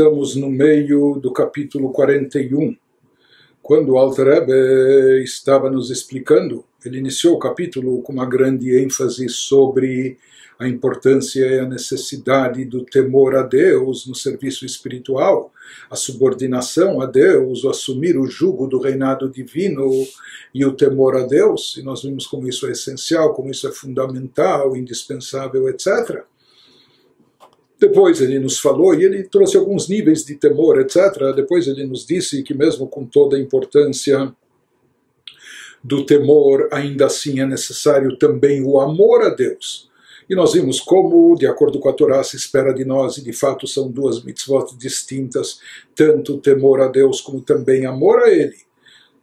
estamos no meio do capítulo 41. Quando Alter Rebbe estava nos explicando, ele iniciou o capítulo com uma grande ênfase sobre a importância e a necessidade do temor a Deus no serviço espiritual, a subordinação a Deus, o assumir o jugo do reinado divino e o temor a Deus. E nós vimos como isso é essencial, como isso é fundamental, indispensável, etc. Depois ele nos falou, e ele trouxe alguns níveis de temor, etc. Depois ele nos disse que, mesmo com toda a importância do temor, ainda assim é necessário também o amor a Deus. E nós vimos como, de acordo com a Torá, se espera de nós, e de fato são duas mitzvot distintas, tanto temor a Deus como também amor a Ele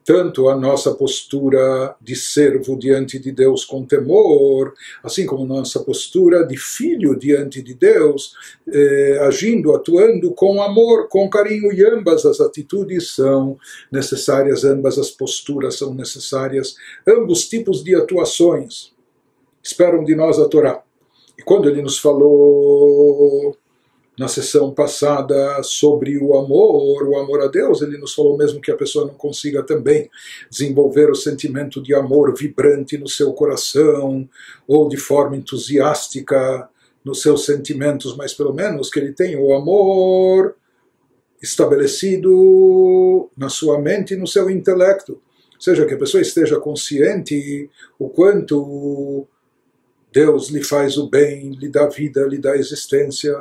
tanto a nossa postura de servo diante de Deus com temor, assim como nossa postura de filho diante de Deus, eh, agindo, atuando com amor, com carinho, e ambas as atitudes são necessárias, ambas as posturas são necessárias, ambos tipos de atuações esperam de nós a Torá. E quando ele nos falou na sessão passada sobre o amor, o amor a Deus, ele nos falou mesmo que a pessoa não consiga também desenvolver o sentimento de amor vibrante no seu coração ou de forma entusiástica nos seus sentimentos, mas pelo menos que ele tenha o amor estabelecido na sua mente e no seu intelecto. Ou seja, que a pessoa esteja consciente o quanto Deus lhe faz o bem, lhe dá vida, lhe dá existência,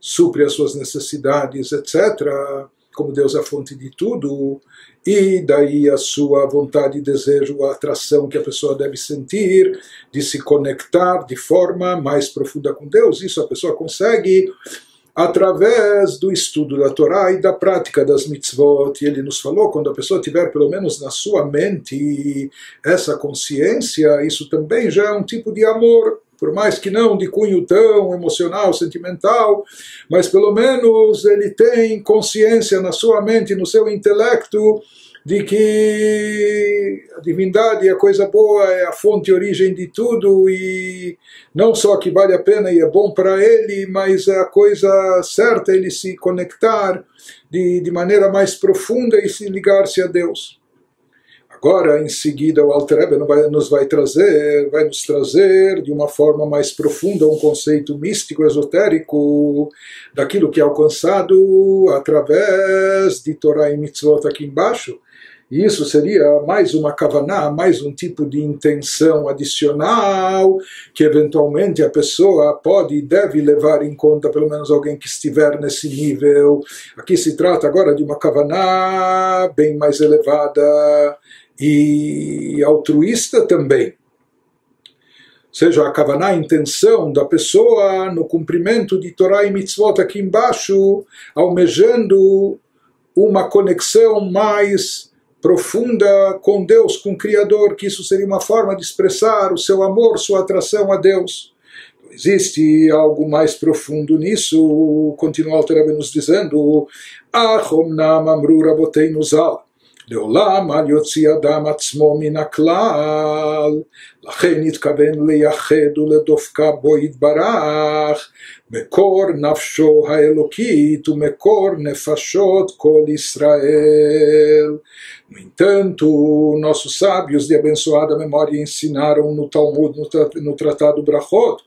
supre as suas necessidades, etc., como Deus é a fonte de tudo, e daí a sua vontade e desejo, a atração que a pessoa deve sentir de se conectar de forma mais profunda com Deus. Isso a pessoa consegue através do estudo da Torá e da prática das mitzvot. E ele nos falou, quando a pessoa tiver pelo menos na sua mente essa consciência, isso também já é um tipo de amor por mais que não de cunho tão emocional, sentimental, mas pelo menos ele tem consciência na sua mente, no seu intelecto, de que a divindade é a coisa boa, é a fonte e origem de tudo e não só que vale a pena e é bom para ele, mas é a coisa certa ele se conectar de, de maneira mais profunda e se ligar-se a Deus. Agora, em seguida, o Alter Rebbe nos vai trazer, vai nos trazer de uma forma mais profunda um conceito místico, esotérico, daquilo que é alcançado através de Torah e Mitzvot aqui embaixo. E isso seria mais uma kavaná, mais um tipo de intenção adicional que eventualmente a pessoa pode e deve levar em conta, pelo menos alguém que estiver nesse nível. Aqui se trata agora de uma kavaná bem mais elevada e altruísta também. Ou seja, a Kavaná, a intenção da pessoa no cumprimento de Torá e Mitzvot aqui embaixo, almejando uma conexão mais profunda com Deus, com o Criador, que isso seria uma forma de expressar o seu amor, sua atração a Deus. Existe algo mais profundo nisso, continua o Alter nos dizendo, Ahomnam amru raboteinu zal. לעולם אל יוציא אדם עצמו מן הכלל, לכן התכוון לייחד ולדופקה בו יתברך, מקור נפשו האלוקית ומקור נפשות כל ישראל. No entanto, nossos sábios de abençoada memória ensinaram no Talmud, no, Tratado Brachot,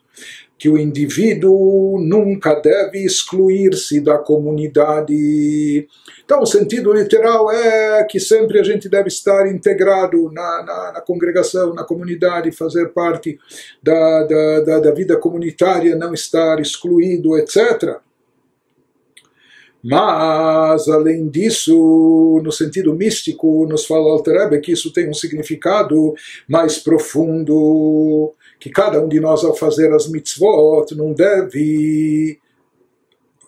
que o indivíduo nunca deve excluir-se da comunidade. Então, o sentido literal é que sempre a gente deve estar integrado na, na, na congregação, na comunidade, fazer parte da, da, da, da vida comunitária, não estar excluído, etc. Mas, além disso, no sentido místico, nos fala Alter que isso tem um significado mais profundo que cada um de nós, ao fazer as mitzvot, não deve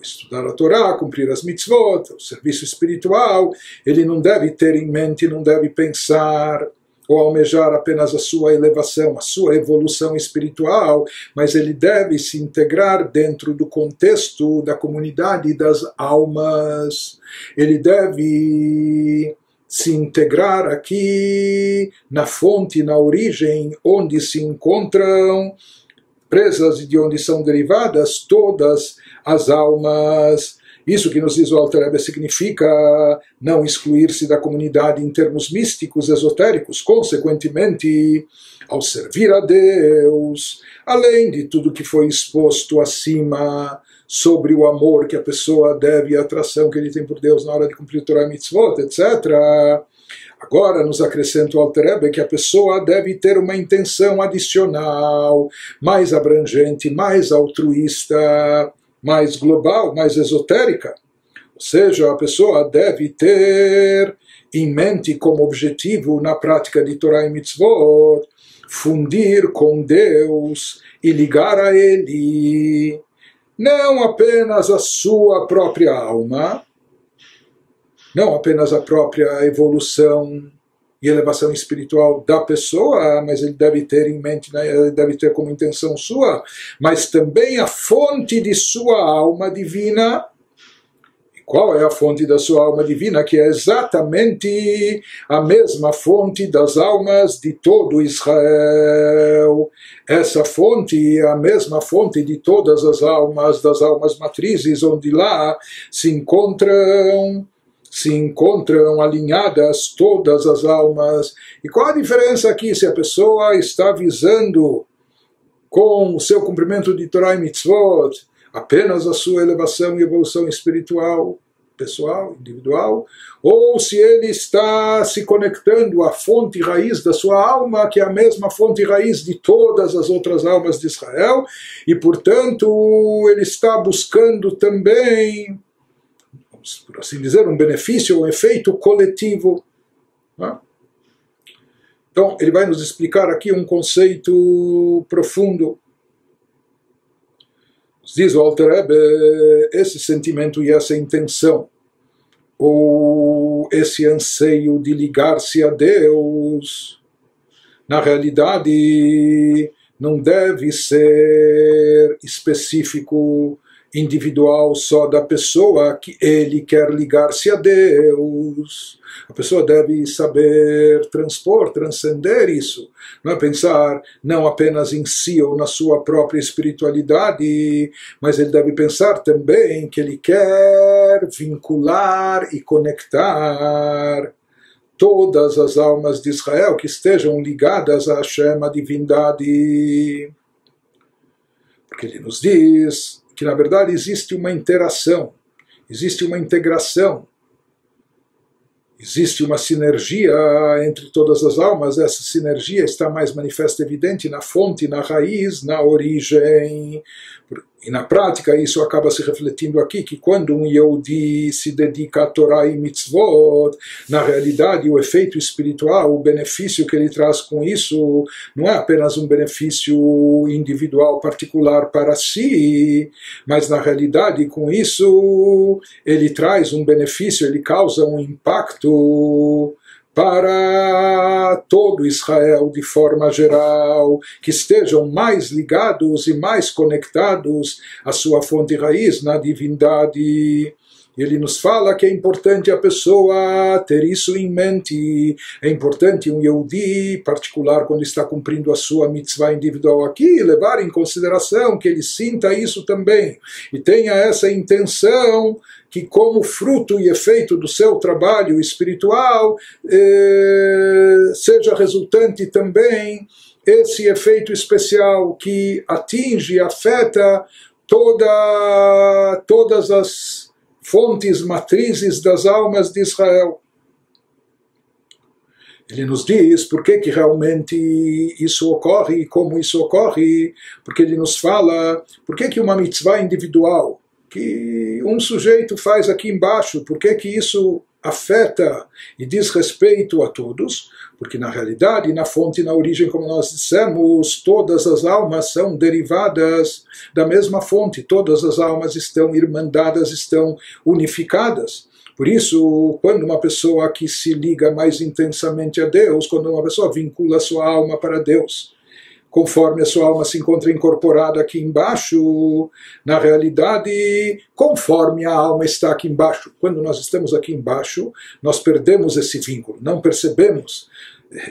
estudar a Torá, cumprir as mitzvot, o serviço espiritual, ele não deve ter em mente, não deve pensar ou almejar apenas a sua elevação, a sua evolução espiritual, mas ele deve se integrar dentro do contexto da comunidade das almas. Ele deve se integrar aqui na fonte, na origem, onde se encontram presas e de onde são derivadas todas as almas. Isso que nos diz o Alter Rebbe significa não excluir-se da comunidade em termos místicos, esotéricos. Consequentemente, ao servir a Deus, além de tudo que foi exposto acima sobre o amor que a pessoa deve e a atração que ele tem por Deus na hora de cumprir Torah Mitzvot, etc., Agora nos acrescenta o Alter que a pessoa deve ter uma intenção adicional, mais abrangente, mais altruísta, mais global, mais esotérica. Ou seja, a pessoa deve ter em mente como objetivo na prática de Torah e Mitzvot fundir com Deus e ligar a Ele não apenas a sua própria alma, não apenas a própria evolução e elevação espiritual da pessoa, mas ele deve ter em mente, né, deve ter como intenção sua, mas também a fonte de sua alma divina. Qual é a fonte da sua alma divina? Que é exatamente a mesma fonte das almas de todo Israel. Essa fonte é a mesma fonte de todas as almas, das almas matrizes, onde lá se encontram se encontram alinhadas todas as almas. E qual a diferença aqui se a pessoa está visando com o seu cumprimento de Torah e Mitzvot apenas a sua elevação e evolução espiritual, pessoal, individual, ou se ele está se conectando à fonte raiz da sua alma, que é a mesma fonte raiz de todas as outras almas de Israel, e portanto ele está buscando também por assim dizer, um benefício, um efeito coletivo. Né? Então, ele vai nos explicar aqui um conceito profundo. Diz o Alter Rebbe, esse sentimento e essa intenção, ou esse anseio de ligar-se a Deus, na realidade, não deve ser específico individual só da pessoa que ele quer ligar-se a Deus. A pessoa deve saber transpor, transcender isso. Não é pensar não apenas em si ou na sua própria espiritualidade, mas ele deve pensar também que ele quer vincular e conectar todas as almas de Israel que estejam ligadas a Hashem, a divindade. Porque ele nos diz que na verdade existe uma interação, existe uma integração, existe uma sinergia entre todas as almas. Essa sinergia está mais manifesta, evidente na fonte, na raiz, na origem. E na prática isso acaba se refletindo aqui, que quando um Yehudi se dedica a Torah e Mitzvot, na realidade o efeito espiritual, o benefício que ele traz com isso, não é apenas um benefício individual particular para si, mas na realidade com isso ele traz um benefício, ele causa um impacto para todo Israel de forma geral, que estejam mais ligados e mais conectados à sua fonte raiz na divindade. Ele nos fala que é importante a pessoa ter isso em mente. É importante um Yehudi, particular quando está cumprindo a sua mitzvah individual aqui, levar em consideração que ele sinta isso também e tenha essa intenção que, como fruto e efeito do seu trabalho espiritual, eh, seja resultante também esse efeito especial que atinge, afeta toda, todas as fontes matrizes das almas de Israel. Ele nos diz por que, que realmente isso ocorre e como isso ocorre, porque ele nos fala por que, que uma mitzvah individual que um sujeito faz aqui embaixo, por que, que isso afeta e diz respeito a todos? Porque na realidade, na fonte, na origem, como nós dissemos, todas as almas são derivadas da mesma fonte, todas as almas estão irmandadas, estão unificadas. Por isso, quando uma pessoa que se liga mais intensamente a Deus, quando uma pessoa vincula sua alma para Deus, conforme a sua alma se encontra incorporada aqui embaixo, na realidade, conforme a alma está aqui embaixo. Quando nós estamos aqui embaixo, nós perdemos esse vínculo, não percebemos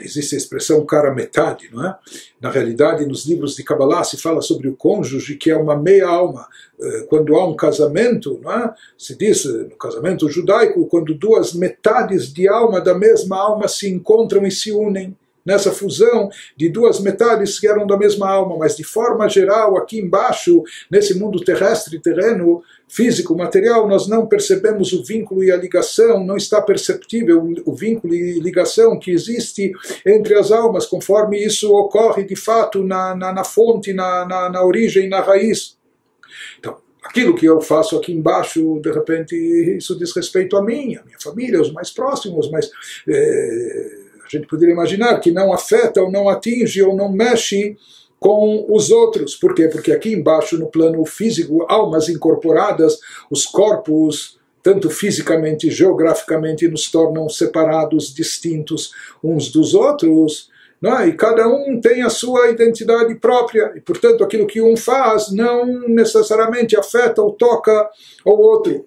existe a expressão cara metade, não é? Na realidade, nos livros de Kabbalah se fala sobre o cônjuge que é uma meia alma. Eh, quando há um casamento, não é? Se diz eh, no casamento judaico, quando duas metades de alma da mesma alma se encontram e se unem nessa fusão de duas metades que eram da mesma alma, mas de forma geral, aqui embaixo, nesse mundo terrestre, terreno, físico, material, nós não percebemos o vínculo e a ligação, não está perceptível o vínculo e ligação que existe entre as almas, conforme isso ocorre de fato na, na, na fonte, na, na, na origem, na raiz. Então, aquilo que eu faço aqui embaixo, de repente, isso diz respeito a mim, a minha família, os mais próximos, mas. Eh, a gente poderia imaginar que não afeta ou não atinge ou não mexe com os outros. Por quê? Porque aqui embaixo, no plano físico, almas incorporadas, os corpos, tanto fisicamente, geograficamente, nos tornam separados, distintos uns dos outros. É? E cada um tem a sua identidade própria, e portanto aquilo que um faz não necessariamente afeta ou toca o outro.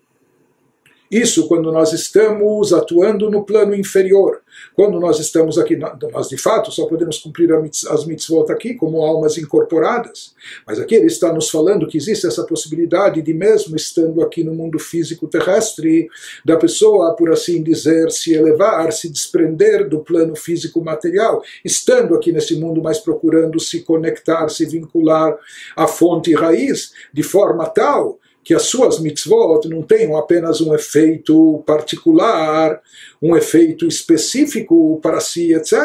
Isso quando nós estamos atuando no plano inferior. Quando nós estamos aqui, nós de fato só podemos cumprir as mitzvot aqui como almas incorporadas. Mas aqui ele está nos falando que existe essa possibilidade de, mesmo estando aqui no mundo físico terrestre, da pessoa, por assim dizer, se elevar, se desprender do plano físico material, estando aqui nesse mundo, mas procurando se conectar, se vincular à fonte raiz, de forma tal que as suas mitzvot não tenham apenas um efeito particular, um efeito específico para si, etc.,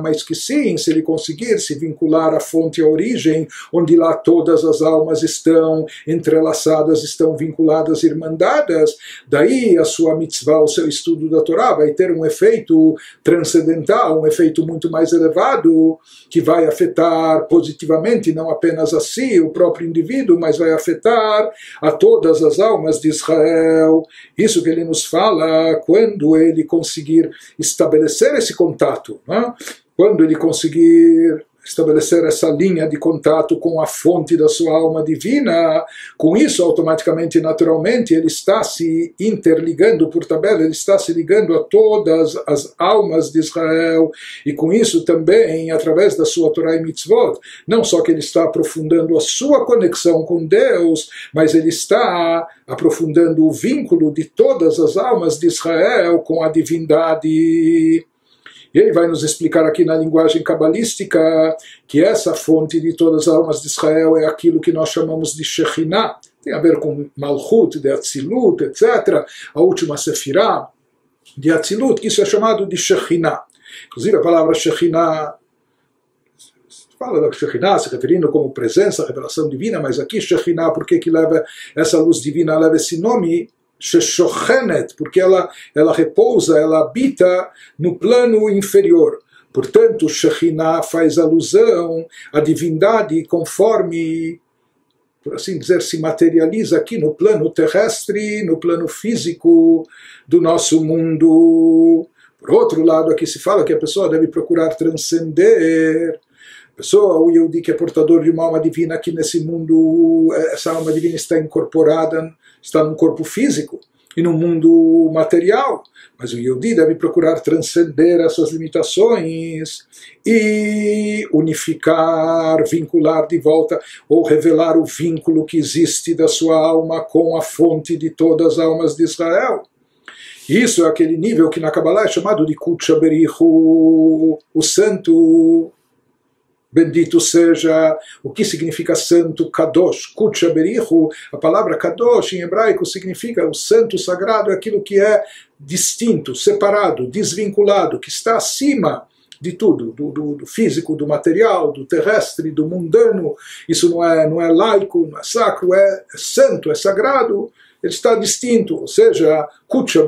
mas que sim, se ele conseguir se vincular à fonte, à origem, onde lá todas as almas estão entrelaçadas, estão vinculadas, irmandadas, daí a sua mitzvah, o seu estudo da Torá, vai ter um efeito transcendental, um efeito muito mais elevado, que vai afetar positivamente não apenas a si, o próprio indivíduo, mas vai afetar a todas as almas de Israel. Isso que ele nos fala quando ele conseguir estabelecer esse contato, né? quando ele conseguir estabelecer essa linha de contato com a fonte da sua alma divina, com isso automaticamente, naturalmente, ele está se interligando por tabela, ele está se ligando a todas as almas de Israel, e com isso também, através da sua Torah e Mitzvot, não só que ele está aprofundando a sua conexão com Deus, mas ele está aprofundando o vínculo de todas as almas de Israel com a divindade. E ele vai nos explicar aqui na linguagem cabalística que essa fonte de todas as almas de Israel é aquilo que nós chamamos de Shekhinah, tem a ver com Malchut, de Atzilut, etc. A última Sefirah de Atzilut, isso é chamado de Shekhinah. Inclusive a palavra Shekhinah fala da Shekhinah se referindo como presença, revelação divina, mas aqui Shekhinah, por que leva essa luz divina, leva esse nome? Sheshochenet, porque ela, ela repousa, ela habita no plano inferior. Portanto, Shekhinah faz alusão à divindade conforme, por assim dizer, se materializa aqui no plano terrestre, no plano físico do nosso mundo. Por outro lado, aqui se fala que a pessoa deve procurar transcender pessoa, o Yehudi que é portador de uma alma divina aqui nesse mundo, essa alma divina está incorporada, está num corpo físico e no mundo material. Mas o Yehudi deve procurar transcender essas limitações e unificar, vincular de volta ou revelar o vínculo que existe da sua alma com a fonte de todas as almas de Israel. Isso é aquele nível que na Kabbalah é chamado de Kutcha o santo Bendito seja o que significa santo, Kadosh, Kutcha Berichu. A palavra Kadosh em hebraico significa o santo sagrado, é aquilo que é distinto, separado, desvinculado, que está acima de tudo, do, do, do, físico, do material, do terrestre, do mundano. Isso não é, não é laico, não é sacro, é, é santo, é sagrado ele está distinto, ou seja, Kutcha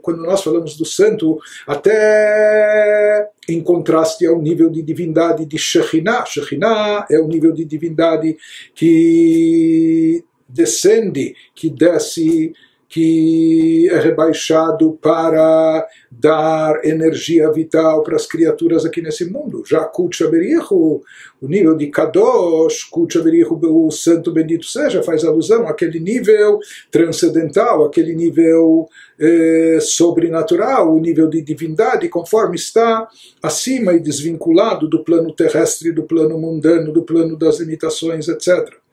quando nós falamos do santo, até em contraste ao nível de divindade de Shekhinah. Shekhinah é o nível de divindade que descende, que desce que é rebaixado para dar energia vital para as criaturas aqui nesse mundo. Já Berichu, o nível de Kadosh, Berichu, o santo bendito seja, faz alusão àquele nível transcendental, aquele nível eh, sobrenatural, o nível de divindade, conforme está acima e desvinculado do plano terrestre, do plano mundano, do plano das limitações, etc.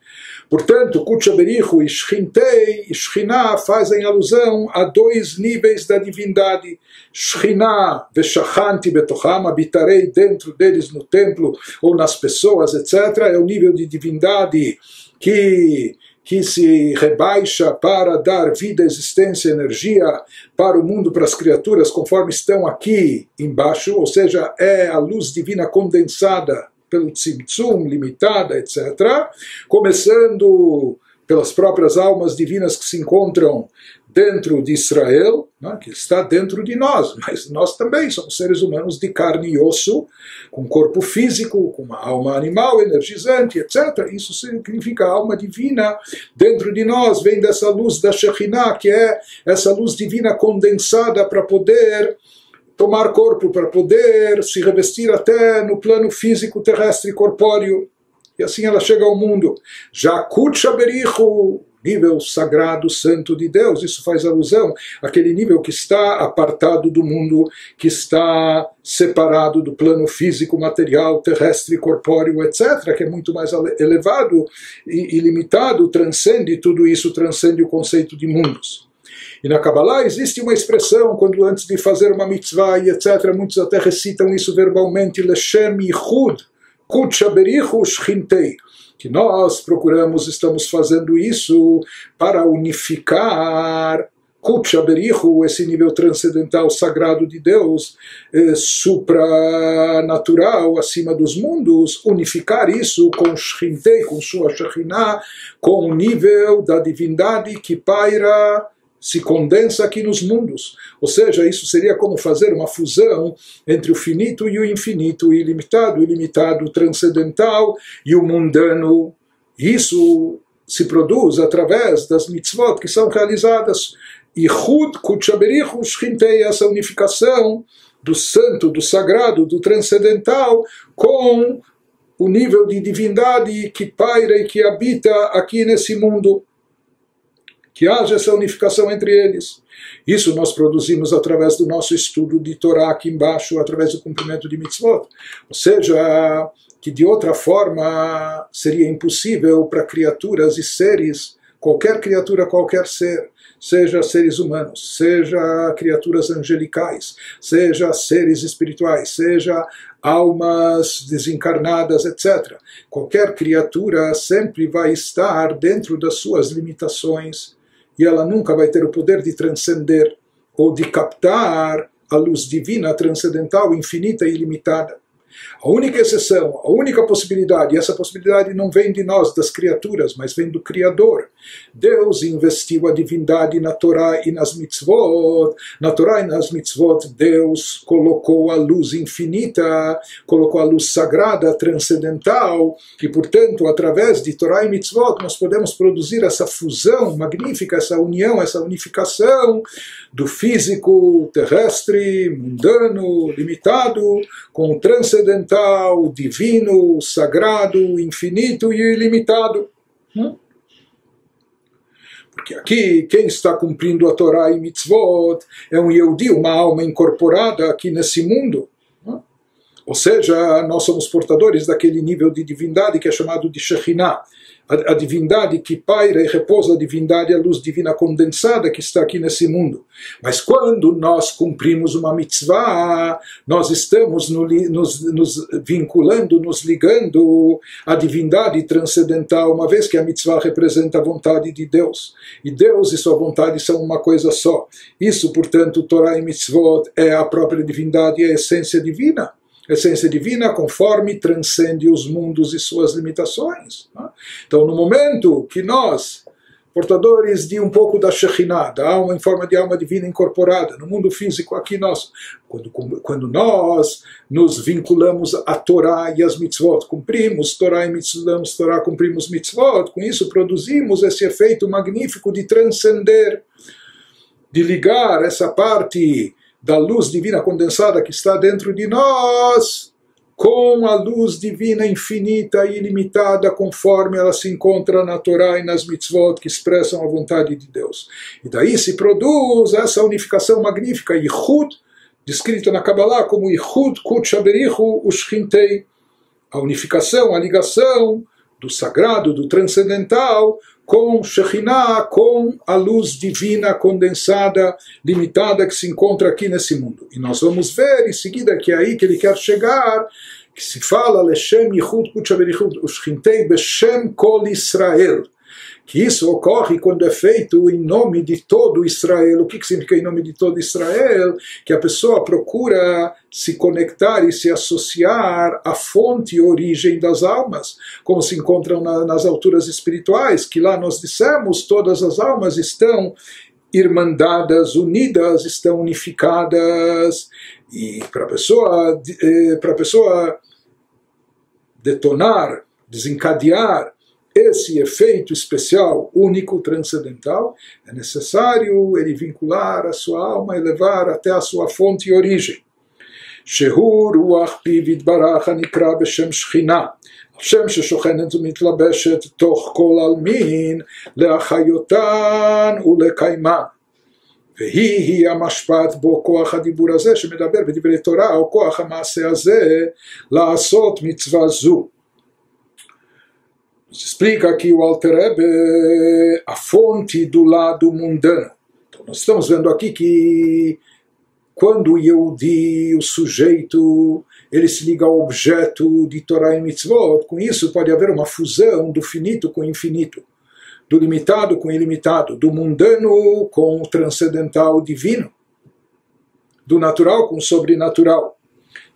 Portanto, Kutchaberichu e Shchintei e Shchiná fazem alusão a dois níveis da divindade. Shchiná, Veshachanti Betocham, habitarei dentro deles no templo ou nas pessoas, etc. É o nível de divindade que que se rebaixa para dar vida, existência, energia para o mundo, para as criaturas, conforme estão aqui embaixo, ou seja, é a luz divina condensada pelo tzimtzum, limitada, etc., começando pelas próprias almas divinas que se encontram dentro de Israel, né, que está dentro de nós, mas nós também somos seres humanos de carne e osso, com corpo físico, com uma alma animal, energizante, etc. Isso significa a alma divina dentro de nós, vem dessa luz da Shekhinah, que é essa luz divina condensada para poder tomar corpo para poder se revestir até no plano físico terrestre corpóreo. E assim ela chega ao mundo. Já Berichu, nível sagrado, santo de Deus, isso faz alusão àquele nível que está apartado do mundo, que está separado do plano físico, material, terrestre, corpóreo, etc., que é muito mais elevado e ilimitado, transcende tudo isso, transcende o conceito de mundos. E na Kabbalah existe uma expressão, quando antes de fazer uma mitzvah e etc., muitos até recitam isso verbalmente, Leshem Yichud, Berichu Shchintei, que nós procuramos, estamos fazendo isso para unificar Kutsha Berichu, esse nível transcendental sagrado de Deus, eh, supranatural, acima dos mundos, unificar isso com Shchintei, com sua Shekhinah, com o nível da divindade que paira se condensa aqui nos mundos. Ou seja, isso seria como fazer uma fusão entre o finito e o infinito, o ilimitado, o ilimitado, o transcendental e o mundano. Isso se produz através das mitzvot que são realizadas. Ichud Kutchaberichu Shchintei, essa unificação do santo, do sagrado, do transcendental com o nível de divindade que paira e que habita aqui nesse mundo que haja essa unificação entre eles. Isso nós produzimos através do nosso estudo de Torá aqui embaixo, através do cumprimento de mitzvot. Ou seja, que de outra forma seria impossível para criaturas e seres, qualquer criatura, qualquer ser, seja seres humanos, seja criaturas angelicais, seja seres espirituais, seja almas desencarnadas, etc. Qualquer criatura sempre vai estar dentro das suas limitações e ela nunca vai ter o poder de transcender ou de captar a luz divina, transcendental, infinita e ilimitada. A única exceção, a única possibilidade, e essa possibilidade não vem de nós, das criaturas, mas vem do Criador. Deus investiu a divindade na Torá e nas mitzvot. Na Torá e nas mitzvot, Deus colocou a luz infinita, colocou a luz sagrada, transcendental, que, portanto, através de Torá e mitzvot, nós podemos produzir essa fusão magnífica, essa união, essa unificação do físico terrestre, mundano, limitado, com o transcendental, divino, sagrado, infinito e ilimitado. Hum? Porque aqui, quem está cumprindo a Torá e mitzvot é um Yehudi, uma alma incorporada aqui nesse mundo. Ou seja, nós somos portadores daquele nível de divindade que é chamado de Shekhinah a, a, divindade que paira e repousa a divindade, a luz divina condensada que está aqui nesse mundo. Mas quando nós cumprimos uma mitzvah, nós estamos no, nos, nos, vinculando, nos ligando à divindade transcendental, uma vez que a mitzvah representa a vontade de Deus. E Deus e sua vontade são uma coisa só. Isso, portanto, Torah e mitzvot é a própria divindade, é a essência divina essência divina conforme transcende os mundos e suas limitações. Né? Então, no momento que nós, portadores de um pouco da Shekhinah, da alma em forma de alma divina incorporada, no mundo físico aqui nós, quando, quando nós nos vinculamos à Torá e às mitzvot, cumprimos Torá e mitzvot, Torá, cumprimos mitzvot, com isso produzimos esse efeito magnífico de transcender de ligar essa parte da luz divina condensada que está dentro de nós com a luz divina infinita e ilimitada conforme ela se encontra na Torá e nas mitzvot que expressam a vontade de Deus. E daí se produz essa unificação magnífica, Yichud, descrita na Kabbalah como Yichud Kutchaberichu Ushchintei, a unificação, a ligação do sagrado, do transcendental, com Shekhinah, com a luz divina condensada, limitada que se encontra aqui nesse mundo. E nós vamos ver em seguida que é aí que ele quer chegar, que se fala Leshem Yichud Kutchaverichud Ushchintei Beshem Kol Israel que isso ocorre quando é feito em nome de todo Israel. O que, que significa em nome de todo Israel? Que a pessoa procura se conectar e se associar à fonte e origem das almas, como se encontram na, nas alturas espirituais, que lá nós dissemos, todas as almas estão irmandadas, unidas, estão unificadas. E para a pessoa, eh, para pessoa detonar, desencadear esse efeito especial, único, transcendental, é necessário ele vincular a sua alma e levar até a sua fonte e origem. שהוא רוח פיו יתברך הנקרא בשם שכינה, שם ששוכנת ומתלבשת תוך כל עלמין להחיותן ולקיימן. והיא-היא המשפט בו כוח הדיבור הזה שמדבר בדברי תורה, או כוח המעשה הזה לעשות מצווה זו. explica aqui o Alter Rebbe a fonte do lado mundano. Então nós estamos vendo aqui que quando o Yehudi, o sujeito, ele se liga ao objeto de Torah e Mitzvot, com isso pode haver uma fusão do finito com o infinito, do limitado com o ilimitado, do mundano com o transcendental divino, do natural com o sobrenatural.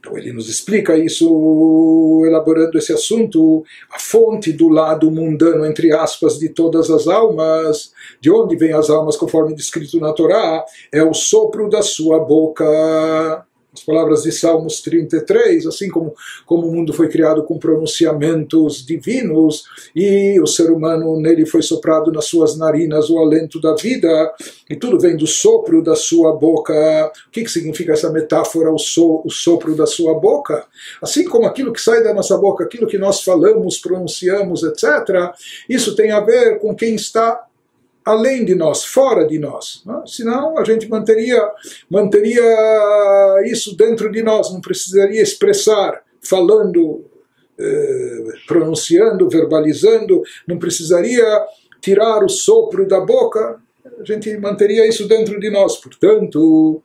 Então ele nos explica isso, elaborando esse assunto, a fonte do lado mundano, entre aspas, de todas as almas, de onde vêm as almas, conforme descrito na Torá, é o sopro da sua boca as palavras de Salmos 33, assim como, como o mundo foi criado com pronunciamentos divinos e o ser humano nele foi soprado nas suas narinas o alento da vida, e tudo vem do sopro da sua boca. O que, que significa essa metáfora, o, so, o sopro da sua boca? Assim como aquilo que sai da nossa boca, aquilo que nós falamos, pronunciamos, etc., isso tem a ver com quem está além de nós, fora de nós. Né? Senão a gente manteria, manteria isso dentro de nós, não precisaria expressar, falando, eh, pronunciando, verbalizando, não precisaria tirar o sopro da boca, a gente manteria isso dentro de nós. Portanto,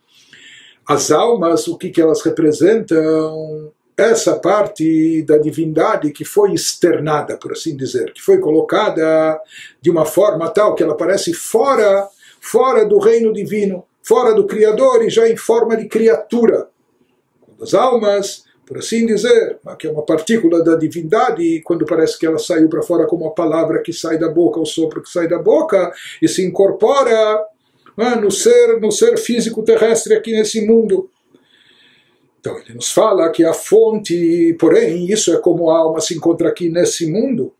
as almas, o que, que elas representam? Essa parte da divindade que foi externada, por assim dizer, que foi colocada de uma forma tal que ela parece fora, fora do reino divino, fora do Criador e já em forma de criatura. As almas, por assim dizer, que é uma partícula da divindade, quando parece que ela saiu para fora como a palavra que sai da boca, o sopro que sai da boca, e se incorpora é, no ser, no ser físico terrestre aqui nesse mundo. Então ele nos fala que a fonte, porém, isso é como a alma se encontra aqui nesse mundo,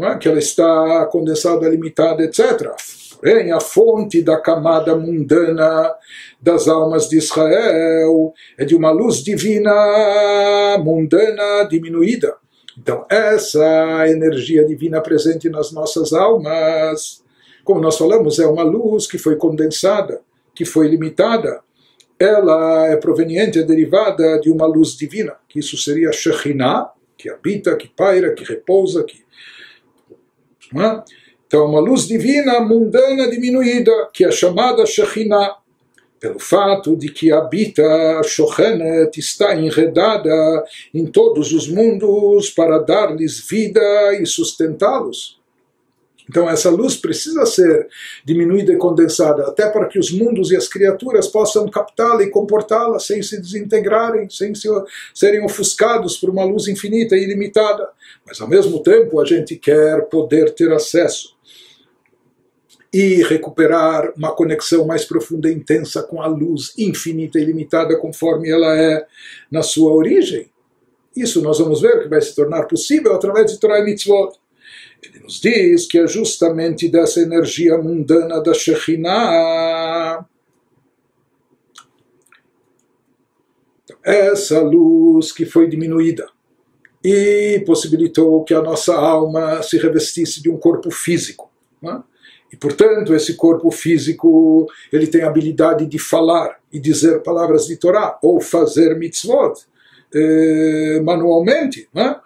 é? que ela está condensada, limitada, etc. Porém, a fonte da camada mundana das almas de Israel é de uma luz divina mundana diminuída. Então, essa energia divina presente nas nossas almas, como nós falamos, é uma luz que foi condensada, que foi limitada, ela é proveniente, é derivada de uma luz divina, que isso seria Shekhinah, que habita, que paira, que repousa, que... É? Então, uma luz divina mundana diminuída, que é chamada Shekhinah, pelo fato de que habita Shochenet, está enredada em todos os mundos para dar-lhes vida e sustentá-los. Então essa luz precisa ser diminuída e condensada, até para que os mundos e as criaturas possam captá-la e comportá-la sem se desintegrarem, sem se, serem ofuscados por uma luz infinita e ilimitada. Mas ao mesmo tempo a gente quer poder ter acesso e recuperar uma conexão mais profunda e intensa com a luz infinita e ilimitada conforme ela é na sua origem. Isso nós vamos ver que vai se tornar possível através de Torah e Mitzvot. Ele nos diz que é justamente dessa energia mundana da Shekhinah. Então, essa luz que foi diminuída e possibilitou que a nossa alma se revestisse de um corpo físico. Né? E, portanto, esse corpo físico ele tem a habilidade de falar e dizer palavras de Torá ou fazer mitzvot eh, manualmente. Né?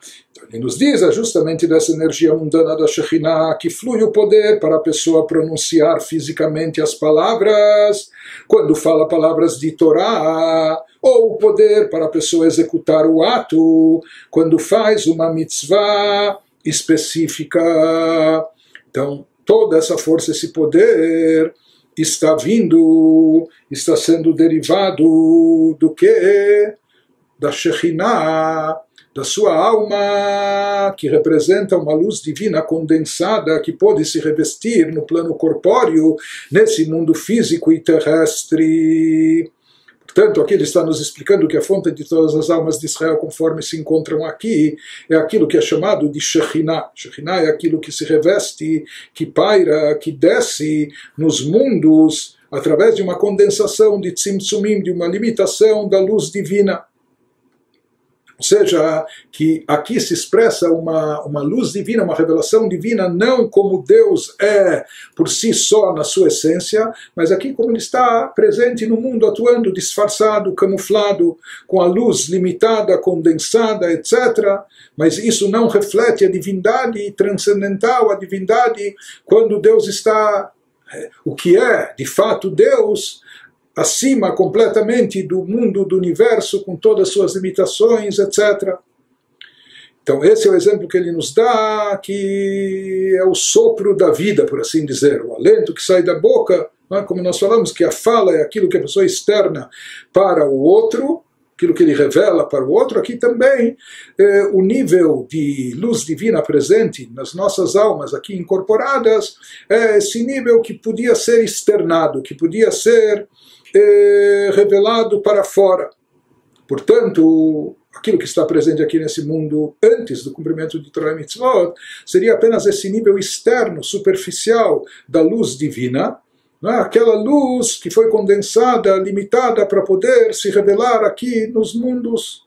Então, ele nos diz é justamente dessa energia mundana da Shekhinah que flui o poder para a pessoa pronunciar fisicamente as palavras quando fala palavras de Torá ou o poder para a pessoa executar o ato quando faz uma mitzvah específica. Então, toda essa força, esse poder está vindo, está sendo derivado do que? Da Shekhinah, da sua alma, que representa uma luz divina condensada que pode se revestir no plano corpóreo, nesse mundo físico e terrestre. Portanto, aqui ele está nos explicando que a fonte de todas as almas de Israel, conforme se encontram aqui, é aquilo que é chamado de Shekhinah. Shekhinah é aquilo que se reveste, que paira, que desce nos mundos através de uma condensação de tzimtzumim, de uma limitação da luz divina. Ou seja, que aqui se expressa uma, uma luz divina, uma revelação divina, não como Deus é por si só na sua essência, mas aqui como ele está presente no mundo, atuando disfarçado, camuflado, com a luz limitada, condensada, etc. Mas isso não reflete a divindade transcendental, a divindade quando Deus está. Eh, o que é de fato Deus acima completamente do mundo, do universo, com todas as suas limitações, etc. Então, esse é o exemplo que ele nos dá, que é o sopro da vida, por assim dizer, o alento que sai da boca, é? como nós falamos, que a fala é aquilo que a pessoa externa para o outro, aquilo que ele revela para o outro, aqui também eh, o nível de luz divina presente nas nossas almas aqui incorporadas é esse nível que podia ser externado, que podia ser é, revelado para fora. Portanto, aquilo que está presente aqui nesse mundo antes do cumprimento de Torah Mitzvot seria apenas esse nível externo, superficial da luz divina, né? aquela luz que foi condensada, limitada para poder se revelar aqui nos mundos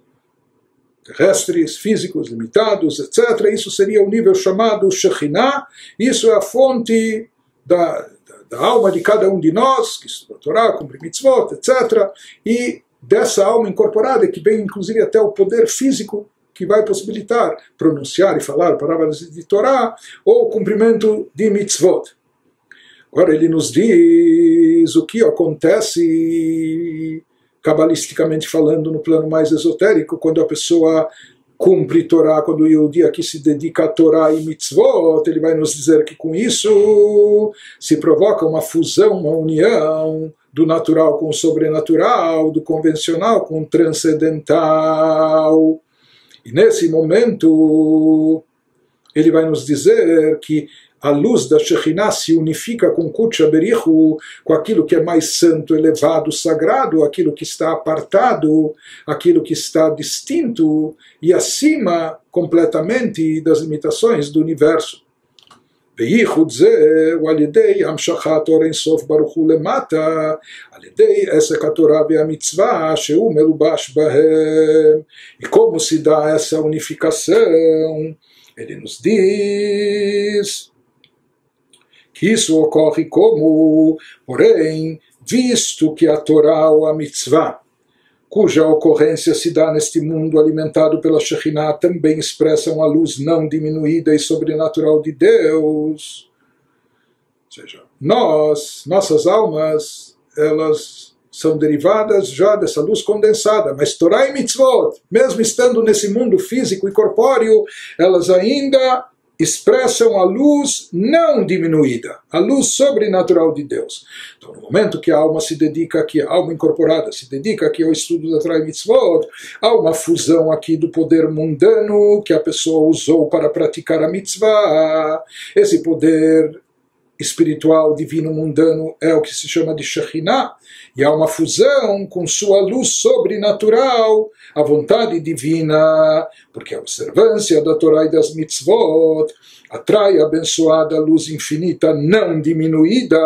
terrestres, físicos, limitados, etc. Isso seria o nível chamado Shekhinah, isso é a fonte da, da alma de cada um de nós, que estuda a Torá, cumpre mitzvot, etc. E dessa alma incorporada, que vem inclusive até o poder físico que vai possibilitar pronunciar e falar palavras de Torá, ou o cumprimento de mitzvot. Agora ele nos diz o que acontece cabalisticamente falando no plano mais esotérico, quando a pessoa cumpre Torá, quando o Yehudi aqui se dedica a Torá e mitzvot, ele vai nos dizer que com isso se provoca uma fusão, uma união do natural com o sobrenatural, do convencional com o transcendental. E nesse momento ele vai nos dizer que a luz da Shekhinah se unifica com Kutcha Berichu, com aquilo que é mais santo, elevado, sagrado, aquilo que está apartado, aquilo que está distinto e acima completamente das limitações do universo. וייחוד זה הוא על ידי המשכת אור אינסוף ברוך הוא למטה, על ידי עסק התורה והמצווה שהוא מלובש בהם. E como se dá essa unificação? isso ocorre como, porém, visto que a Torá ou a mitzvah, cuja ocorrência se dá neste mundo alimentado pela Shekhinah, também expressam a luz não diminuída e sobrenatural de Deus. Ou seja, nós, nossas almas, elas são derivadas já dessa luz condensada, mas Torá e mitzvot, mesmo estando nesse mundo físico e corpóreo, elas ainda expressam a luz não diminuída, a luz sobrenatural de Deus. Então, no momento que a alma se dedica aqui, a alma incorporada se dedica aqui ao estudo da Torah Mitzvot, há uma fusão aqui do poder mundano que a pessoa usou para praticar a mitzvah. Esse poder espiritual, divino, mundano é o que se chama de Shekhinah, e há uma fusão com sua luz sobrenatural, a vontade divina, porque a observância da Torá e das mitzvot atrai a abençoada luz infinita não diminuída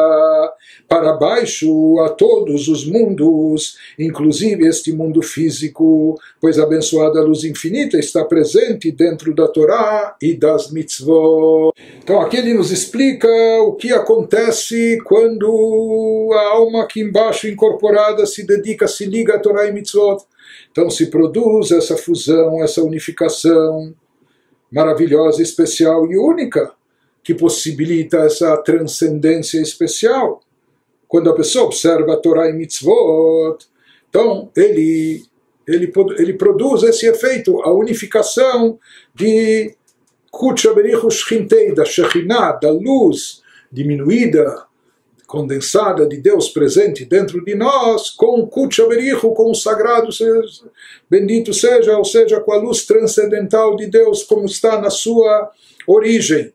para baixo a todos os mundos, inclusive este mundo físico, pois a abençoada luz infinita está presente dentro da Torá e das mitzvot. Então aqui ele nos explica o que acontece quando a alma aqui embaixo incorporada se dedica, se liga a Torá e mitzvot. Então se produz essa fusão, essa unificação maravilhosa, especial e única que possibilita essa transcendência especial. Quando a pessoa observa a Torá e Mitzvot, então ele, ele, ele produz esse efeito, a unificação de Kutchaberichu Shchintei, da Shekhinah, da luz diminuída, condensada de Deus presente dentro de nós, com Kutchaberichu, com o sagrado, bendito seja, ou seja, com a luz transcendental de Deus, como está na sua origem.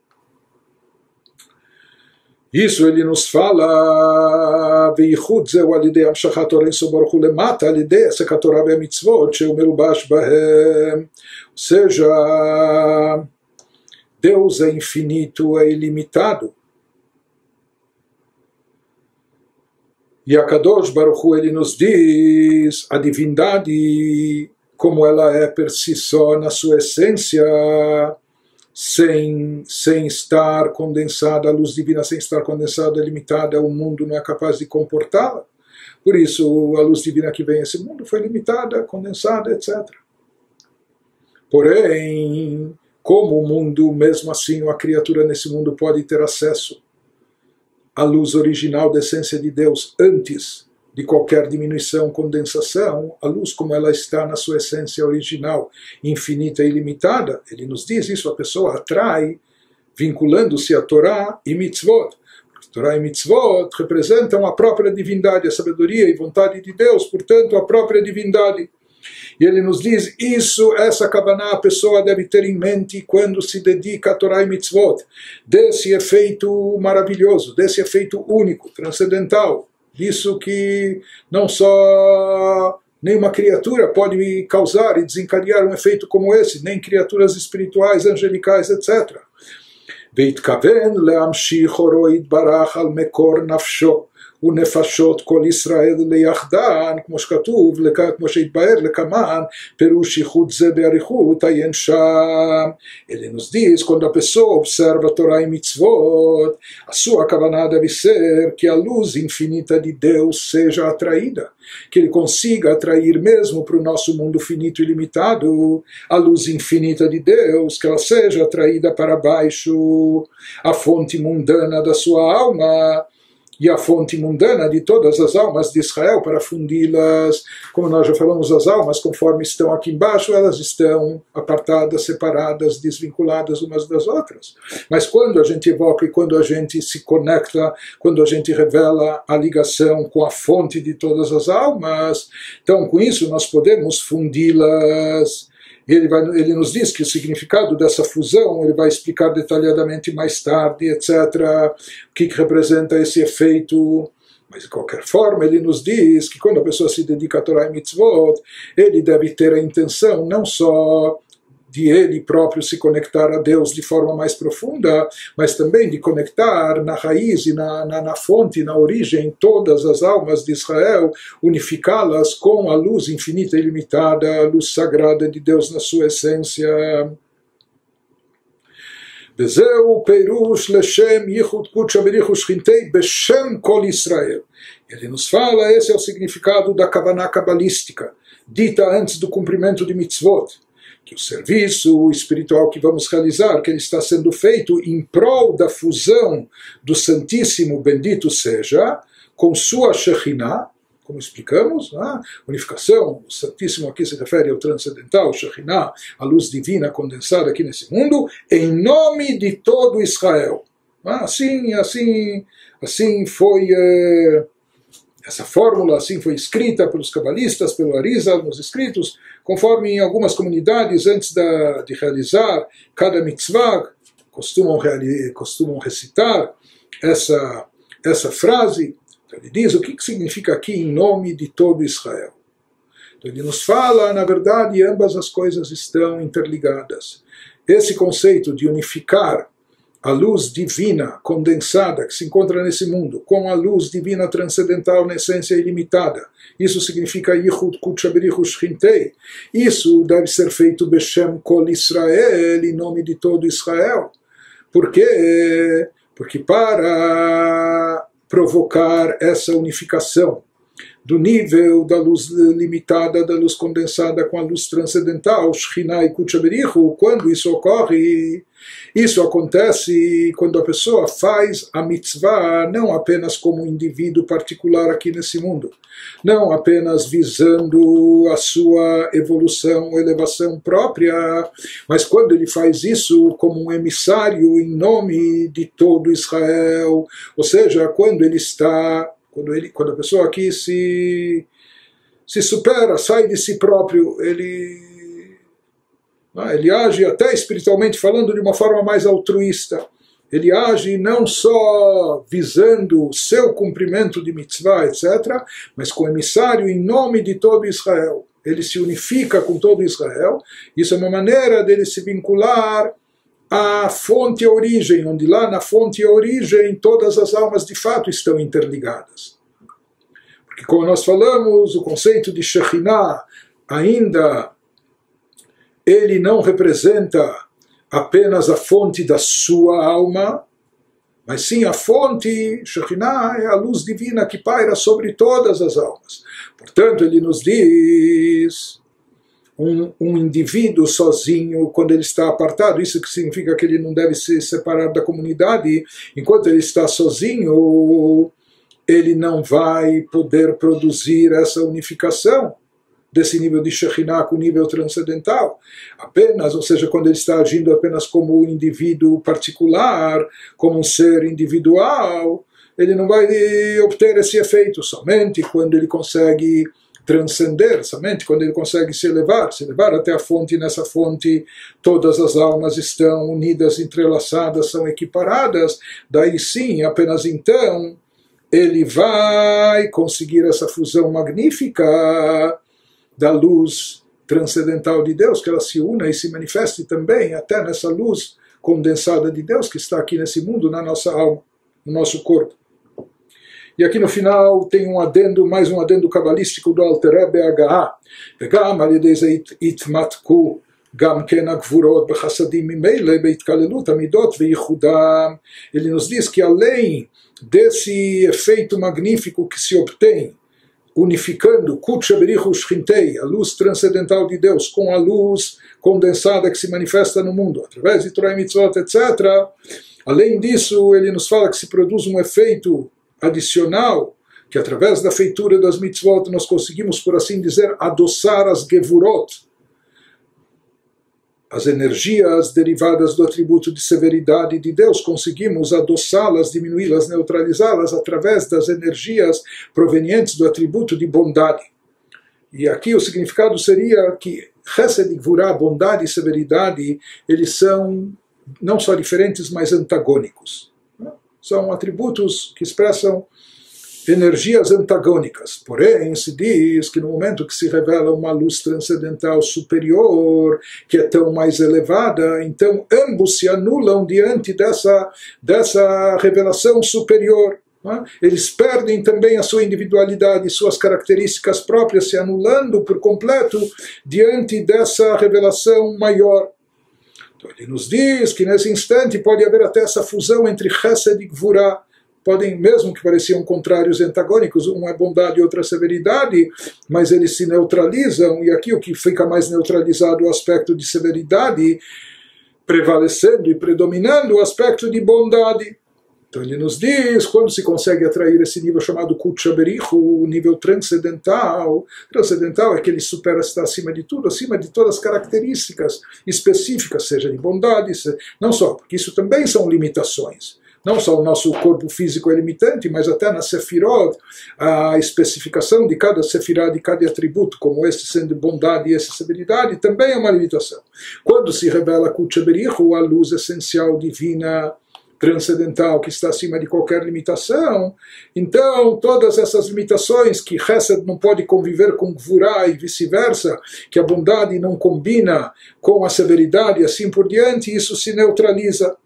Isso ele nos fala, וייחוד זהו על ידי המשכת אור אינסוף ברוך הוא למטה, על ידי עסק התורה והמצוות שהוא מלובש בהם. Ou seja, Deus é infinito, é ilimitado. E a Kadosh Baruch Hu, ele nos diz a divindade como ela é per si só na sua essência, sem, sem estar condensada, a luz divina sem estar condensada, limitada, o mundo não é capaz de comportá-la. Por isso, a luz divina que vem a esse mundo foi limitada, condensada, etc. Porém, como o mundo, mesmo assim, a criatura nesse mundo pode ter acesso à luz original da essência de Deus antes de qualquer diminuição, condensação, a luz como ela está na sua essência original, infinita e ilimitada, ele nos diz isso, a pessoa atrai, vinculando-se a Torá e Mitzvot. Torá e Mitzvot representam a própria divindade, a sabedoria e vontade de Deus, portanto, a própria divindade. E ele nos diz, isso, essa Kavaná, a pessoa deve ter em mente quando se dedica a Torá e Mitzvot, desse efeito maravilhoso, desse efeito único, transcendental, isso que não só nenhuma criatura pode causar e desencadear um efeito como esse, nem criaturas espirituais, angelicais, etc. והתכוון להמשיך אורו יתברך על מקור נפשו ונפשות כל ישראל ליחדן, כמו שכתוב, כמו שהתבהר לקמן, פירוש ייחוד זה באריכות, עיין שם. Ele nos diz, quando a pessoa observa a Torá e Mitzvot, a sua הכוונה deve ser que a luz infinita de Deus seja atraída, que ele consiga atrair mesmo para o nosso mundo finito e limitado a luz infinita de Deus, que ela seja atraída para baixo, a fonte mundana da sua alma, e a fonte mundana de todas as almas de Israel para fundi-las, como nós já falamos, as almas, conforme estão aqui embaixo, elas estão apartadas, separadas, desvinculadas umas das outras. Mas quando a gente evoca e quando a gente se conecta, quando a gente revela a ligação com a fonte de todas as almas, então com isso nós podemos fundi-las ele, vai, ele nos diz que o significado dessa fusão ele vai explicar detalhadamente mais tarde, etc. O que, que representa esse efeito. Mas de qualquer forma, ele nos diz que quando a pessoa se dedica a Torah e Mitzvot, ele deve ter a intenção não só de ele próprio se conectar a Deus de forma mais profunda, mas também de conectar na raiz e na, na, na fonte, na origem, todas as almas de Israel, unificá-las com a luz infinita e ilimitada, a luz sagrada de Deus na sua essência. וזהו פירוש לשם ייחוד קודשא בריחו שכינתי בשם כל ישראל. Ele nos fala, esse é o significado da Kavaná cabalística, dita antes do cumprimento de mitzvot que o serviço espiritual que vamos realizar, que ele está sendo feito em prol da fusão do Santíssimo Bendito seja, com sua Shekhinah, como explicamos, né? unificação, o Santíssimo aqui se refere ao transcendental, Shekhinah, a luz divina condensada aqui nesse mundo, em nome de todo Israel. Assim, assim, assim foi... Eh, essa fórmula assim foi escrita pelos cabalistas, pelo Arizal, nos escritos, conforme em algumas comunidades, antes da, de realizar cada mitzvah, costumam, costumam recitar essa, essa frase. Então ele diz o que, que significa aqui em nome de todo Israel. Então ele nos fala, na verdade, ambas as coisas estão interligadas. Esse conceito de unificar a luz divina condensada que se encontra nesse mundo com a luz divina transcendental na essência ilimitada. Isso significa Yichud Kutshaberichu Shchintei. Isso deve ser feito Beshem Kol Israel, em nome de todo Israel. Por quê? Porque para provocar essa unificação do nível da luz limitada, da luz condensada com a luz transcendental, Shekhinah e quando isso ocorre, isso acontece quando a pessoa faz a mitzvah não apenas como um indivíduo particular aqui nesse mundo, não apenas visando a sua evolução, elevação própria, mas quando ele faz isso como um emissário em nome de todo Israel, ou seja, quando ele está quando, ele, quando a pessoa aqui se, se supera, sai de si próprio, ele, ah, ele age até espiritualmente falando de uma forma mais altruísta. Ele age não só visando o seu cumprimento de mitzvah, etc., mas com emissário em nome de todo Israel. Ele se unifica com todo Israel. Isso é uma maneira dele se vincular a fonte e a origem, onde lá na fonte e a origem todas as almas de fato estão interligadas. Porque, como nós falamos, o conceito de Shekhinah ainda ele não representa apenas a fonte da sua alma, mas sim a fonte, Shekhinah é a luz divina que paira sobre todas as almas. Portanto, ele nos diz um, um indivíduo sozinho, quando ele está apartado, isso que significa que ele não deve se separar da comunidade, enquanto ele está sozinho, ele não vai poder produzir essa unificação desse nível de Shekhinah com nível transcendental. Apenas, ou seja, quando ele está agindo apenas como um indivíduo particular, como um ser individual, ele não vai obter esse efeito somente quando ele consegue transcender, somente quando ele consegue se elevar, se elevar até a fonte, e nessa fonte todas as almas estão unidas, entrelaçadas, são equiparadas, daí sim, apenas então, ele vai conseguir essa fusão magnífica da luz transcendental de Deus, que ela se una e se manifeste também até nessa luz condensada de Deus que está aqui nesse mundo, na nossa alma, no nosso corpo. E aqui no final tem um adendo, mais um adendo cabalístico do Alter Rebbe Agaha. וגם על ידי זה התמתקו גם כן הגבורות בחסדים ממילא בהתקללות המידות וייחודם. Ele nos diz que além desse efeito magnífico que se obtém unificando Kutchaberichu Shchintei, a luz transcendental de Deus, com a luz condensada que se manifesta no mundo, através de Torah e Mitzvot, etc. Além disso, ele nos fala que se produz um efeito adicional, que através da feitura das mitzvot nós conseguimos, por assim dizer, adoçar as gevurot, as energias derivadas do atributo de severidade de Deus, conseguimos adoçá-las, diminuí-las, neutralizá-las através das energias provenientes do atributo de bondade. E aqui o significado seria que Chesed e bondade e severidade, eles são não só diferentes, mas antagônicos são atributos que expressam energias antagônicas. Porém, se diz que no momento que se revela uma luz transcendental superior, que é tão mais elevada, então ambos se anulam diante dessa, dessa revelação superior. É? Eles perdem também a sua individualidade, suas características próprias, se anulando por completo diante dessa revelação maior. Então ele nos diz que nesse instante pode haver até essa fusão entre Chesed e Gvurah. Podem, mesmo que pareciam contrários antagônicos, um é bondade e outra é severidade, mas eles se neutralizam, e aqui o que fica mais neutralizado é o aspecto de severidade, prevalecendo e predominando o aspecto de bondade. Então ele nos diz, quando se consegue atrair esse nível chamado Kutchaberichu, o nível transcendental, transcendental é que ele supera, está acima de tudo, acima de todas as características específicas, seja de bondade, não só, porque isso também são limitações. Não só o nosso corpo físico é limitante, mas até na Sefirot, a especificação de cada Sefirah, de cada atributo, como este sendo bondade e severidade, também é uma limitação. Quando se revela Kutchaberichu, a luz essencial divina, transcendental que está acima de qualquer limitação, então todas essas limitações que Hesed não pode conviver com Gvurá e vice-versa, que a bondade não combina com a severidade e assim por diante, isso se neutraliza.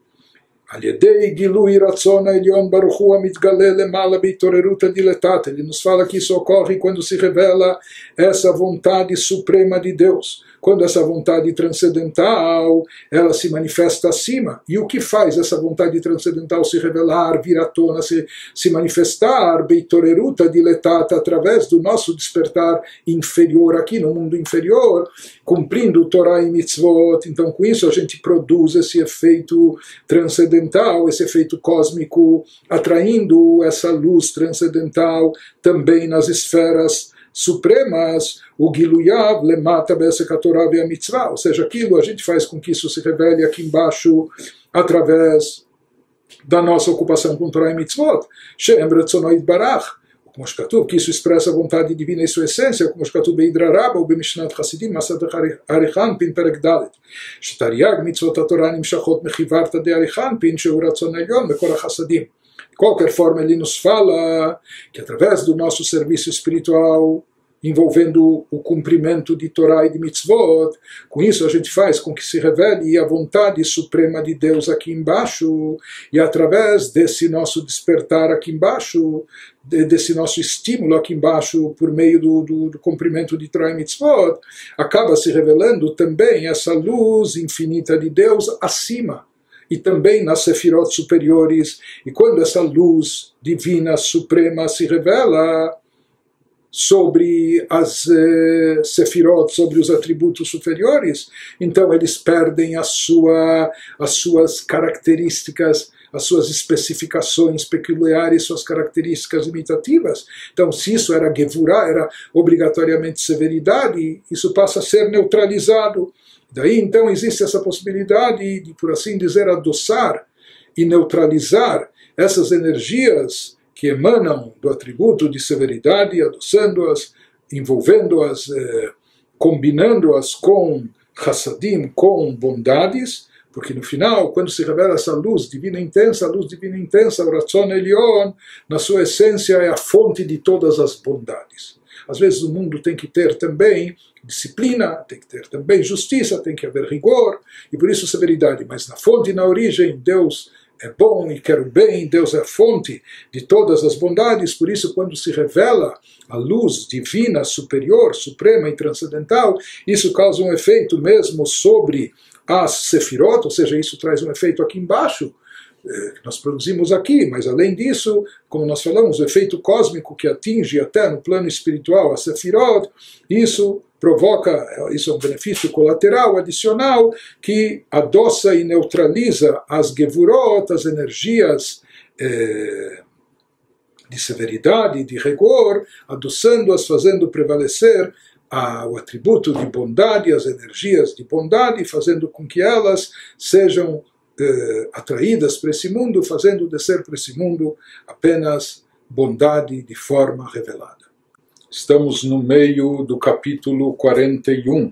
על ידי גילוי רצון העליון ברוך הוא המתגלה למעלה בהתעוררות הדילטת. Ele nos fala que isso ocorre quando se revela essa quando essa vontade transcendental ela se manifesta acima. E o que faz essa vontade transcendental se revelar, vir à tona, se, se manifestar, beitoreruta diletata, através do nosso despertar inferior aqui no mundo inferior, cumprindo Torah e Mitzvot. Então, com isso, a gente produz esse efeito transcendental, esse efeito cósmico, atraindo essa luz transcendental também nas esferas supremas, o Giluyav lemata Besekatorah e a mitzvah, ou seja, aquilo a gente faz com que isso se revele aqui embaixo através da nossa ocupação com Torah e mitzvot. Shem Retzonoid Barach, como Shkatuv, que isso expressa a vontade divina e sua essência, como Shkatuv Beidraraba, ou Bemishnat Hasidim, Masad Arichan, Pin Perek Dalet. Shtariag mitzvot HaTorah nimshachot mechivarta de Arichan, Pin Sheu Ratzon Elyon, Mekor HaChasadim. Qualquer forma, ele nos fala que através do nosso serviço espiritual, envolvendo o cumprimento de Torá e de mitzvot. Com isso a gente faz com que se revele a vontade suprema de Deus aqui embaixo e através desse nosso despertar aqui embaixo, desse nosso estímulo aqui embaixo por meio do, do, do cumprimento de Torá e mitzvot, acaba se revelando também essa luz infinita de Deus acima e também nas sefirot superiores. E quando essa luz divina suprema se revela, sobre as eh, sefirot, sobre os atributos superiores, então eles perdem a sua, as suas características, as suas especificações peculiares, suas características limitativas. Então, se isso era gevurah, era obrigatoriamente severidade, isso passa a ser neutralizado. Daí, então, existe essa possibilidade de, por assim dizer, adoçar e neutralizar essas energias que emanam do atributo de severidade, adoçando-as, envolvendo-as, eh, combinando-as com chassadim, com bondades, porque no final, quando se revela essa luz divina intensa, a luz divina intensa, o Ratzon Elion, na sua essência é a fonte de todas as bondades. Às vezes o mundo tem que ter também disciplina, tem que ter também justiça, tem que haver rigor, e por isso severidade. Mas na fonte, na origem, Deus é bom e quer o bem, Deus é a fonte de todas as bondades, por isso, quando se revela a luz divina, superior, suprema e transcendental, isso causa um efeito mesmo sobre as sefirot, ou seja, isso traz um efeito aqui embaixo, eh, que nós produzimos aqui, mas além disso, como nós falamos, o efeito cósmico que atinge até no plano espiritual a Sefirot, isso provoca, isso é um benefício colateral, adicional, que adoça e neutraliza as Gevurot, as energias eh, de severidade, de rigor, adoçando-as, fazendo prevalecer a, o atributo de bondade, as energias de bondade, fazendo com que elas sejam eh, atraídas para esse mundo, fazendo descer para esse mundo apenas bondade de forma revelada. Estamos no meio do capítulo 41,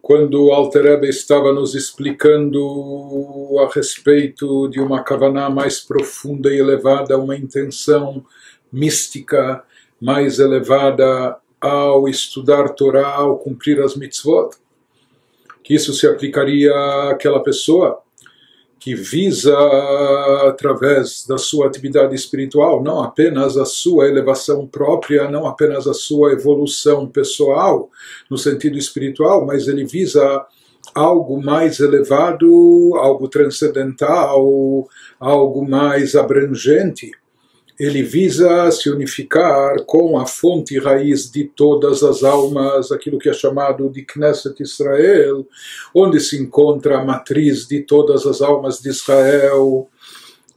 quando Alter estava nos explicando a respeito de uma kavaná mais profunda e elevada, uma intenção mística mais elevada ao estudar Torá, ao cumprir as mitzvot, que isso se aplicaria àquela pessoa que visa, através da sua atividade espiritual, não apenas a sua elevação própria, não apenas a sua evolução pessoal, no sentido espiritual, mas ele visa algo mais elevado, algo transcendental, algo mais abrangente ele visa se unificar com a fonte raiz de todas as almas, aquilo que é chamado de Knesset Israel, onde se encontra a matriz de todas as almas de Israel.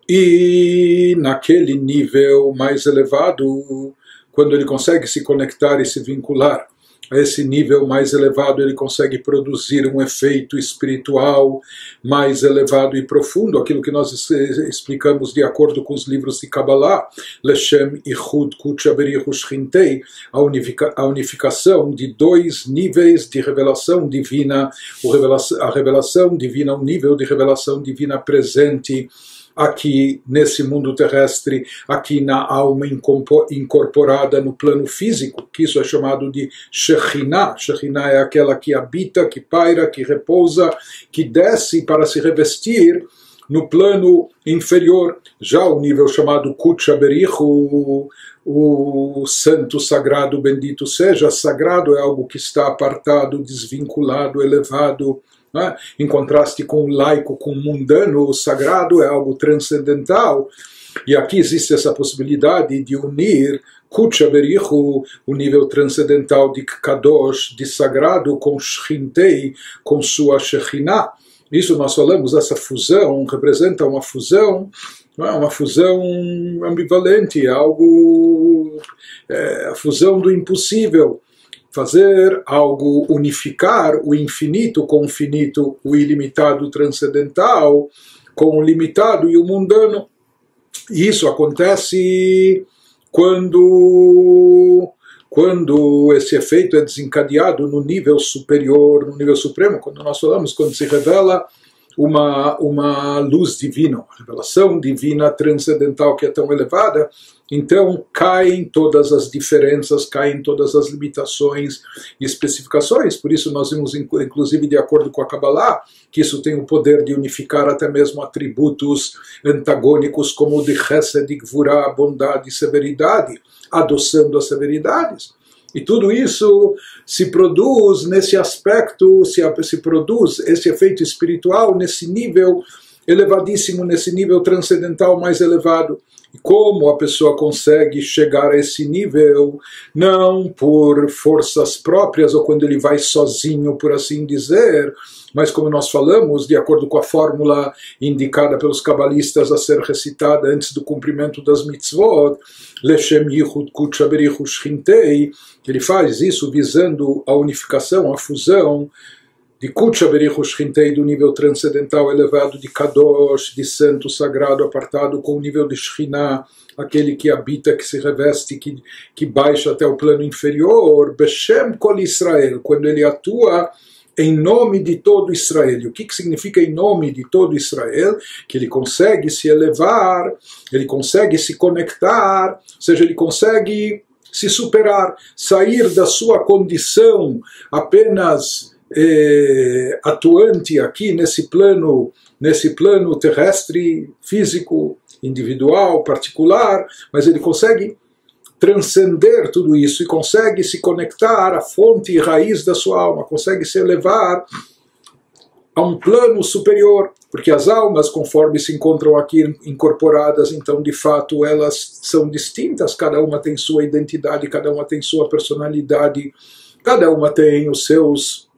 E naquele nível mais elevado, quando ele consegue se conectar e se vincular a esse nível mais elevado ele consegue produzir um efeito espiritual mais elevado e profundo, aquilo que nós explicamos de acordo com os livros de Kabbalah, Leshem Ichud Kuchaberichu Shchintei, a unificação de dois níveis de revelação divina, a revelação divina, um nível de revelação divina presente aqui nesse mundo terrestre, aqui na alma incorporada no plano físico, que isso é chamado de Shekhinah. Shekhinah é aquela que habita, que paira, que repousa, que desce para se revestir no plano inferior, já o nível chamado Kutchaberichu, o santo sagrado bendito seja, sagrado é algo que está apartado, desvinculado, elevado, né? Em contraste com o laico, com o mundano, o sagrado é algo transcendental. E aqui existe essa possibilidade de unir Kucha Berichu, o nível transcendental de Kadosh, de sagrado, com Shchintei, com sua Shekhinah. Isso nós falamos, essa fusão representa uma fusão, é? uma fusão ambivalente, algo, é, a fusão do impossível fazer algo, unificar o infinito com o finito, o ilimitado transcendental com o limitado e o mundano. Isso acontece quando quando esse efeito é desencadeado no nível superior, no nível supremo, quando nós falamos, quando se revela uma, uma luz divina, uma revelação divina transcendental que é tão elevada, então caem todas as diferenças, caem todas as limitações e especificações. Por isso nós vimos, inclusive de acordo com a Kabbalah, que isso tem o poder de unificar até mesmo atributos antagônicos como o de Chesed, de Gvurah, bondade e severidade, adoçando as severidades. E tudo isso se produz nesse aspecto, se, se produz esse efeito espiritual nesse nível elevadíssimo, nesse nível transcendental mais elevado. E como a pessoa consegue chegar a esse nível, não por forças próprias ou quando ele vai sozinho, por assim dizer, mas como nós falamos, de acordo com a fórmula indicada pelos cabalistas a ser recitada antes do cumprimento das mitzvot, Leshem Yichud Kutshaberichu Shchintei, ele faz isso visando a unificação, a fusão de Kutcha Berichush Shchintei, do nível transcendental elevado de Kadosh, de santo sagrado apartado com o nível de Shekhinah, aquele que habita, que se reveste, que, que baixa até o plano inferior, Beshem Kol Israel, quando ele atua em nome de todo Israel. E o que, que significa em nome de todo Israel? Que ele consegue se elevar, ele consegue se conectar, ou seja, ele consegue se superar, sair da sua condição apenas eh, atuante aqui nesse plano, nesse plano terrestre, físico, individual, particular, mas ele consegue transcender tudo isso e consegue se conectar à fonte e raiz da sua alma, consegue se elevar a um plano superior, porque as almas, conforme se encontram aqui incorporadas, então de fato elas são distintas, cada uma tem sua identidade, cada uma tem sua personalidade, cada uma tem os seus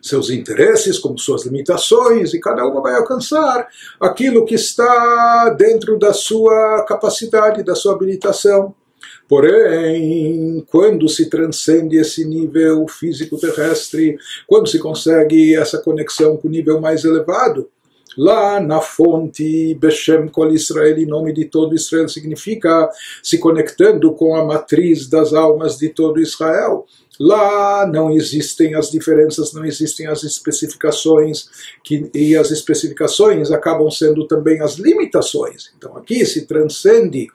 seus interesses, como suas limitações, e cada uma vai alcançar aquilo que está dentro da sua capacidade, da sua habilitação. Porém, quando se transcende esse nível físico terrestre, quando se consegue essa conexão com o nível mais elevado, lá na fonte Beshem Kol Israel, em nome de todo Israel, significa se conectando com a matriz das almas de todo Israel. Lá não existem as diferenças, não existem as especificações, que, e as especificações acabam sendo também as limitações. Então aqui se transcende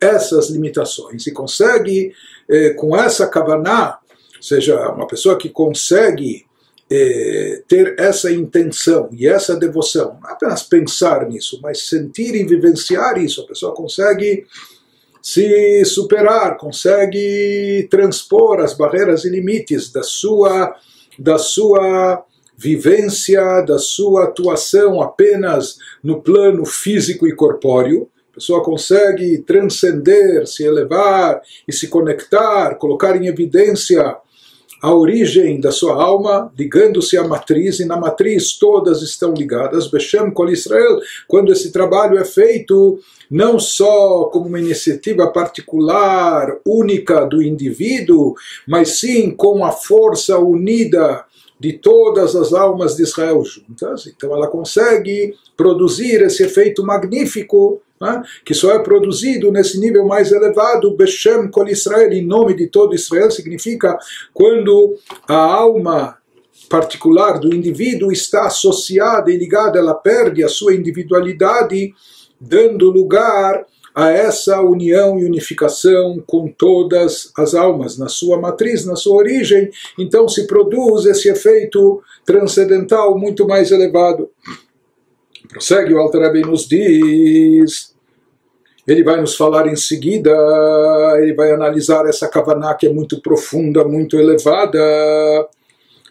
essas limitações e consegue, eh, com essa kavaná, ou seja, uma pessoa que consegue eh, ter essa intenção e essa devoção, não apenas pensar nisso, mas sentir e vivenciar isso, a pessoa consegue se superar, consegue transpor as barreiras e limites da sua, da sua vivência, da sua atuação apenas no plano físico e corpóreo. Pessoa consegue transcender, se elevar e se conectar, colocar em evidência a origem da sua alma, ligando-se à matriz, e na matriz todas estão ligadas. Beshem Kol Israel, quando esse trabalho é feito não só como uma iniciativa particular, única do indivíduo, mas sim com a força unida de todas as almas de Israel juntas. Então ela consegue produzir esse efeito magnífico né, que só é produzido nesse nível mais elevado, Beshem Kol Israel, em nome de todo Israel, significa quando a alma particular do indivíduo está associada e ligada, ela perde a sua individualidade, dando lugar a essa união e unificação com todas as almas, na sua matriz, na sua origem, então se produz esse efeito transcendental muito mais elevado. Prossegue o Alter Rebbe nos diz, ele vai nos falar em seguida, ele vai analisar essa Kavaná que é muito profunda, muito elevada,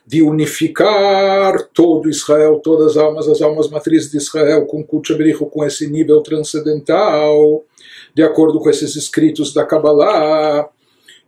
de unificar todo Israel, todas as almas, as almas matrizes de Israel, com Kutchabrichu, com esse nível transcendental, de acordo com esses escritos da Kabbalah.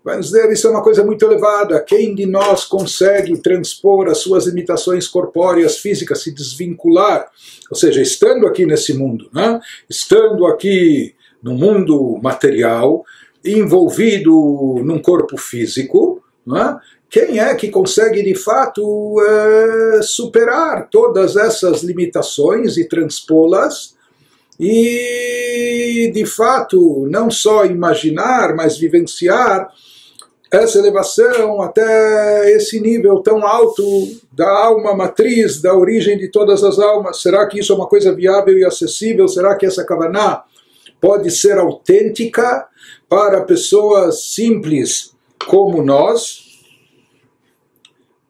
Vamos dizer, isso é uma coisa muito elevada. Quem de nós consegue transpor as suas limitações corpóreas, físicas, se desvincular? Ou seja, estando aqui nesse mundo, né? estando aqui no mundo material, envolvido num corpo físico, né? quem é que consegue de fato é, superar todas essas limitações e transpô-las? E de fato, não só imaginar, mas vivenciar essa elevação até esse nível tão alto da alma matriz, da origem de todas as almas? Será que isso é uma coisa viável e acessível? Será que essa Kavaná pode ser autêntica para pessoas simples como nós?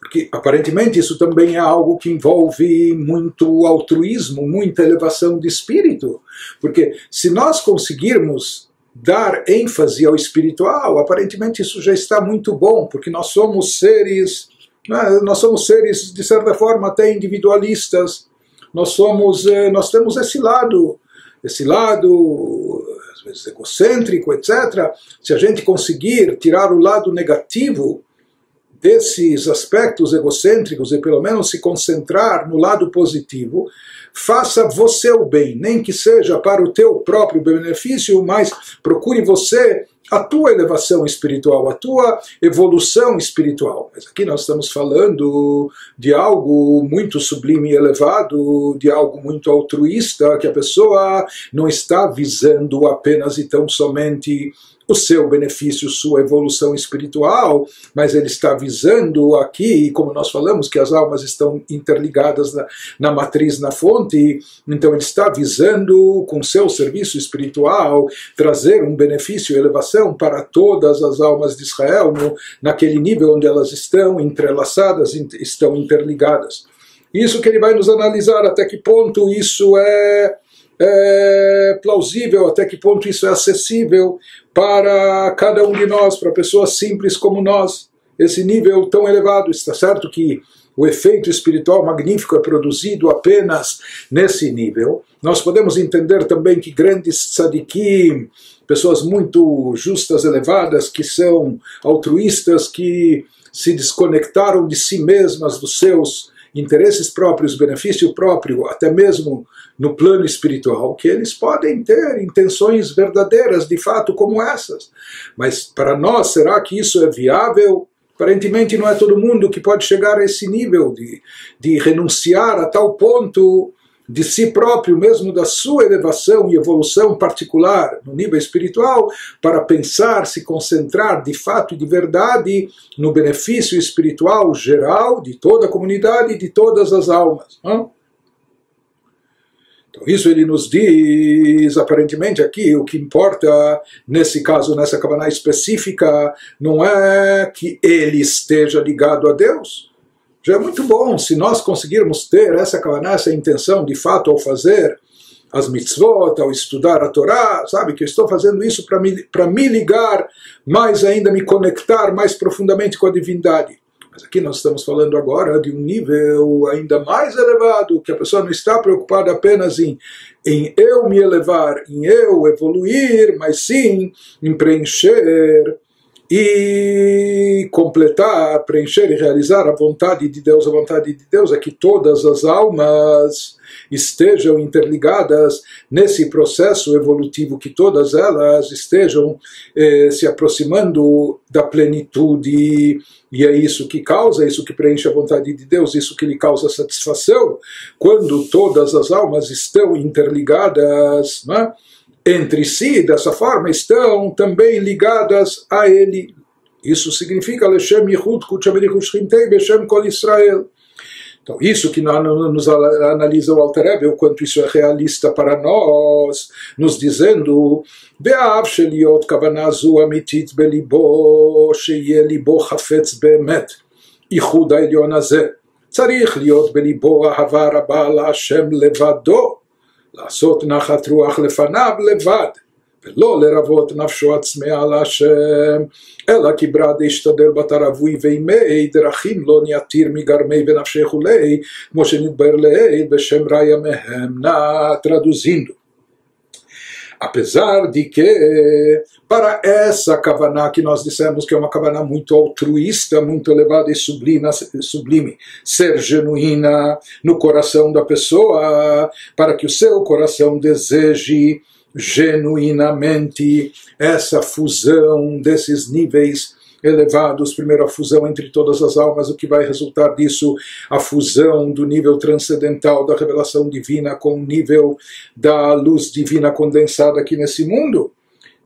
Porque aparentemente isso também é algo que envolve muito altruísmo, muita elevação de espírito. Porque se nós conseguirmos dar ênfase ao espiritual, aparentemente isso já está muito bom, porque nós somos seres, né, nós somos seres de certa forma até individualistas. Nós somos, eh, nós temos esse lado, esse lado às vezes egocêntrico, etc. Se a gente conseguir tirar o lado negativo desses aspectos egocêntricos e pelo menos se concentrar no lado positivo, faça você o bem, nem que seja para o teu próprio benefício, mas procure você a tua elevação espiritual, a tua evolução espiritual. Mas aqui nós estamos falando de algo muito sublime e elevado, de algo muito altruísta, que a pessoa não está visando apenas e tão somente o seu benefício, sua evolução espiritual, mas ele está visando aqui, como nós falamos, que as almas estão interligadas na, na matriz, na fonte, então ele está visando, com seu serviço espiritual, trazer um benefício elevação para todas as almas de Israel, no, naquele nível onde elas estão entrelaçadas, estão interligadas. Isso que ele vai nos analisar, até que ponto isso é é plausível, até que ponto isso é acessível para cada um de nós, para pessoas simples como nós, esse nível tão elevado. Está certo que o efeito espiritual magnífico é produzido apenas nesse nível. Nós podemos entender também que grandes tzadikim, pessoas muito justas, elevadas, que são altruístas, que se desconectaram de si mesmas, dos seus interesses próprios, benefício próprio, até mesmo no plano espiritual, que eles podem ter intenções verdadeiras, de fato, como essas. Mas para nós, será que isso é viável? Aparentemente não é todo mundo que pode chegar a esse nível de, de renunciar a tal ponto de si próprio, mesmo da sua elevação e evolução particular no nível espiritual, para pensar, se concentrar de fato e de verdade no benefício espiritual geral de toda a comunidade e de todas as almas. Então, isso ele nos diz, aparentemente, aqui, o que importa, nesse caso, nessa cabana específica, não é que ele esteja ligado a Deus, já é muito bom se nós conseguirmos ter essa kavaná, essa intenção de fato ao fazer as mitzvot, ao estudar a Torá, sabe, que eu estou fazendo isso para me, me ligar mais ainda, me conectar mais profundamente com a divindade. Mas aqui nós estamos falando agora de um nível ainda mais elevado, que a pessoa não está preocupada apenas em, em eu me elevar, em eu evoluir, mas sim em preencher e completar, preencher e realizar a vontade de Deus. A vontade de Deus é que todas as almas estejam interligadas nesse processo evolutivo, que todas elas estejam eh, se aproximando da plenitude. E é isso que causa, é isso que preenche a vontade de Deus, isso que lhe causa satisfação. Quando todas as almas estão interligadas, né? entre si, dessa forma, estão também ligadas a ele. Isso significa Leshem Yehud Kuchamerichu Shchintei Beshem Kol Israel. Então, isso que nos analisa o Alter o quanto isso é realista para nós, nos dizendo ואף שלהיות כוונה זו אמיתית בליבו, שיהיה ליבו חפץ באמת, ייחוד העליון הזה. צריך להיות בליבו אהבה רבה להשם לבדו, לעשות נחת רוח לפניו לבד, ולא לרבות נפשו עצמאה להשם, אלא כי ברד ישתדל בתרבוי וימי דרכים לא ניתיר מגרמי ונפשי כולי, כמו שנתבר לעיל בשם ראיה מהם, נא traduzindo. Apesar de que, para essa Kavaná que nós dissemos que é uma Kavaná muito altruísta, muito elevada e sublime, ser genuína no coração da pessoa, para que o seu coração deseje genuinamente essa fusão desses níveis elevados, primeiro a fusão entre todas as almas, o que vai resultar disso, a fusão do nível transcendental da revelação divina com o nível da luz divina condensada aqui nesse mundo.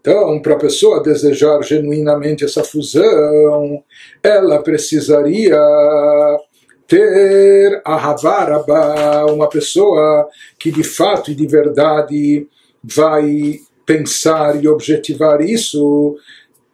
Então, para a pessoa desejar genuinamente essa fusão, ela precisaria ter a Havaraba, uma pessoa que de fato e de verdade vai pensar e objetivar isso.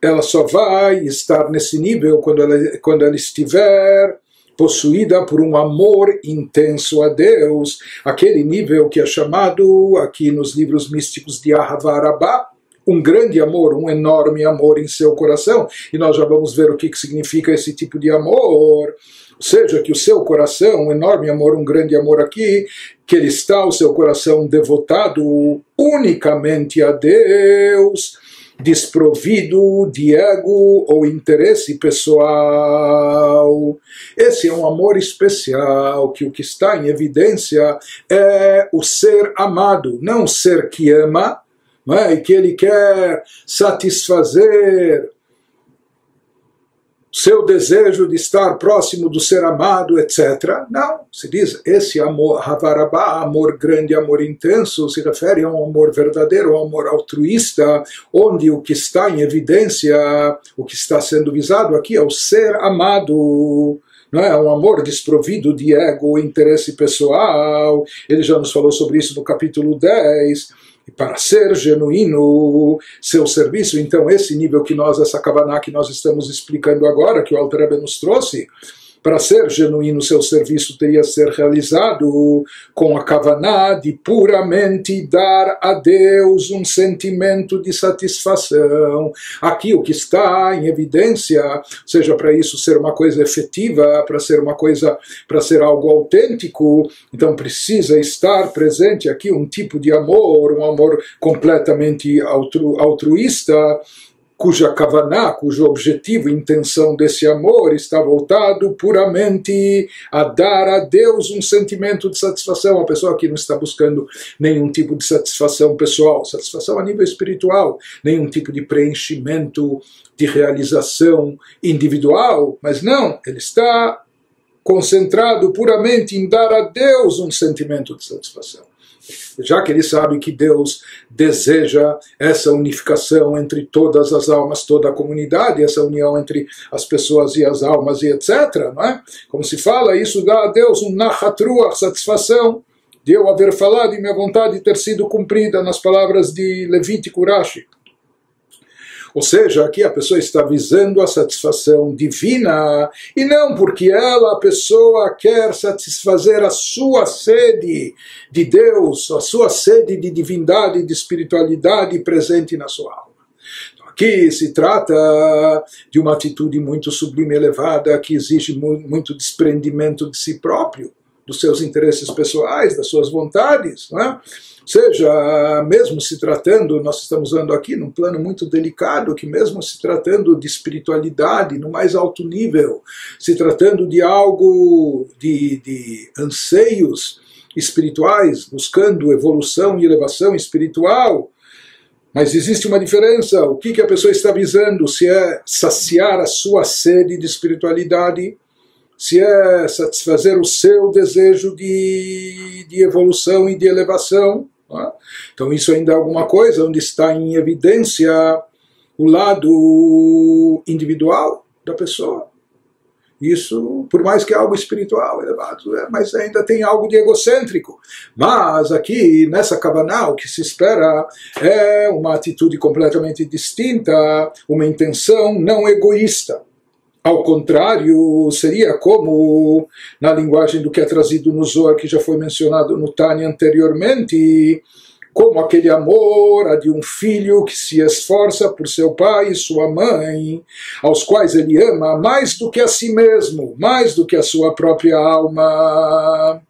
Ela só vai estar nesse nível quando ela, quando ela estiver possuída por um amor intenso a Deus, aquele nível que é chamado aqui nos livros místicos de Ahavarabá, um grande amor, um enorme amor em seu coração. E nós já vamos ver o que, que significa esse tipo de amor. Ou seja, que o seu coração, um enorme amor, um grande amor aqui, que ele está, o seu coração devotado unicamente a Deus desprovido de ego ou interesse pessoal. Esse é um amor especial, que o que está em evidência é o ser amado, não o ser que ama, é? e que ele quer satisfazer seu desejo de estar próximo do ser amado, etc. Não, se diz esse amor, Havarabá, amor grande, amor intenso, se refere a um amor verdadeiro, um amor altruísta, onde o que está em evidência, o que está sendo visado aqui é o ser amado. Não é um amor desprovido de ego, interesse pessoal. Ele já nos falou sobre isso no capítulo 10 e para ser genuíno seu serviço, então esse nível que nós, essa Kavaná que nós estamos explicando agora, que o Alter nos trouxe, para ser genuíno, seu serviço teria que ser realizado com a kavaná de puramente dar a Deus um sentimento de satisfação. Aqui o que está em evidência, seja para isso ser uma coisa efetiva, para ser uma coisa, para ser algo autêntico, então precisa estar presente aqui um tipo de amor, um amor completamente altru, altruísta cuja kavaná, cujo objetivo, intenção desse amor está voltado puramente a dar a Deus um sentimento de satisfação. A pessoa que não está buscando nenhum tipo de satisfação pessoal, satisfação a nível espiritual, nenhum tipo de preenchimento, de realização individual, mas não, ele está concentrado puramente em dar a Deus um sentimento de satisfação já que ele sabe que Deus deseja essa unificação entre todas as almas, toda a comunidade, essa união entre as pessoas e as almas e etc. Não é? Como se fala, isso dá a Deus um nachatruach, satisfação de eu haver falado e minha vontade ter sido cumprida nas palavras de Levítico Rashi. Ou seja, aqui a pessoa está visando a satisfação divina e não porque ela, a pessoa, quer satisfazer a sua sede de Deus, a sua sede de divindade, de espiritualidade presente na sua alma. Então, aqui se trata de uma atitude muito sublime, elevada, que exige muito desprendimento de si próprio dos seus interesses pessoais, das suas vontades, não é? Seja, mesmo se tratando, nós estamos vendo aqui num plano muito delicado, que mesmo se tratando de espiritualidade no mais alto nível, se tratando de algo, de, de anseios espirituais, buscando evolução e elevação espiritual, mas existe uma diferença. O que, que a pessoa está visando? Se é saciar a sua sede de espiritualidade, se é satisfazer o seu desejo de, de evolução e de elevação, é? Então isso ainda é alguma coisa onde está em evidência o lado individual da pessoa. Isso, por mais que é algo espiritual elevado, é, mas ainda tem algo de egocêntrico. Mas aqui, nessa Kavanah, o que se espera é uma atitude completamente distinta, uma intenção não egoísta. Ao contrário, seria como na linguagem do que é trazido no Zohar, que já foi mencionado no Tânia anteriormente, como aquele amor a de um filho que se esforça por seu pai e sua mãe, aos quais ele ama mais do que a si mesmo, mais do que a sua própria alma.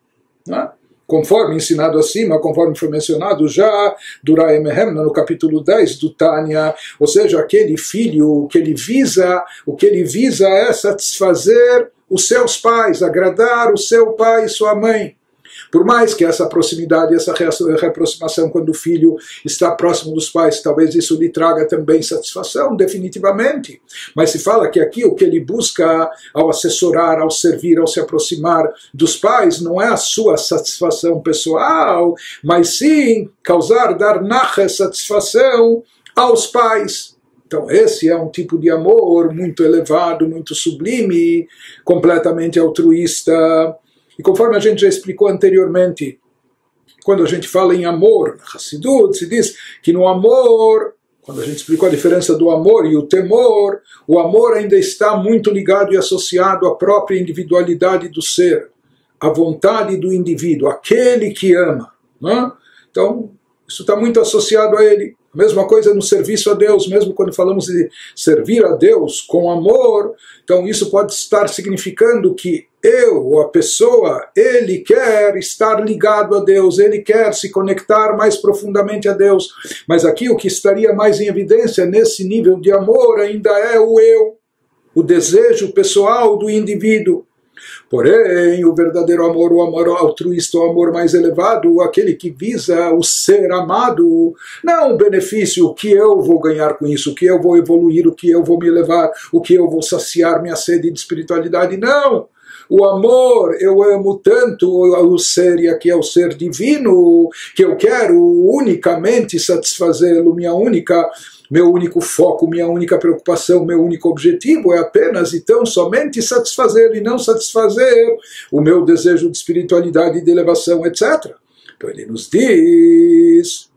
Não é? Conforme ensinado acima, conforme foi mencionado já Durai Mehemna no capítulo 10 do Tânia, ou seja, aquele filho que ele visa, o que ele visa é satisfazer os seus pais, agradar o seu pai e sua mãe. Por mais que essa proximidade, essa reaproximação quando o filho está próximo dos pais, talvez isso lhe traga também satisfação, definitivamente. Mas se fala que aqui o que ele busca ao assessorar, ao servir, ao se aproximar dos pais, não é a sua satisfação pessoal, mas sim causar, dar narra satisfação aos pais. Então, esse é um tipo de amor muito elevado, muito sublime, completamente altruísta. E conforme a gente já explicou anteriormente, quando a gente fala em amor, Hassidut, se diz que no amor, quando a gente explicou a diferença do amor e o temor, o amor ainda está muito ligado e associado à própria individualidade do ser, à vontade do indivíduo, aquele que ama. Não? Então, isso está muito associado a ele. A mesma coisa no serviço a Deus, mesmo quando falamos de servir a Deus com amor, então isso pode estar significando que eu, ou a pessoa, ele quer estar ligado a Deus, ele quer se conectar mais profundamente a Deus. Mas aqui o que estaria mais em evidência nesse nível de amor ainda é o eu, o desejo pessoal do indivíduo. Porém, o verdadeiro amor, o amor altruísta, o amor mais elevado, aquele que visa o ser amado, não o benefício, o que eu vou ganhar com isso, o que eu vou evoluir, o que eu vou me elevar, o que eu vou saciar minha sede de espiritualidade, não o amor, eu amo tanto o ser, e aqui é o ser divino, que eu quero unicamente satisfazê-lo, minha única meu único foco, minha única preocupação, meu único objetivo é apenas e tão somente satisfazer e não satisfazer o meu desejo de espiritualidade, de elevação, etc. Então ele nos diz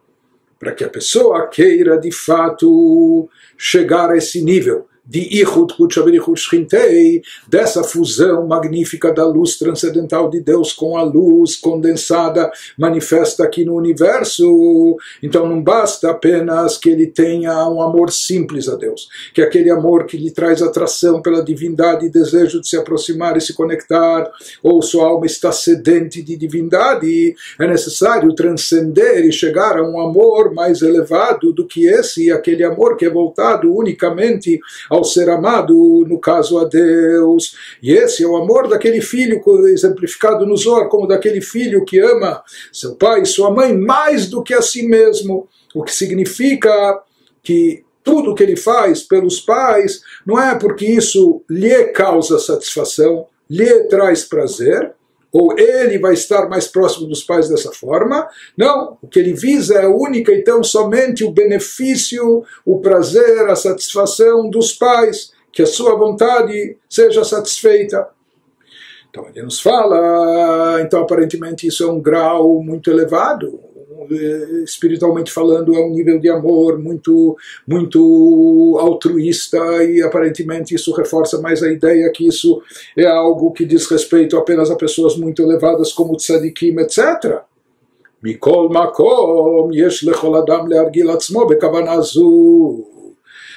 para que a pessoa queira de fato chegar a esse nível de Ichud Kutshaverichud Shchintei, dessa fusão magnífica da luz transcendental de Deus com a luz condensada manifesta aqui no universo. Então não basta apenas que ele tenha um amor simples a Deus, que é aquele amor que lhe traz atração pela divindade e desejo de se aproximar e se conectar, ou sua alma está sedente de divindade, é necessário transcender e chegar a um amor mais elevado do que esse, aquele amor que é voltado unicamente ao ser amado, no caso a Deus. E esse é o amor daquele filho exemplificado no Zohar, como daquele filho que ama seu pai e sua mãe mais do que a si mesmo. O que significa que tudo que ele faz pelos pais não é porque isso lhe causa satisfação, lhe traz prazer, ou ele vai estar mais próximo dos pais dessa forma. Não, o que ele visa é única e tão somente o benefício, o prazer, a satisfação dos pais, que a sua vontade seja satisfeita. Então ele nos fala, então aparentemente isso é um grau muito elevado, espiritualmente falando, é um nível de amor muito, muito altruísta e aparentemente isso reforça mais a ideia que isso é algo que diz respeito apenas a pessoas muito elevadas como tzadikim, etc. מכל מקום יש לכל אדם להרגיל עצמו בכוונה זו.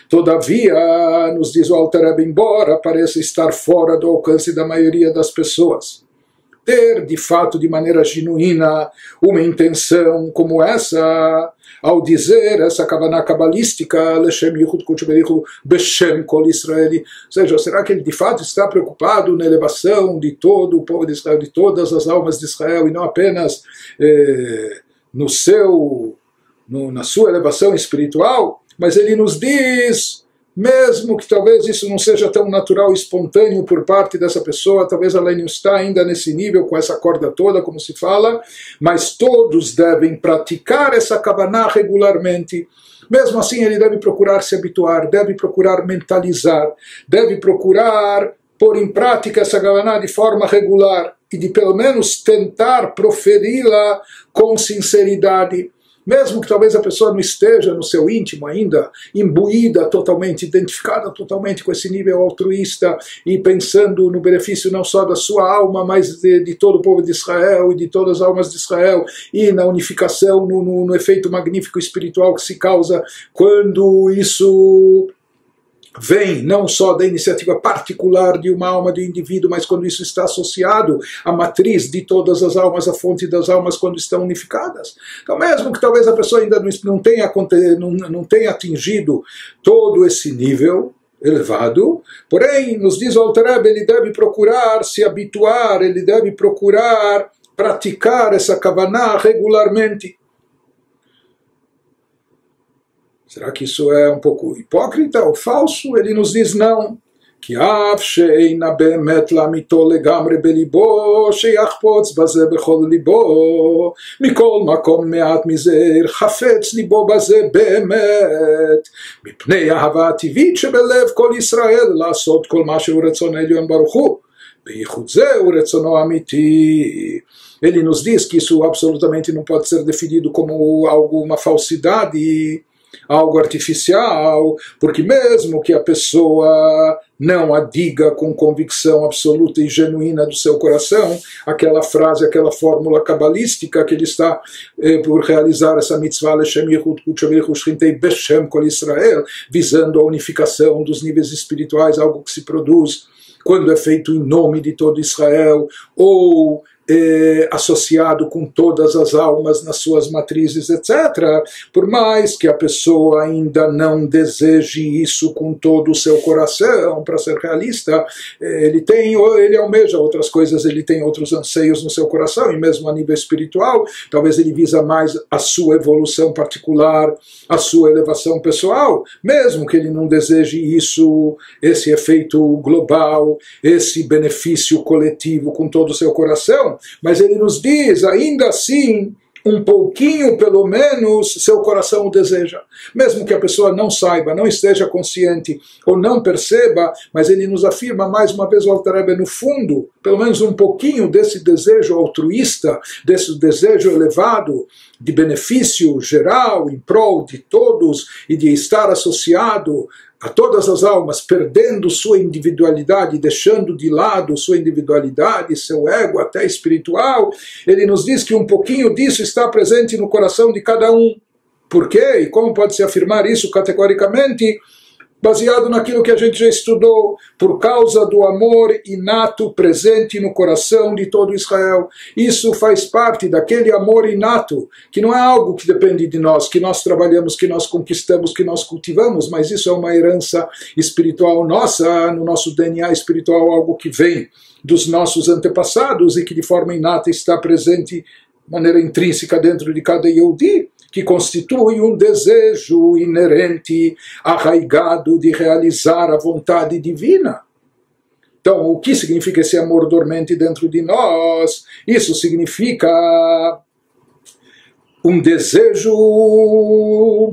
Todavia, nos diz o Alter embora pareça estar fora do alcance da maioria das pessoas. ter de fato, de maneira genuína, uma intenção como essa, ao dizer essa kavaná cabalística, Beshem Kol Israeli. Ou seja, será que ele de fato está preocupado na elevação de todo o povo de Israel, de todas as almas de Israel, e não apenas eh, no seu, no, na sua elevação espiritual? Mas ele nos diz mesmo que talvez isso não seja tão natural espontâneo por parte dessa pessoa, talvez ela não está ainda nesse nível com essa corda toda, como se fala, mas todos devem praticar essa kavaná regularmente. Mesmo assim, ele deve procurar se habituar, deve procurar mentalizar, deve procurar pôr em prática essa kavaná de forma regular e de pelo menos tentar proferi-la com sinceridade mesmo que talvez a pessoa não esteja no seu íntimo ainda imbuída totalmente, identificada totalmente com esse nível altruísta e pensando no benefício não só da sua alma, mas de, de todo o povo de Israel e de todas as almas de Israel e na unificação, no, no, no efeito magnífico espiritual que se causa quando isso vem não só da iniciativa particular de uma alma, um indivíduo, mas quando isso está associado à matriz de todas as almas, à fonte das almas, quando estão unificadas. Então, mesmo que talvez a pessoa ainda não tenha, não tenha atingido todo esse nível, elevado, porém, nos diz o Altareb, ele deve procurar se habituar, ele deve procurar praticar essa kavaná regularmente. Será que isso é um pouco hipócrita ou falso? Ele nos diz não. כי אף שאינה באמת לאמיתו לגמרי בליבו, שיחפוץ בזה בכל ליבו. מכל מקום מעט מזה חפץ ליבו בזה באמת, מפני האהבה הטבעית שבלב כל ישראל לעשות כל מה שהוא רצון עליון ברוך הוא. בייחוד זה הוא רצונו האמיתי. Ele nos diz que isso absolutamente não pode ser definido como alguma falsidade algo artificial, porque mesmo que a pessoa não a diga com convicção absoluta e genuína do seu coração, aquela frase, aquela fórmula cabalística que ele está eh, por realizar essa mitzvah Israel, visando a unificação dos níveis espirituais, algo que se produz quando é feito em nome de todo Israel, ou eh, associado com todas as almas nas suas matrizes, etc., por mais que a pessoa ainda não deseje isso com todo o seu coração, para ser realista, eh, ele tem, ele almeja outras coisas, ele tem outros anseios no seu coração, e mesmo a nível espiritual, talvez ele visa mais a sua evolução particular, a sua elevação pessoal, mesmo que ele não deseje isso, esse efeito global, esse benefício coletivo com todo o seu coração, mas ele nos diz, ainda assim, um pouquinho pelo menos seu coração o deseja. Mesmo que a pessoa não saiba, não esteja consciente ou não perceba, mas ele nos afirma mais uma vez o Altarebe no fundo, pelo menos um pouquinho desse desejo altruísta, desse desejo elevado de benefício geral em prol de todos e de estar associado a todas as almas, perdendo sua individualidade, deixando de lado sua individualidade, seu ego, até espiritual, ele nos diz que um pouquinho disso está presente no coração de cada um. Por quê? E como pode se afirmar isso categoricamente? Baseado naquilo que a gente já estudou, por causa do amor inato presente no coração de todo Israel. Isso faz parte daquele amor inato, que não é algo que depende de nós, que nós trabalhamos, que nós conquistamos, que nós cultivamos, mas isso é uma herança espiritual nossa, no nosso DNA espiritual, algo que vem dos nossos antepassados e que de forma inata está presente de maneira intrínseca dentro de cada Yehudi que constitui um desejo inerente, arraigado de realizar a vontade divina. Então, o que significa esse amor dormente dentro de nós? Isso significa um desejo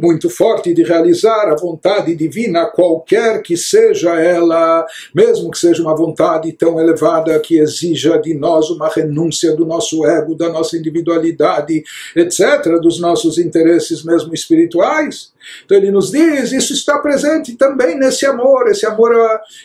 muito forte de realizar a vontade divina, qualquer que seja ela, mesmo que seja uma vontade tão elevada que exija de nós uma renúncia do nosso ego, da nossa individualidade, etc., dos nossos interesses mesmo espirituais. Então ele nos diz, isso está presente também nesse amor, esse amor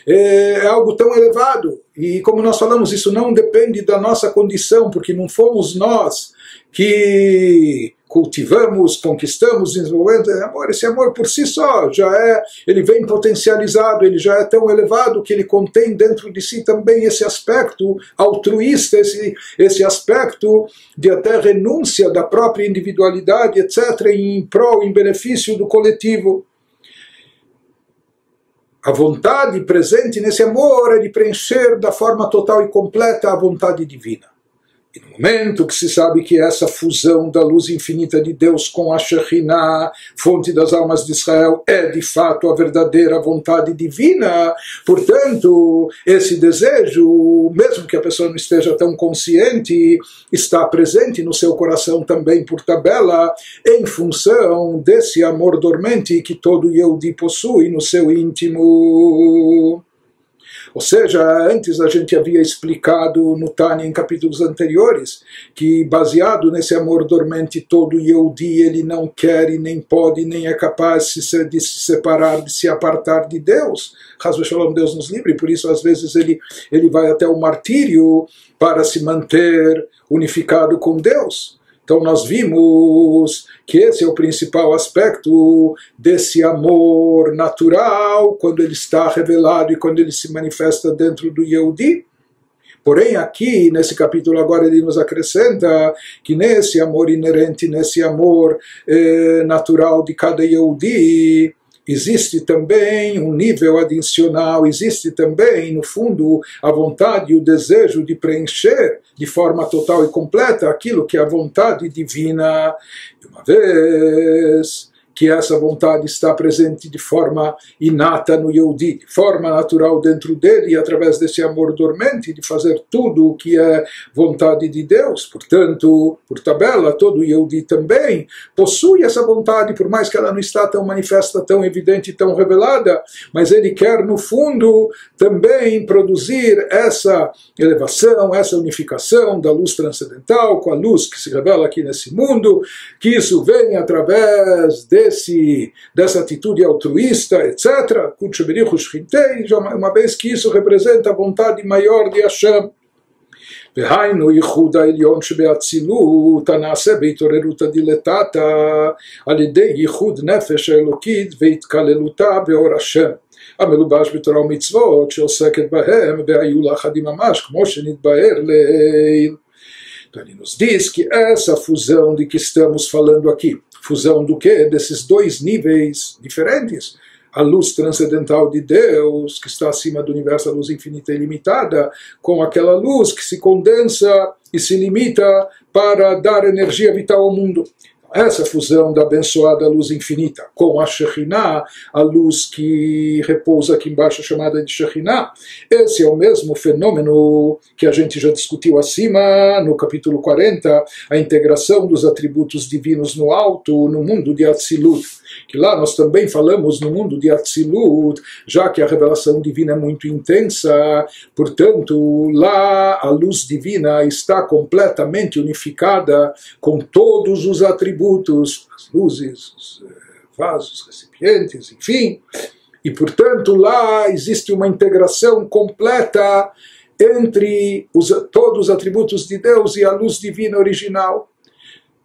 é, é algo tão elevado. E como nós falamos, isso não depende da nossa condição, porque não fomos nós que cultivamos, conquistamos, desenvolvemos esse amor, esse amor por si só já é, ele vem potencializado, ele já é tão elevado que ele contém dentro de si também esse aspecto altruísta, esse, esse aspecto de até renúncia da própria individualidade, etc., em prol, em benefício do coletivo. A vontade presente nesse amor é de preencher da forma total e completa a vontade divina. E no momento que se sabe que essa fusão da luz infinita de Deus com a Shekhinah, fonte das almas de Israel, é de fato a verdadeira vontade divina, portanto, esse desejo, mesmo que a pessoa não esteja tão consciente, está presente no seu coração também por tabela, em função desse amor dormente que todo Yehudi possui no seu íntimo. Ou seja, antes a gente havia explicado no Tânia em capítulos anteriores que baseado nesse amor dormente todo Yehudi ele não quer e nem pode nem é capaz de se, separar, de se apartar de Deus. Razo Shalom, Deus nos livre, por isso às vezes ele, ele vai até o martírio para se manter unificado com Deus. Então nós vimos que esse é o principal aspecto desse amor natural, quando ele está revelado e quando ele se manifesta dentro do Yehudi. Porém, aqui, nesse capítulo agora, ele nos acrescenta que nesse amor inerente, nesse amor eh, natural de cada Yehudi, existe também um nível adicional, existe também, no fundo, a vontade e o desejo de preencher de forma total e completa aquilo que é a vontade divina. De uma vez que essa vontade está presente de forma inata no Yehudi, de forma natural dentro dele, e através desse amor dormente, de fazer tudo o que é vontade de Deus. Portanto, por tabela, todo Yehudi também possui essa vontade, por mais que ela não está tão manifesta, tão evidente, tão revelada, mas ele quer, no fundo, também produzir essa elevação, essa unificação da luz transcendental com a luz que se revela aqui nesse mundo, que isso vem através de desse, dessa atitude altruísta, etc., uma vez que isso representa a vontade maior de Hashem. והיינו ייחוד העליון שבאצילות הנעשה בהתעוררותא דילתתא על ידי ייחוד נפש האלוקית והתקללותה באור השם המלובש בתורה ומצוות שעוסקת בהם והיו לאחדים ממש כמו שנתבהר לעיל. Então ele nos diz que essa fusão de que estamos falando aqui, fusão do que? Desses dois níveis diferentes. A luz transcendental de Deus, que está acima do universo, a luz infinita e ilimitada, com aquela luz que se condensa e se limita para dar energia vital ao mundo essa fusão da abençoada luz infinita com a Shekhinah, a luz que repousa aqui embaixo, chamada de Shekhinah, esse é o mesmo fenômeno que a gente já discutiu acima, no capítulo 40, a integração dos atributos divinos no alto, no mundo de Atzilut que lá nós também falamos no mundo de Atzilut, já que a revelação divina é muito intensa, portanto, lá a luz divina está completamente unificada com todos os atributos, as luzes, os eh, vasos, recipientes, enfim, e portanto lá existe uma integração completa entre os, todos os atributos de Deus e a luz divina original.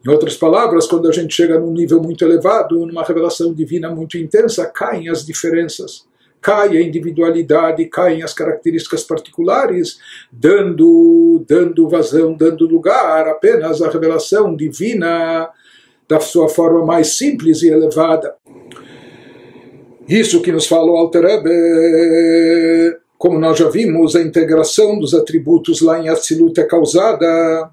Em outras palavras, quando a gente chega num nível muito elevado, numa revelação divina muito intensa, caem as diferenças, cai a individualidade, caem as características particulares, dando, dando vazão, dando lugar apenas à revelação divina da sua forma mais simples e elevada. Isso que nos falou Alter Rebbe, como nós já vimos, a integração dos atributos lá em Atzilut é causada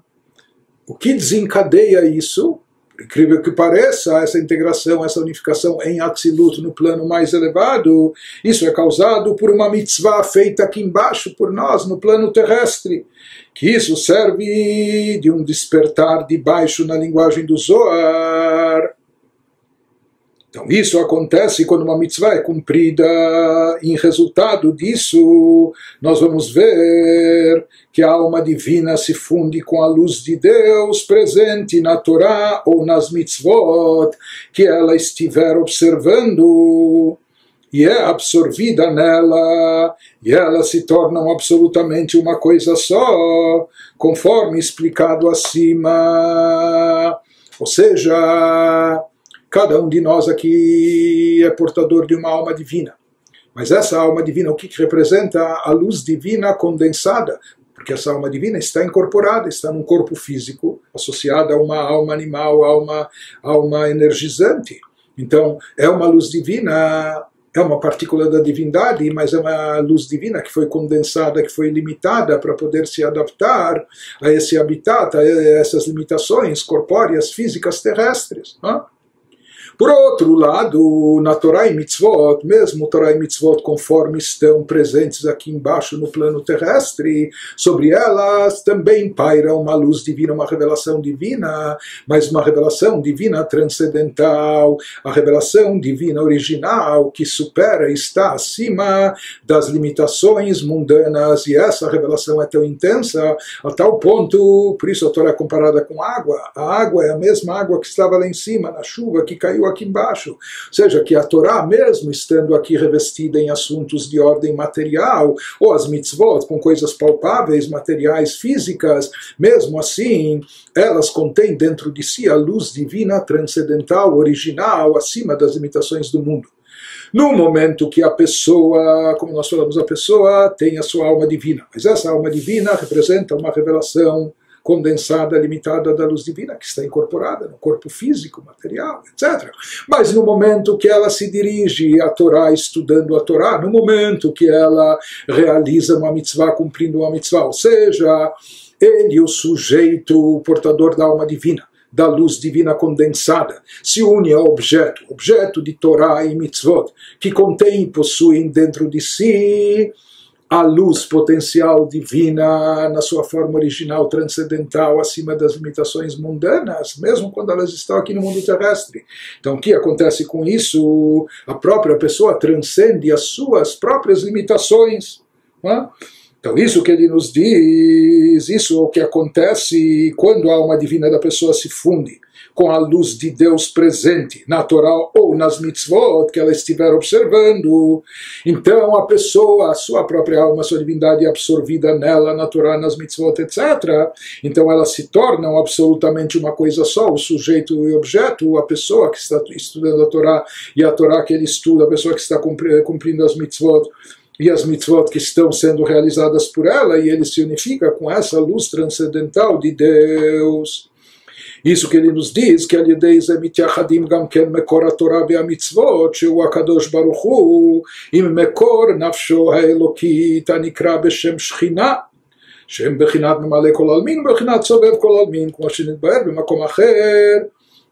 o que desencadeia isso, incrível que pareça, essa integração, essa unificação em Atzilut no plano mais elevado, isso é causado por uma mitzvah feita aqui embaixo por nós, no plano terrestre. Que isso serve de um despertar de baixo na linguagem do Zohar então, isso acontece quando uma mitzvah é cumprida. Em resultado disso, nós vamos ver que a alma divina se funde com a luz de Deus presente na Torá ou nas mitzvot que ela estiver observando e é absorvida nela, e elas se tornam absolutamente uma coisa só, conforme explicado acima. Ou seja, cada um de nós aqui é portador de uma alma divina. Mas essa alma divina, o que, representa? A luz divina condensada, porque essa alma divina está incorporada, está num corpo físico, associada a uma alma animal, alma, alma energizante. Então, é uma luz divina, é uma partícula da divindade, mas é uma luz divina que foi condensada, que foi limitada para poder se adaptar a esse habitat, a essas limitações corpóreas, físicas terrestres. Não? Por outro lado, na Torá e Mitzvot, mesmo Torá e Mitzvot conforme estão presentes aqui embaixo no plano terrestre, sobre elas também paira uma luz divina, uma revelação divina, mas uma revelação divina transcendental, a revelação divina original que supera e está acima das limitações mundanas, e essa revelação é tão intensa a tal ponto, por isso a Torá é comparada com água, a água é a mesma água que estava lá em cima, na chuva que caiu aqui embaixo. Ou seja, que a Torá, mesmo estando aqui revestida em assuntos de ordem material, ou as mitzvot com coisas palpáveis, materiais, físicas, mesmo assim, elas contêm dentro de si a luz divina, transcendental, original, acima das limitações do mundo. No momento que a pessoa, como nós falamos, a pessoa tem a sua alma divina, mas essa alma divina representa uma revelação condensada, limitada da luz divina que está incorporada no corpo físico, material, etc. Mas no momento que ela se dirige à Torá, estudando a Torá, no momento que ela realiza uma mitzvah, cumprindo uma mitzvah, ou seja, ele, o sujeito, o portador da alma divina, da luz divina condensada, se une ao objeto, objeto de Torá e mitzvot, que contém e possuem dentro de si a luz potencial divina na sua forma original transcendental acima das limitações mundanas, mesmo quando elas estão aqui no mundo terrestre. Então, o que acontece com isso? A própria pessoa transcende as suas próprias limitações. É? Então, isso que ele nos diz, isso é o que acontece quando a alma divina da pessoa se funde com a luz de Deus presente na Torá ou nas mitzvot que ela estiver observando. Então a pessoa, a sua própria alma, a sua divindade é absorvida nela, na Torá, nas mitzvot, etc. Então elas se tornam absolutamente uma coisa só, o sujeito e o objeto, a pessoa que está estudando a Torá e a Torá que ele estuda, a pessoa que está cumprindo as mitzvot e as mitzvot que estão sendo realizadas por ela, e ele se unifica com essa luz transcendental de Deus. Isso que ele nos diz, que על-ידי זה מתייחדים גם כן מקור התורה והמצוות, שהוא הקדוש ברוך הוא, עם מקור נפשו האלוקית הנקרא בשם שכינה. שהם בחינת ממלא כל עלמין ובחינת סובב כל עלמין, כמו שנתבהר במקום אחר,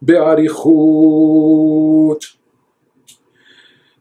באריכות.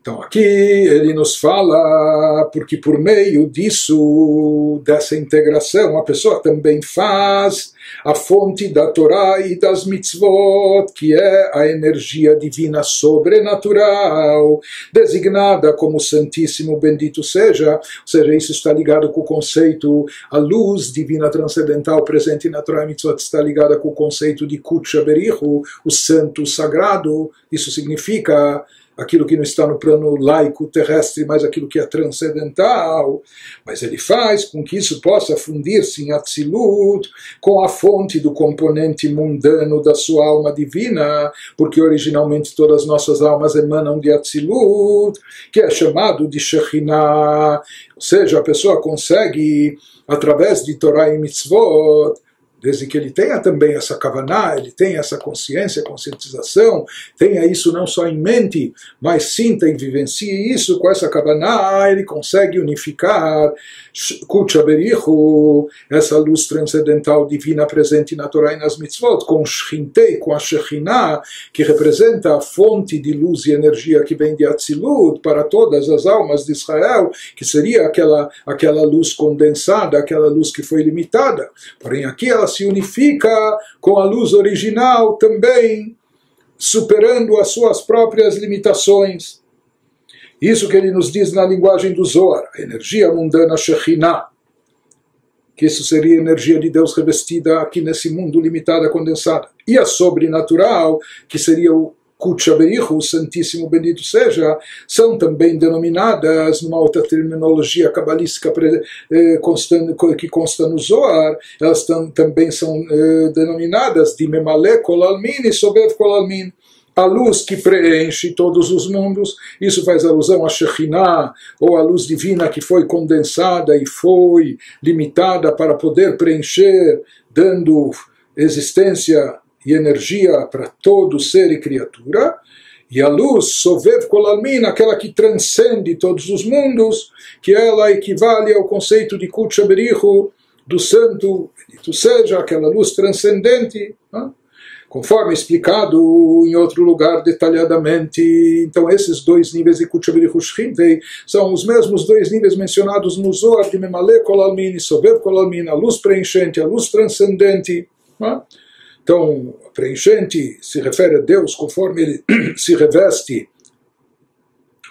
Então aqui ele nos fala porque por meio disso, dessa integração, a pessoa também faz a fonte da Torá e das mitzvot, que é a energia divina sobrenatural, designada como Santíssimo Bendito seja, ou seja, isso está ligado com o conceito, a luz divina transcendental presente na Torá e mitzvot está ligada com o conceito de Kutcha Berichu, o santo sagrado, isso significa aquilo que não está no plano laico terrestre, mas aquilo que é transcendental, mas ele faz com que isso possa fundir-se em Atzilut com a fonte do componente mundano da sua alma divina, porque originalmente todas as nossas almas emanam de Atzilut, que é chamado de Shekhinah, ou seja, a pessoa consegue, através de Torah e Mitzvot, desde que ele tenha também essa kavaná, ele tenha essa consciência, conscientização, tenha isso não só em mente, mas sinta e vivencie isso com essa kavaná, ele consegue unificar Kutchaberichu, essa luz transcendental divina presente na Torá e nas mitzvot, com Shchintei, com a Shekhinah, que representa a fonte de luz e energia que vem de Atzilut para todas as almas de Israel, que seria aquela, aquela luz condensada, aquela luz que foi limitada. Porém, aqui ela se unifica com a luz original também, superando as suas próprias limitações. Isso que ele nos diz na linguagem do Zohar, a energia mundana Shekhinah, que isso seria a energia de Deus revestida aqui nesse mundo limitada, condensada. E a sobrenatural, que seria o Kutchaberichu, o Santíssimo Bendito seja, são também denominadas, numa outra terminologia cabalística eh, que consta no Zohar, elas também são eh, denominadas de Memale Kolalmin e Sobev Kolalmin a luz que preenche todos os mundos, isso faz alusão a Shekhinah, ou a luz divina que foi condensada e foi limitada para poder preencher, dando existência e energia para todo ser e criatura, e a luz, Sovev Kolalmin, aquela que transcende todos os mundos, que ela equivale ao conceito de Kutchaberichu, do santo, bendito seja, aquela luz transcendente. Não? conforme explicado em outro lugar detalhadamente. Então, esses dois níveis de Kuchaviri Hushchintei são os mesmos dois níveis mencionados no Zohar de Memale Kolalmin e Sober Kolalmin, a luz preenchente, a luz transcendente. É? Então, preenchente se refere a Deus conforme ele se reveste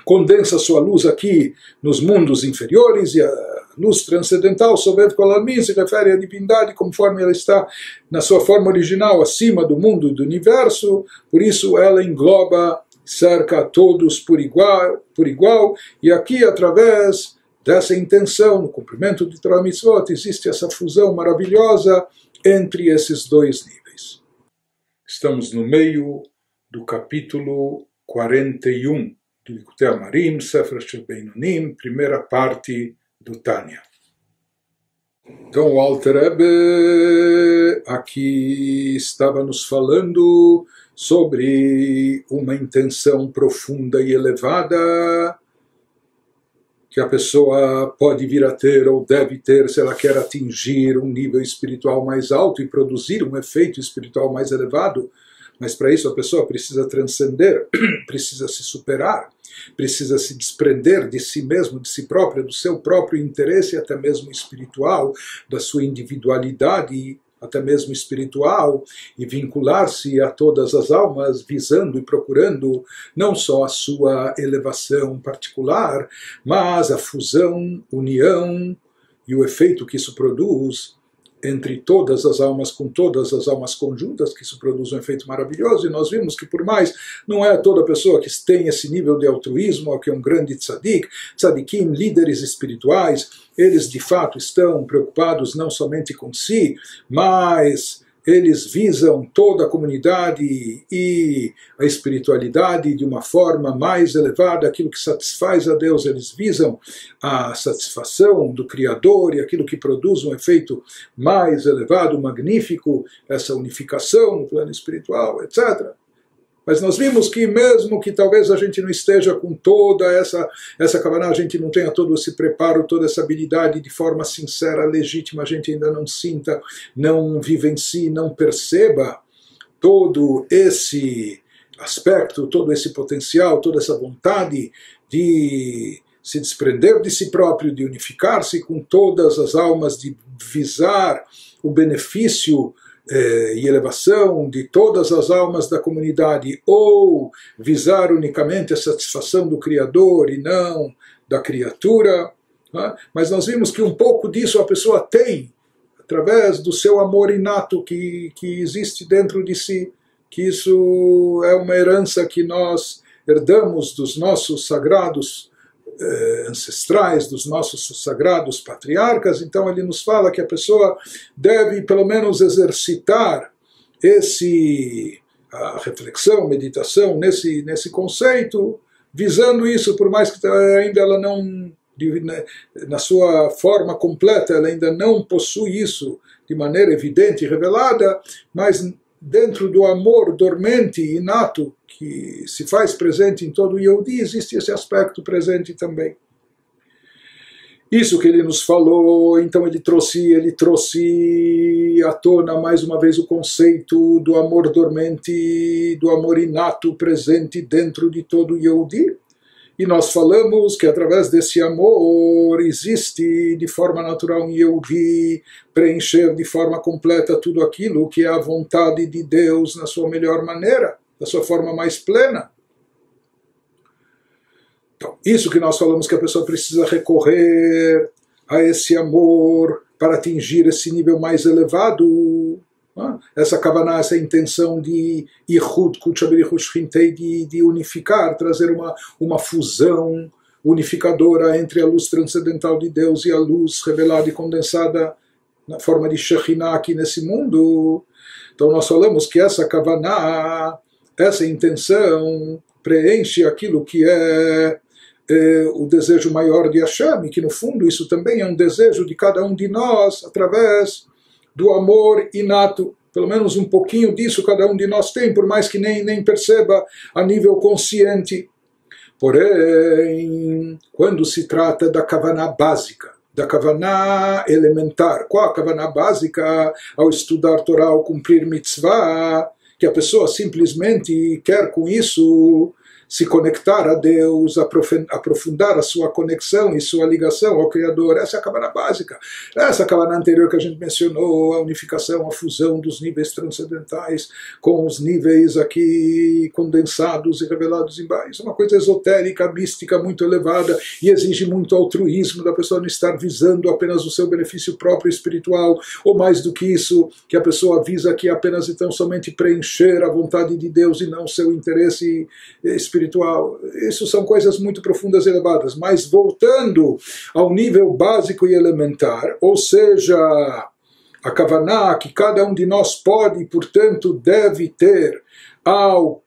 condensa sua luz aqui nos mundos inferiores e a luz transcendental, Sovet Kolalmin, se refere à divindade conforme ela está na sua forma original, acima do mundo e do universo, por isso ela engloba, cerca a todos por igual, por igual e aqui através dessa intenção, no cumprimento de Torah existe essa fusão maravilhosa entre esses dois níveis. Estamos no meio do capítulo 41 do Likutei Amarim, Sefer Beinonim, primeira parte do Tânia. Então o Alter aqui estava nos falando sobre uma intenção profunda e elevada que a pessoa pode vir a ter ou deve ter se ela quer atingir um nível espiritual mais alto e produzir um efeito espiritual mais elevado. Mas para isso a pessoa precisa transcender, precisa se superar precisa se desprender de si mesmo, de si próprio, do seu próprio interesse, até mesmo espiritual, da sua individualidade até mesmo espiritual, e vincular-se a todas as almas, visando e procurando não só a sua elevação particular, mas a fusão, união e o efeito que isso produz entre todas as almas com todas as almas conjuntas, que isso produz um efeito maravilhoso, e nós vimos que por mais não é toda pessoa que tem esse nível de altruísmo, que é um grande tzadik, tzadikim, líderes espirituais, eles de fato estão preocupados não somente com si, mas eles visam toda a comunidade e a espiritualidade de uma forma mais elevada, aquilo que satisfaz a Deus, eles visam a satisfação do Criador e aquilo que produz um efeito mais elevado, magnífico, essa unificação no plano espiritual, etc. Mas nós vimos que mesmo que talvez a gente não esteja com toda essa essa cabana, a gente não tenha todo esse preparo, toda essa habilidade de forma sincera, legítima, a gente ainda não sinta, não vivencie, não perceba todo esse aspecto, todo esse potencial, toda essa vontade de se desprender de si próprio, de unificar-se com todas as almas, de visar o benefício eh, e elevação de todas as almas da comunidade, ou visar unicamente a satisfação do Criador e não da criatura. Né? Mas nós vimos que um pouco disso a pessoa tem, através do seu amor inato que, que existe dentro de si, que isso é uma herança que nós herdamos dos nossos sagrados ancestrais, dos nossos sagrados patriarcas, então ele nos fala que a pessoa deve pelo menos exercitar esse a reflexão, meditação nesse nesse conceito, visando isso, por mais que ainda ela não né, na sua forma completa, ela ainda não possui isso de maneira evidente e revelada, mas dentro do amor dormente, inato, que se faz presente em todo o Yehudi, existe esse aspecto presente também. Isso que ele nos falou, então ele trouxe, ele trouxe à tona mais uma vez o conceito do amor dormente, do amor inato presente dentro de todo o Yehudi. E nós falamos que através desse amor existe de forma natural um Yehudi preencher de forma completa tudo aquilo que é a vontade de Deus na sua melhor maneira da sua forma mais plena. Então, isso que nós falamos que a pessoa precisa recorrer a esse amor para atingir esse nível mais elevado. Essa kavaná, essa intenção de Ihud, de, de unificar, trazer uma, uma fusão unificadora entre a luz transcendental de Deus e a luz revelada e condensada na forma de Shekhinah aqui nesse mundo. Então nós falamos que essa kavaná, essa intenção, preenche aquilo que é, é, o desejo maior de Hashem, que no fundo isso também é um desejo de cada um de nós, através do amor inato. Pelo menos um pouquinho disso cada um de nós tem, por mais que nem, nem perceba a nível consciente. Porém, quando se trata da kavaná básica, da kavaná elementar, qual a kavaná básica ao estudar Torá, ao cumprir mitzvah, que a pessoa simplesmente quer com isso se conectar a Deus, aprofundar a sua conexão e sua ligação ao Criador. Essa é a Kabbalah básica. Essa é a Kabbalah anterior que a gente mencionou, a unificação, a fusão dos níveis transcendentais com os níveis aqui condensados e revelados embaixo. É uma coisa esotérica, mística, muito elevada e exige muito altruísmo da pessoa não estar visando apenas o seu benefício próprio espiritual, ou mais do que isso, que a pessoa visa aqui apenas e tão somente preencher a vontade de Deus e não seu interesse espiritual espiritual. Isso são coisas muito profundas e elevadas. Mas voltando ao nível básico e elementar, ou seja, a Kavaná que cada um de nós pode e, portanto, deve ter ao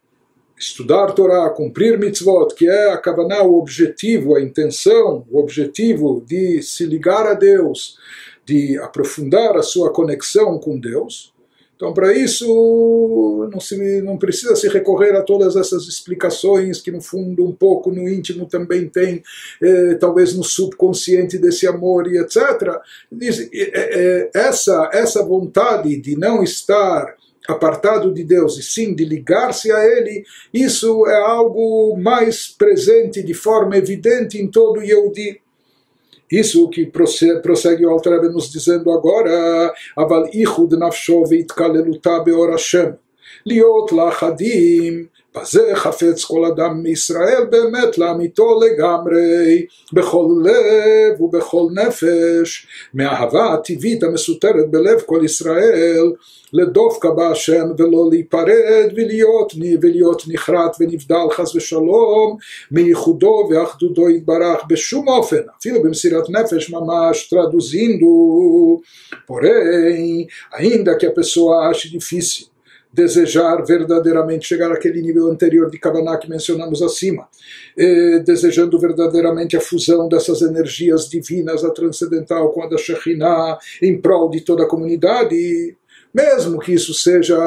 estudar Torá, cumprir mitzvot, que é a Kavaná, o objetivo, a intenção, o objetivo de se ligar a Deus, de aprofundar a sua conexão com Deus, então, para isso, não, se, não precisa se recorrer a todas essas explicações que, no fundo, um pouco no íntimo também tem, eh, talvez no subconsciente desse amor e etc. Diz, eh, essa, essa vontade de não estar apartado de Deus e sim de ligar-se a Ele, isso é algo mais presente de forma evidente em todo Yehudi. Isso que prossegue o Alter nos dizendo agora, Aval ichud beor Hashem, liot lachadim, בזה חפץ כל אדם מישראל באמת לאמיתו לגמרי, בכל לב ובכל נפש, מהאהבה הטבעית המסותרת בלב כל ישראל, לדופקה בהשם ולא להיפרד ולהיות, ולהיות נחרט ונבדל חס ושלום מייחודו ואחדודו יתברך בשום אופן, אפילו במסירת נפש ממש, traduzindo, porém, ainda que a pessoa ache difícil desejar verdadeiramente chegar àquele nível anterior de Kavaná que mencionamos acima, desejando verdadeiramente a fusão dessas energias divinas, a transcendental com a da Shekhinah, em prol de toda a comunidade, mesmo que isso seja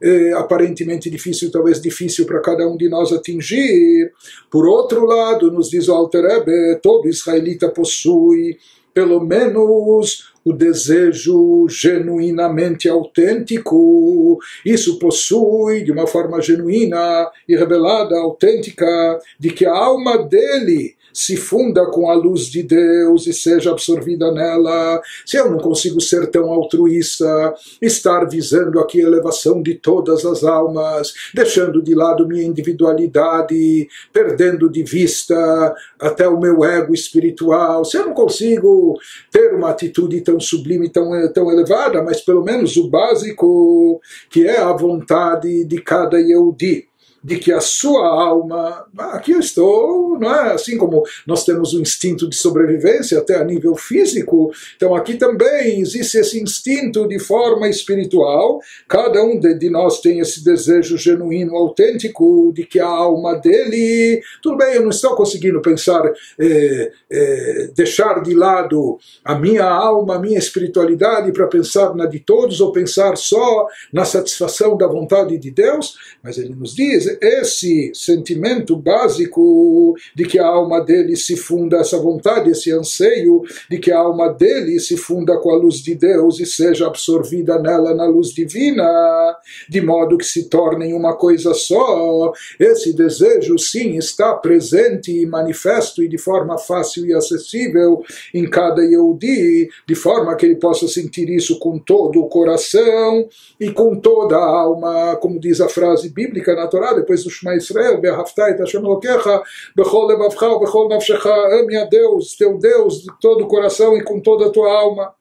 eh, aparentemente difícil, talvez difícil para cada um de nós atingir, por outro lado, nos diz o Alter Ebe, todo israelita possui pelo menos o desejo genuinamente autêntico. Isso possui, de uma forma genuína e revelada, autêntica, de que a alma dele se funda com a luz de Deus e seja absorvida nela. Se eu não consigo ser tão altruísta, estar visando aqui a elevação de todas as almas, deixando de lado minha individualidade, perdendo de vista até o meu ego espiritual, se eu não consigo ter uma atitude tão sublime, tão, tão elevada, mas pelo menos o básico, que é a vontade de cada Yehudi de que a sua alma, ah, aqui eu estou, não é? assim como nós temos o instinto de sobrevivência até a nível físico, então aqui também existe esse instinto de forma espiritual, cada um de, nós tem esse desejo genuíno, autêntico, de que a alma dele, tudo bem, eu não estou conseguindo pensar, eh, eh, deixar de lado a minha alma, a minha espiritualidade para pensar na de todos ou pensar só na satisfação da vontade de Deus, mas ele nos diz, esse sentimento básico de que a alma dele se funda, essa vontade, esse anseio de que a alma dele se funda com a luz de Deus e seja absorvida nela na luz divina, de modo que se tornem uma coisa só. Esse desejo, sim, está presente e manifesto e de forma fácil e acessível em cada Yehudi, de forma que ele possa sentir isso com todo o coração e com toda a alma, como diz a frase bíblica na Torá, depois do Shema Israel, Be'ahavta et Hashem Elokecha, Bechol levavcha, Bechol nafshecha, ame a Deus, teu Deus, de todo o coração e com toda a tua alma.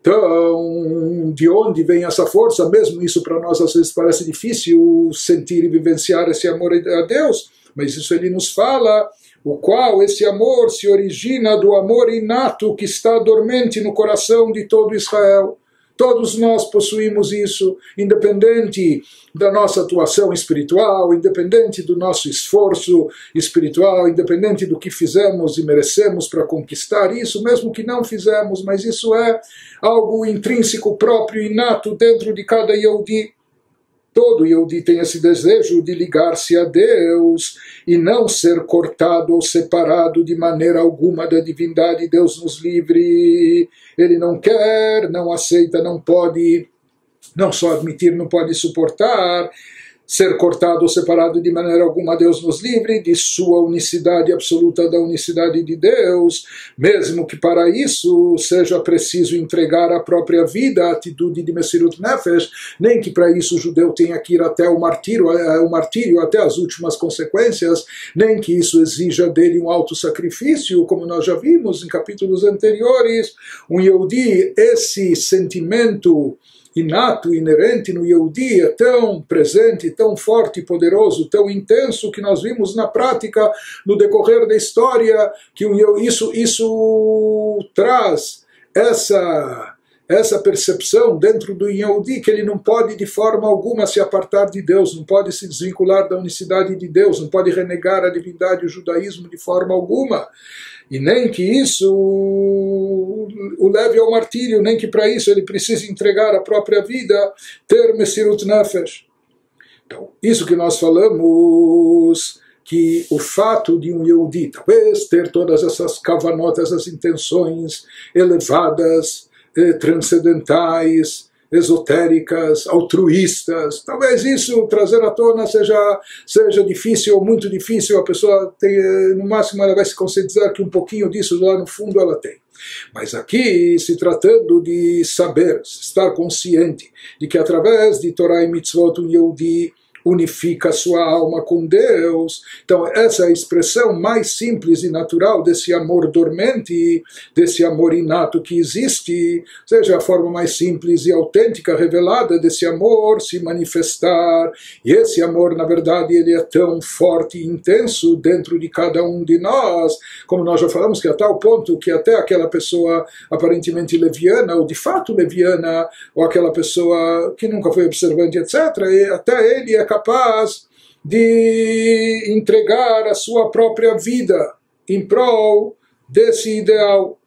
Então, de onde vem essa força? Mesmo isso para nós às vezes parece difícil sentir e vivenciar esse amor a Deus, mas isso ele nos fala, o qual esse amor se origina do amor inato que está dormente no coração de todo Israel. Todos nós possuímos isso, independente da nossa atuação espiritual, independente do nosso esforço espiritual, independente do que fizemos e merecemos para conquistar isso, mesmo que não fizemos, mas isso é algo intrínseco, próprio, inato dentro de cada Yehudi. Todo Yehudi tem esse desejo de ligar-se a Deus e não ser cortado ou separado de maneira alguma da divindade. Deus nos livre. Ele não quer, não aceita, não pode, não só admitir, não pode suportar ser cortado ou separado de maneira alguma, Deus nos livre de sua unicidade absoluta da unicidade de Deus, mesmo que para isso seja preciso entregar a própria vida, a atitude de Messirut Nefesh, nem que para isso o judeu tenha que ir até o martírio, eh, o martírio, até as últimas consequências, nem que isso exija dele um alto sacrifício, como nós já vimos em capítulos anteriores. Um Yehudi, esse sentimento inato, inerente no Yehudi é tão presente, tão forte, poderoso, tão intenso que nós vimos na prática, no decorrer da história, que isso, isso traz essa essa percepção dentro do Yehudi que ele não pode de forma alguma se apartar de Deus, não pode se desvincular da unicidade de Deus, não pode renegar a divindade e o judaísmo de forma alguma e nem que isso o leve ao martírio, nem que para isso ele precise entregar a própria vida, ter Messirut Nefesh. Então, isso que nós falamos, que o fato de um Yehudi talvez ter todas essas cavanotas, essas intenções elevadas, transcendentais, esotéricas, altruístas. Talvez isso trazer à tona seja, seja difícil ou muito difícil. A pessoa tem, no máximo, ela vai se conscientizar que um pouquinho disso lá no fundo ela tem. Mas aqui, se tratando de saber, estar consciente de que através de Torah e Mitzvot, um Yehudi unifica sua alma com Deus. Então, essa é a expressão mais simples e natural desse amor dormente, desse amor inato que existe, seja a forma mais simples e autêntica, revelada desse amor se manifestar. E esse amor, na verdade, ele é tão forte e intenso dentro de cada um de nós, como nós já falamos, que a tal ponto que até aquela pessoa aparentemente leviana, ou de fato leviana, ou aquela pessoa que nunca foi observante, etc., até ele é capaz capaz de entregar a sua própria vida em prol desse ideal.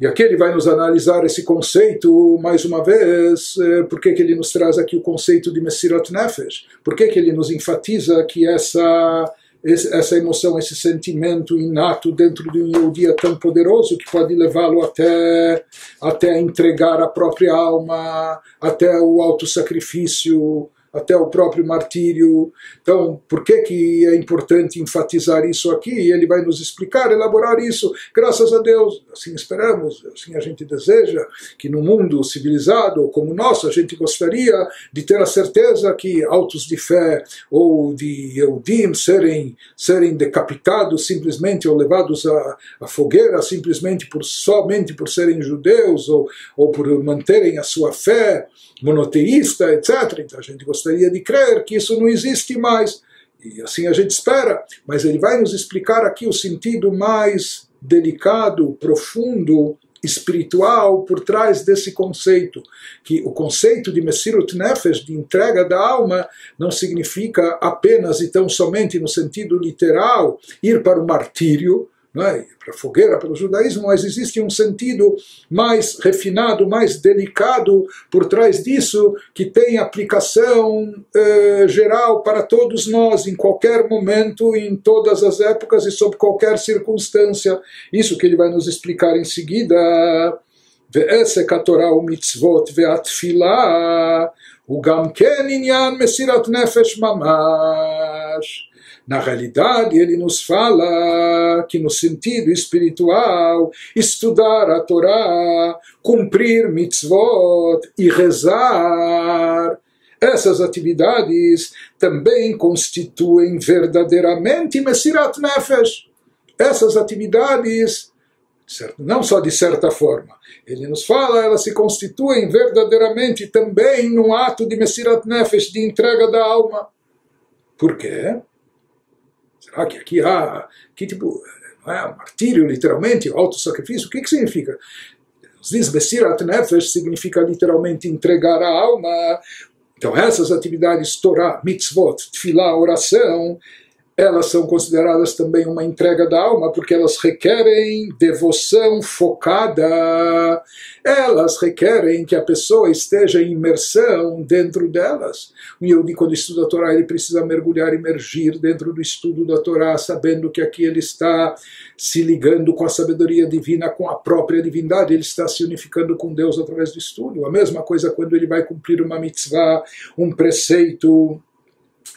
E aqui ele vai nos analisar esse conceito mais uma vez. Eh, por que, ele nos traz aqui o conceito de Messirat Nefesh? Por que, ele nos enfatiza que essa, essa emoção, esse sentimento inato dentro de um dia tão poderoso que pode levá-lo até, até entregar a própria alma, até o autossacrifício, até o próprio martírio. Então, por que, que é importante enfatizar isso aqui? Ele vai nos explicar, elaborar isso. Graças a Deus, assim esperamos, assim a gente deseja que no mundo civilizado como o nosso, a gente gostaria de ter a certeza que autos de fé ou de Eudim serem, serem decapitados simplesmente ou levados à, à fogueira simplesmente por somente por serem judeus ou, ou por manterem a sua fé monoteísta, etc. Então a gente gostaria de crer que isso não existe mais. E assim a gente espera. Mas ele vai nos explicar aqui o sentido mais delicado, profundo, espiritual por trás desse conceito. Que o conceito de Messirut Nefesh, de entrega da alma, não significa apenas e tão somente no sentido literal ir para o martírio, é? para a fogueira, pelo judaísmo, mas existe um sentido mais refinado, mais delicado por trás disso, que tem aplicação eh, geral para todos nós, em qualquer momento, em todas as épocas e sob qualquer circunstância. Isso que ele vai nos explicar em seguida. ועסק התורה ומצוות והתפילה הוא גם כן עניין מסירת נפש ממש. Na realidade, ele nos fala que, no sentido espiritual, estudar a Torá, cumprir mitzvot e rezar, essas atividades também constituem verdadeiramente Messirat Nefesh. Essas atividades não só de certa forma. Ele nos fala, elas se constituem verdadeiramente também num ato de Messirat Nefesh, de entrega da alma. Por quê? Será que aqui há, que tipo, não é, martírio literalmente, auto-sacrifício? O que, que significa? Diz Messirat Nefesh significa literalmente entregar a alma. Então essas atividades, Torah, mitzvot, tefillah, oração, elas são consideradas também uma entrega da alma, porque elas requerem devoção focada, elas requerem que a pessoa esteja em imersão dentro delas. O Yehudi, quando estuda a Torá, ele precisa mergulhar, emergir dentro do estudo da Torá, sabendo que aqui ele está se ligando com a sabedoria divina, com a própria divindade, ele está se unificando com Deus através do estudo. A mesma coisa quando ele vai cumprir uma mitzvah, um preceito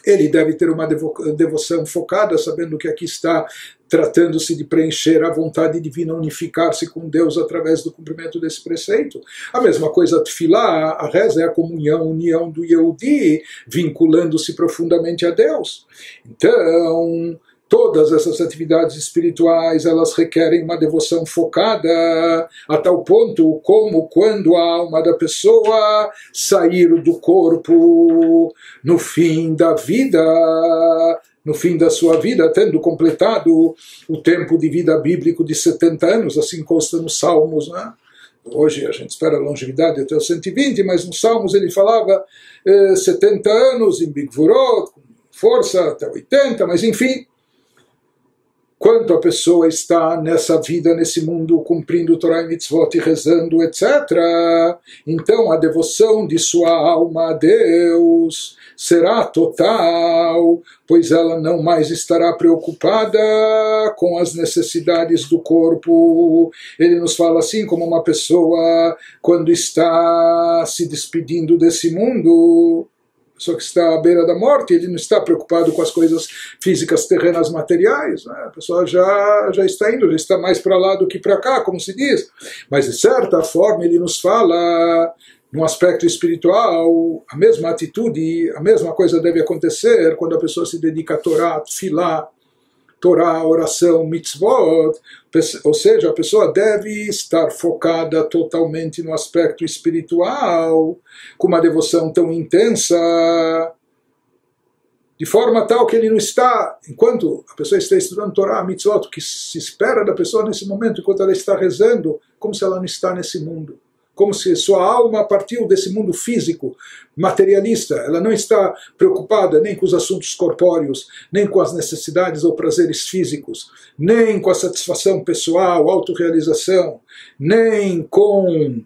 ele deve ter uma devoção focada, sabendo que aqui está tratando-se de preencher a vontade divina, unificar-se com Deus através do cumprimento desse preceito. A mesma coisa tefilá, a reza é a comunhão, união do Yehudi, vinculando-se profundamente a Deus. Então, todas essas atividades espirituais elas requerem uma devoção focada a tal ponto como quando a alma da pessoa sair do corpo no fim da vida no fim da sua vida, tendo completado o tempo de vida bíblico de 70 anos, assim consta nos Salmos, né? Hoje a gente espera longevidade até os 120, mas nos Salmos ele falava eh, 70 anos em com força até 80, mas enfim, quanto a pessoa está nessa vida, nesse mundo, cumprindo Torah e Mitzvot e rezando, etc., então a devoção de sua alma a Deus será total, pois ela não mais estará preocupada com as necessidades do corpo. Ele nos fala assim como uma pessoa quando está se despedindo desse mundo, pessoa que está à beira da morte, ele não está preocupado com as coisas físicas, terrenas, materiais. Né? A pessoa já, já está indo, já está mais para lá do que para cá, como se diz. Mas, de certa forma, ele nos fala, no aspecto espiritual, a mesma atitude, a mesma coisa deve acontecer quando a pessoa se dedica a Torá, Tfilá, Torá, oração, mitzvot, ou seja, a pessoa deve estar focada totalmente no aspecto espiritual, com uma devoção tão intensa, de forma tal que ele não está, enquanto a pessoa está estudando Torá, mitzvot, o que se espera da pessoa nesse momento, enquanto ela está rezando, como se ela não está nesse mundo como se sua alma partiu desse mundo físico, materialista. Ela não está preocupada nem com os assuntos corpóreos, nem com as necessidades ou prazeres físicos, nem com a satisfação pessoal, autorrealização, nem com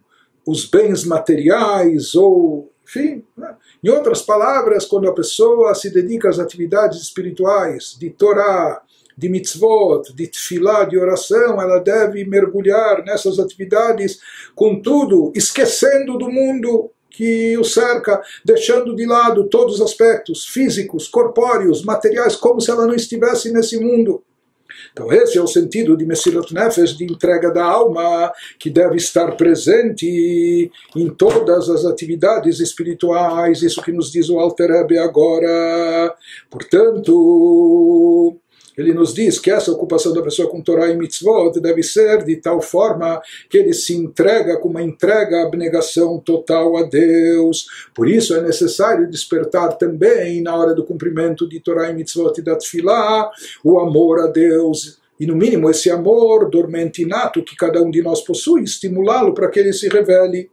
os bens materiais ou, enfim. Né? Em outras palavras, quando a pessoa se dedica às atividades espirituais de Torá, de mitzvot, de tefilá, de oração, ela deve mergulhar nessas atividades, contudo, esquecendo do mundo que o cerca, deixando de lado todos os aspectos físicos, corpóreos, materiais, como se ela não estivesse nesse mundo. Então esse é o sentido de Messilat Nefesh, de entrega da alma, que deve estar presente em todas as atividades espirituais, isso que nos diz o Alter Rebbe agora. Portanto, ele nos diz que essa ocupação da pessoa com Torá e Mitzvot deve ser de tal forma que ele se entrega com uma entrega, abnegação total a Deus. Por isso é necessário despertar também, na hora do cumprimento de Torá e Mitzvot e da Tfilah, o amor a Deus e no mínimo esse amor dormente inato que cada um de nós possui, estimulá-lo para que ele se revele.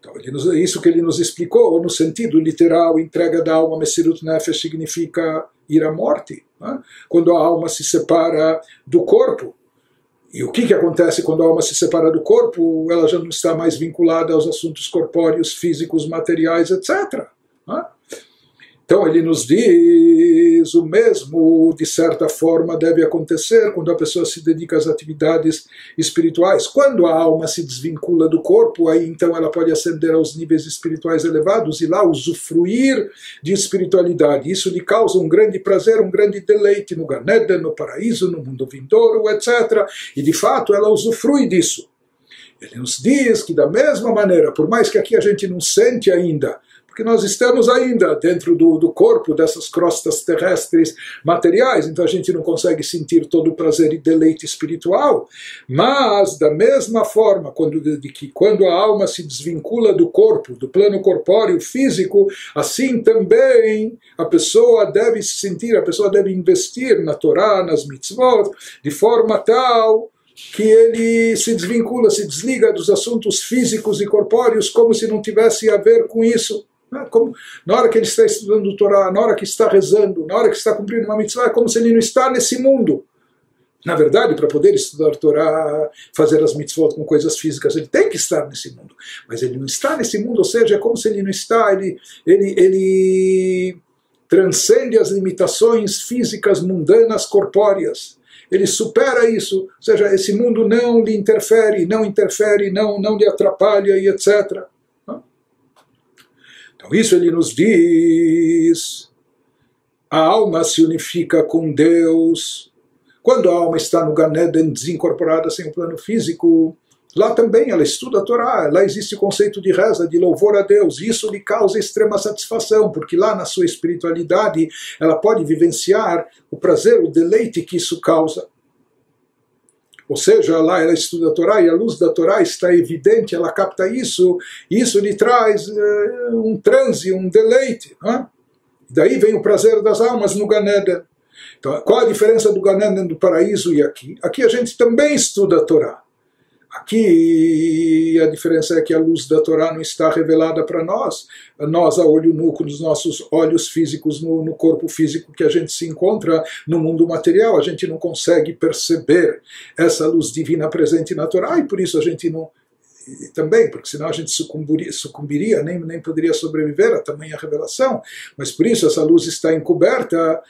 Então, nos, isso que ele nos explicou, no sentido literal, entrega da alma, Messirut Nefesh significa ir à morte. Né? Quando a alma se separa do corpo. E o que, que acontece quando a alma se separa do corpo? Ela já não está mais vinculada aos assuntos corpóreos, físicos, materiais, etc. Então ele nos diz o mesmo, de certa forma, deve acontecer quando a pessoa se dedica às atividades espirituais. Quando a alma se desvincula do corpo, aí então ela pode ascender aos níveis espirituais elevados e lá usufruir de espiritualidade. Isso lhe causa um grande prazer, um grande deleite no Ganeda, no paraíso, no mundo vindouro, etc. E de fato ela usufrui disso. Ele nos diz que da mesma maneira, por mais que aqui a gente não sente ainda, porque nós estamos ainda dentro do, do corpo dessas crostas terrestres materiais, então a gente não consegue sentir todo o prazer e deleite espiritual. Mas, da mesma forma, quando, de que quando a alma se desvincula do corpo, do plano corpóreo físico, assim também a pessoa deve se sentir, a pessoa deve investir na Torá, nas mitzvot, de forma tal que ele se desvincula, se desliga dos assuntos físicos e corpóreos como se não tivesse a ver com isso. Como, na hora que ele está estudando o Torá, na hora que está rezando, na hora que está cumprindo uma mitzvah, é como se ele não está nesse mundo. Na verdade, para poder estudar Torá, fazer as mitzvot com coisas físicas, ele tem que estar nesse mundo. Mas ele não está nesse mundo, ou seja, é como se ele não está, ele, ele, ele transcende as limitações físicas, mundanas, corpóreas. Ele supera isso, ou seja, esse mundo não lhe interfere, não interfere, não, não lhe atrapalha e etc. Então isso ele nos diz. A alma se unifica com Deus. Quando a alma está no Ganeden desincorporada sem o plano físico, lá também ela estuda a Torá, lá existe o conceito de reza, de louvor a Deus. Isso lhe causa extrema satisfação, porque lá na sua espiritualidade ela pode vivenciar o prazer, o deleite que isso causa. Ou seja, lá ela estuda a Torá e a luz da Torá está evidente, ela capta isso, e isso lhe traz uh, um transe, um deleite. Né? Daí vem o prazer das almas no Ganeda. Então, qual a diferença do Ganeda do paraíso e aqui? Aqui a gente também estuda a Torá. Aqui a diferença é que a luz da Torá não está revelada para nós, nós a olho nu, com os nossos olhos físicos no, no, corpo físico que a gente se encontra no mundo material, a gente não consegue perceber essa luz divina presente na Torá e por isso a gente não. também, porque senão a gente sucumbiria, sucumbiria nem, nem poderia sobreviver a tamanha revelação, mas por isso essa luz está encoberta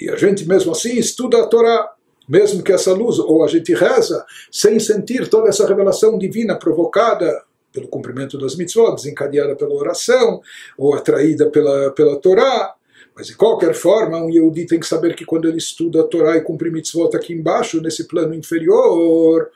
e a gente mesmo assim estuda a Torá mesmo que essa luz, ou a gente reza, sem sentir toda essa revelação divina provocada pelo cumprimento das mitzvot, desencadeada pela oração, ou atraída pela, pela Torá, mas de qualquer forma, um Yehudi tem que saber que quando ele estuda a Torá e cumpre mitzvot aqui embaixo, nesse plano inferior,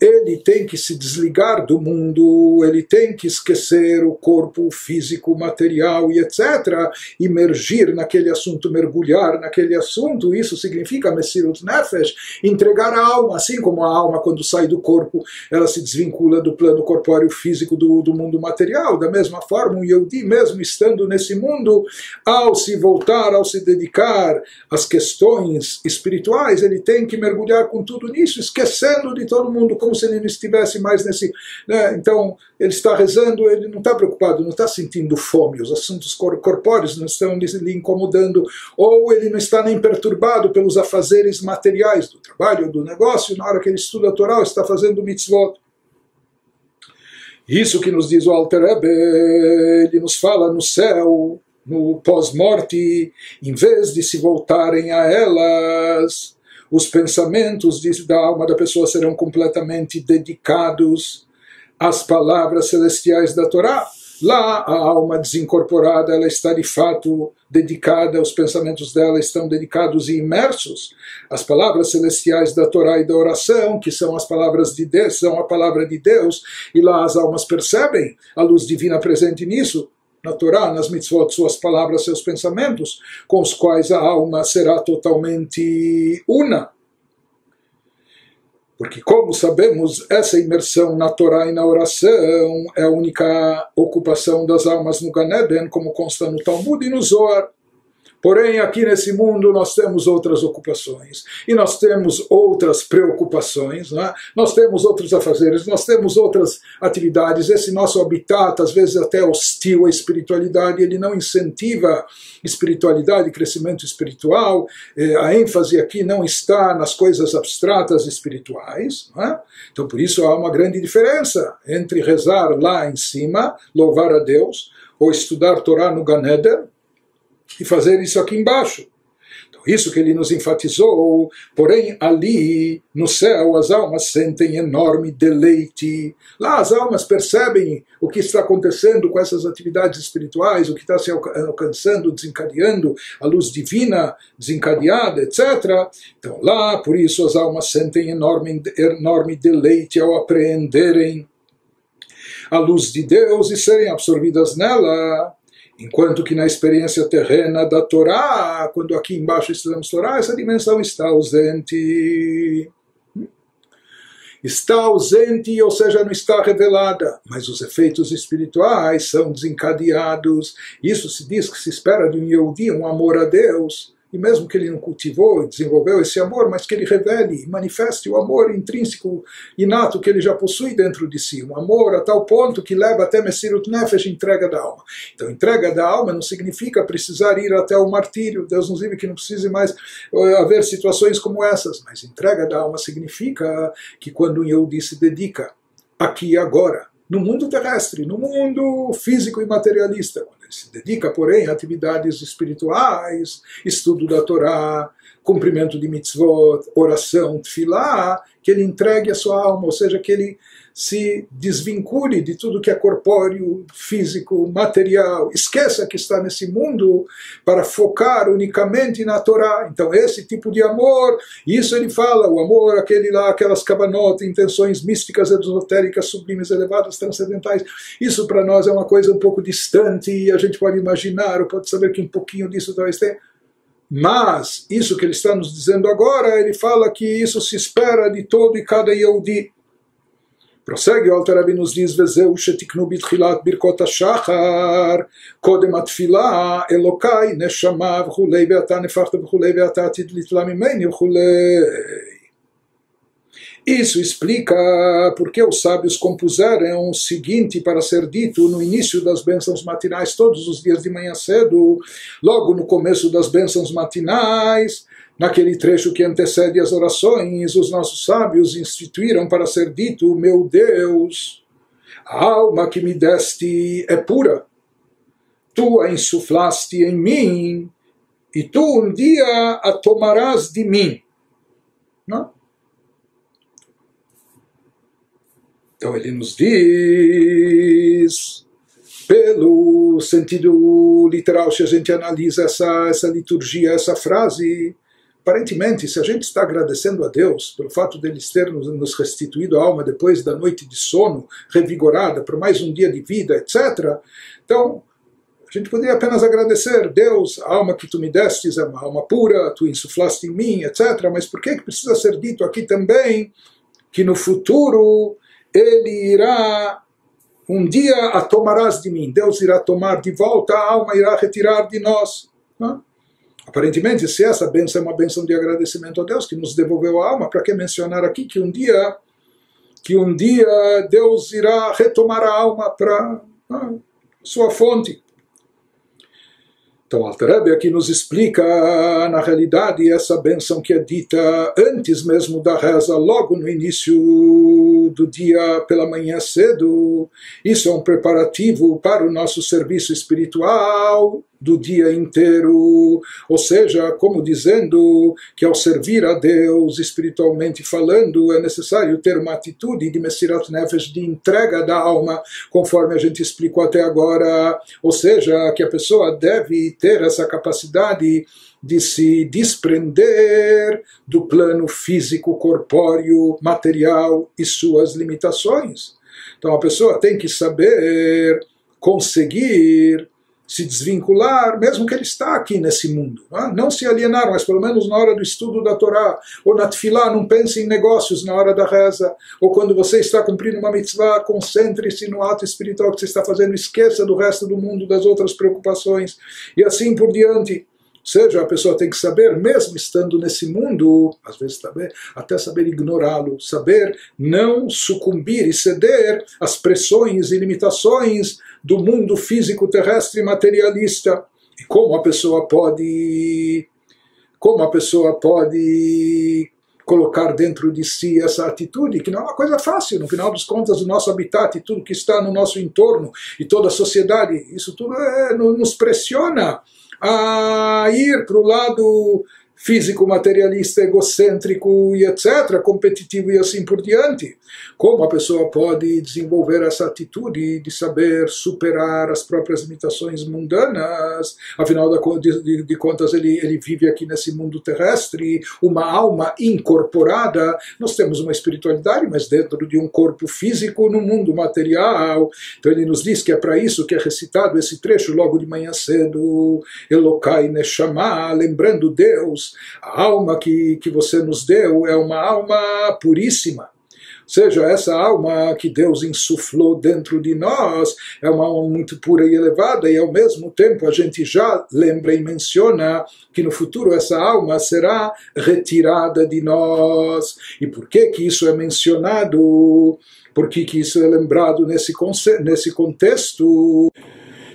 ele tem que se desligar do mundo, ele tem que esquecer o corpo físico, material e etc. Imergir naquele assunto, mergulhar naquele assunto, isso significa Messirut Nefesh, entregar a alma, assim como a alma quando sai do corpo, ela se desvincula do plano corpóreo físico do, do mundo material. Da mesma forma, um Yehudi, mesmo estando nesse mundo, ao se voltar, ao se dedicar às questões espirituais, ele tem que mergulhar com tudo nisso, esquecendo de todo mundo como se ele não estivesse mais nesse. Né? Então, ele está rezando, ele não está preocupado, não está sentindo fome, os assuntos corpóreos não estão lhe incomodando, ou ele não está nem perturbado pelos afazeres materiais do trabalho, do negócio, na hora que ele estuda a Torá, está fazendo mitzvot. Isso que nos diz o Alter Rebbe, ele nos fala no céu, no pós-morte, em vez de se voltarem a elas, os pensamentos da alma da pessoa serão completamente dedicados às palavras celestiais da Torá. Lá, a alma desincorporada, ela está de fato dedicada, os pensamentos dela estão dedicados e imersos às palavras celestiais da Torá e da oração, que são as palavras de Deus, são a palavra de Deus, e lá as almas percebem a luz divina presente nisso, na Torá, nas mitzvot, suas palavras, seus pensamentos, com os quais a alma será totalmente una. Porque, como sabemos, essa imersão na Torá e na oração é a única ocupação das almas no Ganeden, como consta no Talmud e no Zohar. Porém, aqui nesse mundo nós temos outras ocupações e nós temos outras preocupações, é? nós temos outros afazeres, nós temos outras atividades. Esse nosso habitat, às vezes até hostil à espiritualidade, ele não incentiva espiritualidade, crescimento espiritual. Eh, a ênfase aqui não está nas coisas abstratas espirituais. É? Então, por isso há uma grande diferença entre rezar lá em cima, louvar a Deus, ou estudar Torá no Ganeder, e fazer isso aqui embaixo. Então, isso que ele nos enfatizou, porém ali no céu as almas sentem enorme deleite. Lá as almas percebem o que está acontecendo com essas atividades espirituais, o que está se alcançando, desencadeando, a luz divina desencadeada, etc. Então lá, por isso as almas sentem enorme, enorme deleite ao apreenderem a luz de Deus e serem absorvidas nela Enquanto que na experiência terrena da Torá, quando aqui embaixo estudamos Torá, essa dimensão está ausente. Está ausente, ou seja, não está revelada, mas os efeitos espirituais são desencadeados. Isso se diz que se espera de um Yehudi, um amor a Deus, e mesmo que ele não cultivou e desenvolveu esse amor, mas que ele revele manifeste o amor intrínseco, inato que ele já possui dentro de si, um amor a tal ponto que leva até Messirut Nefesh, entrega da alma. Então, entrega da alma não significa precisar ir até o martírio, Deus nos livre que não precise mais uh, haver situações como essas, mas entrega da alma significa que quando um Yehudi se dedica aqui e agora, no mundo terrestre, no mundo físico e materialista. Se dedica, porém, a atividades espirituais, estudo da Torá, cumprimento de mitzvot, oração, tefilá, que ele entregue a sua alma, ou seja, que ele se desvincule de tudo que é corpóreo, físico, material, esqueça que está nesse mundo para focar unicamente na Torá. Então, esse tipo de amor, isso ele fala, o amor, aquele lá, aquelas cabanotas, intenções místicas, esotéricas, sublimes, elevadas, transcendentais, isso para nós é uma coisa um pouco distante e a gente pode imaginar, ou pode saber que um pouquinho disso talvez tenha. Mas, isso que ele está nos dizendo agora, ele fala que isso se espera de todo e cada Yehudi. Prossegue o Altarabi nos diz, Vezeu shetiknu bitchilat birkot ha-shachar, kodem atfila, elokai, neshama, v'chulei, ve'ata nefachta, v'chulei, ve'ata atid litla mimeni, v'chulei. Isso explica por que os sábios compuseram o seguinte para ser dito no início das bênçãos matinais, todos os dias de manhã cedo, logo no começo das bênçãos matinais, Naquele trecho que antecede as orações, os nossos sábios instituíram para ser dito: Meu Deus, a alma que me deste é pura. Tu a insuflaste em mim, e tu um dia a tomarás de mim. Não? Então ele nos diz, pelo sentido literal, se a gente analisa essa, essa liturgia, essa frase, Aparentemente, se a gente está agradecendo a Deus pelo fato dele ter nos restituído a alma depois da noite de sono revigorada, por mais um dia de vida, etc., então a gente poderia apenas agradecer, Deus, a alma que tu me destes é uma alma pura, tu insuflaste em mim, etc. Mas por que, que precisa ser dito aqui também que no futuro ele irá, um dia a tomarás de mim, Deus irá tomar de volta a alma, irá retirar de nós. Não? Aparentemente, se essa benção é uma benção de agradecimento a Deus que nos devolveu a alma, para que mencionar aqui que um dia que um dia Deus irá retomar a alma para ah, sua fonte? Então, Alter aqui nos explica, na realidade, essa benção que é dita antes mesmo da reza, logo no início do dia, pela manhã cedo. Isso é um preparativo para o nosso serviço espiritual do dia inteiro, ou seja, como dizendo que ao servir a Deus espiritualmente falando é necessário ter uma atitude de Messirat Nefesh, de entrega da alma, conforme a gente explicou até agora, ou seja, que a pessoa deve ter essa capacidade de se desprender do plano físico, corpóreo, material e suas limitações. Então a pessoa tem que saber conseguir se desvincular, mesmo que ele está aqui nesse mundo. Não, é? não se alienar, mas pelo menos na hora do estudo da Torá, ou na tefilá, não pense em negócios na hora da reza, ou quando você está cumprindo uma mitzvah, concentre-se no ato espiritual que você está fazendo, esqueça do resto do mundo, das outras preocupações, e assim por diante seja, a pessoa tem que saber, mesmo estando nesse mundo, às vezes também, até saber ignorá-lo, saber não sucumbir e ceder às pressões e limitações do mundo físico terrestre materialista. E como a pessoa pode como a pessoa pode colocar dentro de si essa atitude, que não é uma coisa fácil, no final dos contas, o nosso habitat, tudo que está no nosso entorno e toda a sociedade, isso tudo é, nos pressiona a ir para o lado físico, materialista, egocêntrico e etc., competitivo e assim por diante. Como a pessoa pode desenvolver essa atitude de saber superar as próprias limitações mundanas? Afinal de, de, de contas, ele, ele vive aqui nesse mundo terrestre, uma alma incorporada. Nós temos uma espiritualidade, mas dentro de um corpo físico no mundo material. Então ele nos diz que é para isso que é recitado esse trecho logo de manhã cedo. Elokai Neshama, lembrando Deus a alma que, que você nos deu é uma alma puríssima. Ou seja, essa alma que Deus insuflou dentro de nós é uma alma muito pura e elevada, e ao mesmo tempo a gente já lembra e menciona que no futuro essa alma será retirada de nós. E por que, que isso é mencionado? Por que, que isso é lembrado nesse, nesse contexto?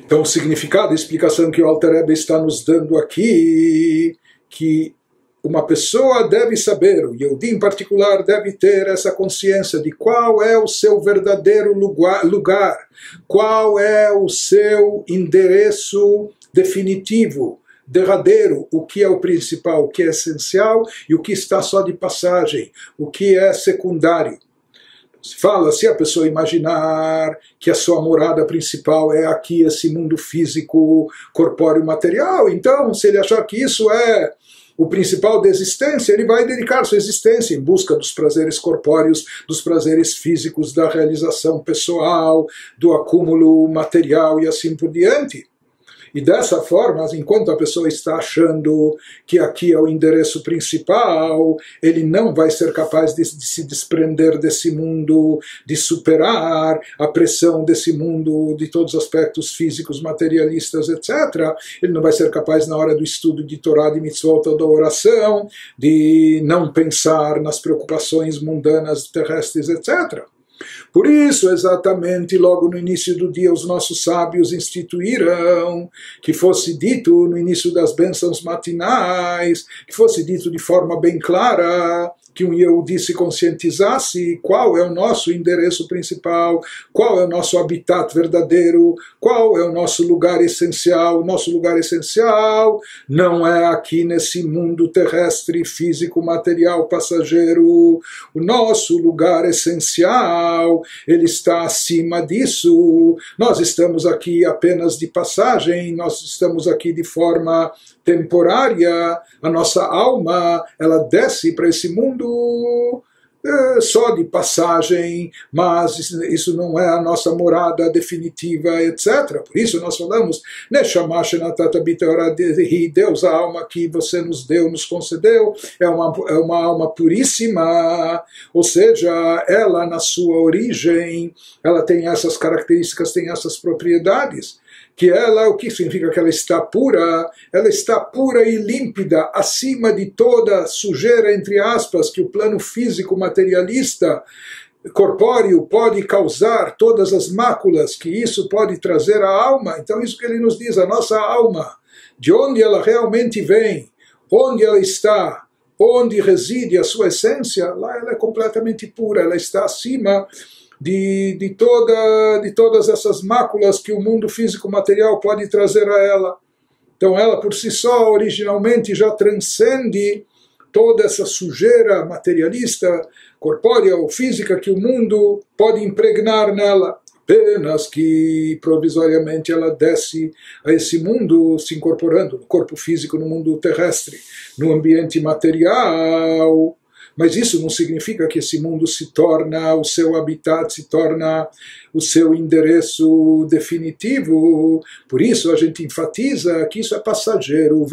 Então, o significado, a explicação que o Alter Rebbe está nos dando aqui, que uma pessoa deve saber, o Yehudi em particular deve ter essa consciência de qual é o seu verdadeiro lugar, qual é o seu endereço definitivo, derradeiro, o que é o principal, o que é essencial e o que está só de passagem, o que é secundário. Se fala, se a pessoa imaginar que a sua morada principal é aqui, esse mundo físico, corpóreo, material, então, se ele achar que isso é o principal da existência, ele vai dedicar sua existência em busca dos prazeres corpóreos, dos prazeres físicos, da realização pessoal, do acúmulo material e assim por diante. E dessa forma, enquanto a pessoa está achando que aqui é o endereço principal, ele não vai ser capaz de, de, se desprender desse mundo, de superar a pressão desse mundo, de todos os aspectos físicos, materialistas, etc. Ele não vai ser capaz, na hora do estudo de Torá, de mitzvot ou da oração, de não pensar nas preocupações mundanas, terrestres, etc. Por isso, exatamente logo no início do dia, os nossos sábios instituíram que fosse dito no início das bênçãos matinais, que fosse dito de forma bem clara que um Yehudi se conscientizasse qual é o nosso endereço principal, qual é o nosso habitat verdadeiro, qual é o nosso lugar essencial. O nosso lugar essencial não é aqui nesse mundo terrestre, físico, material, passageiro. O nosso lugar essencial, ele está acima disso. Nós estamos aqui apenas de passagem, nós estamos aqui de forma temporária, a nossa alma, ela desce para esse mundo é, só de passagem, mas isso não é a nossa morada definitiva, etc. Por isso nós falamos, Deus, a alma que você nos deu, nos concedeu, é uma, é uma alma puríssima, ou seja, ela na sua origem, ela tem essas características, tem essas propriedades que ela, o que significa que ela está pura? Ela está pura e límpida, acima de toda sujeira, entre aspas, que o plano físico materialista corpóreo pode causar, todas as máculas que isso pode trazer à alma. Então, isso que ele nos diz, a nossa alma, de onde ela realmente vem, onde ela está, onde reside a sua essência, lá ela é completamente pura, ela está acima de, de, toda, de todas essas máculas que o mundo físico material pode trazer a ela. Então ela por si só originalmente já transcende toda essa sujeira materialista, corpórea ou física que o mundo pode impregnar nela. Apenas que provisoriamente ela desce a esse mundo, se incorporando no corpo físico, no mundo terrestre, no ambiente material, mas isso não significa que esse mundo se torna o seu habitat, se torna o seu endereço definitivo. Por isso a gente enfatiza que isso é passageiro.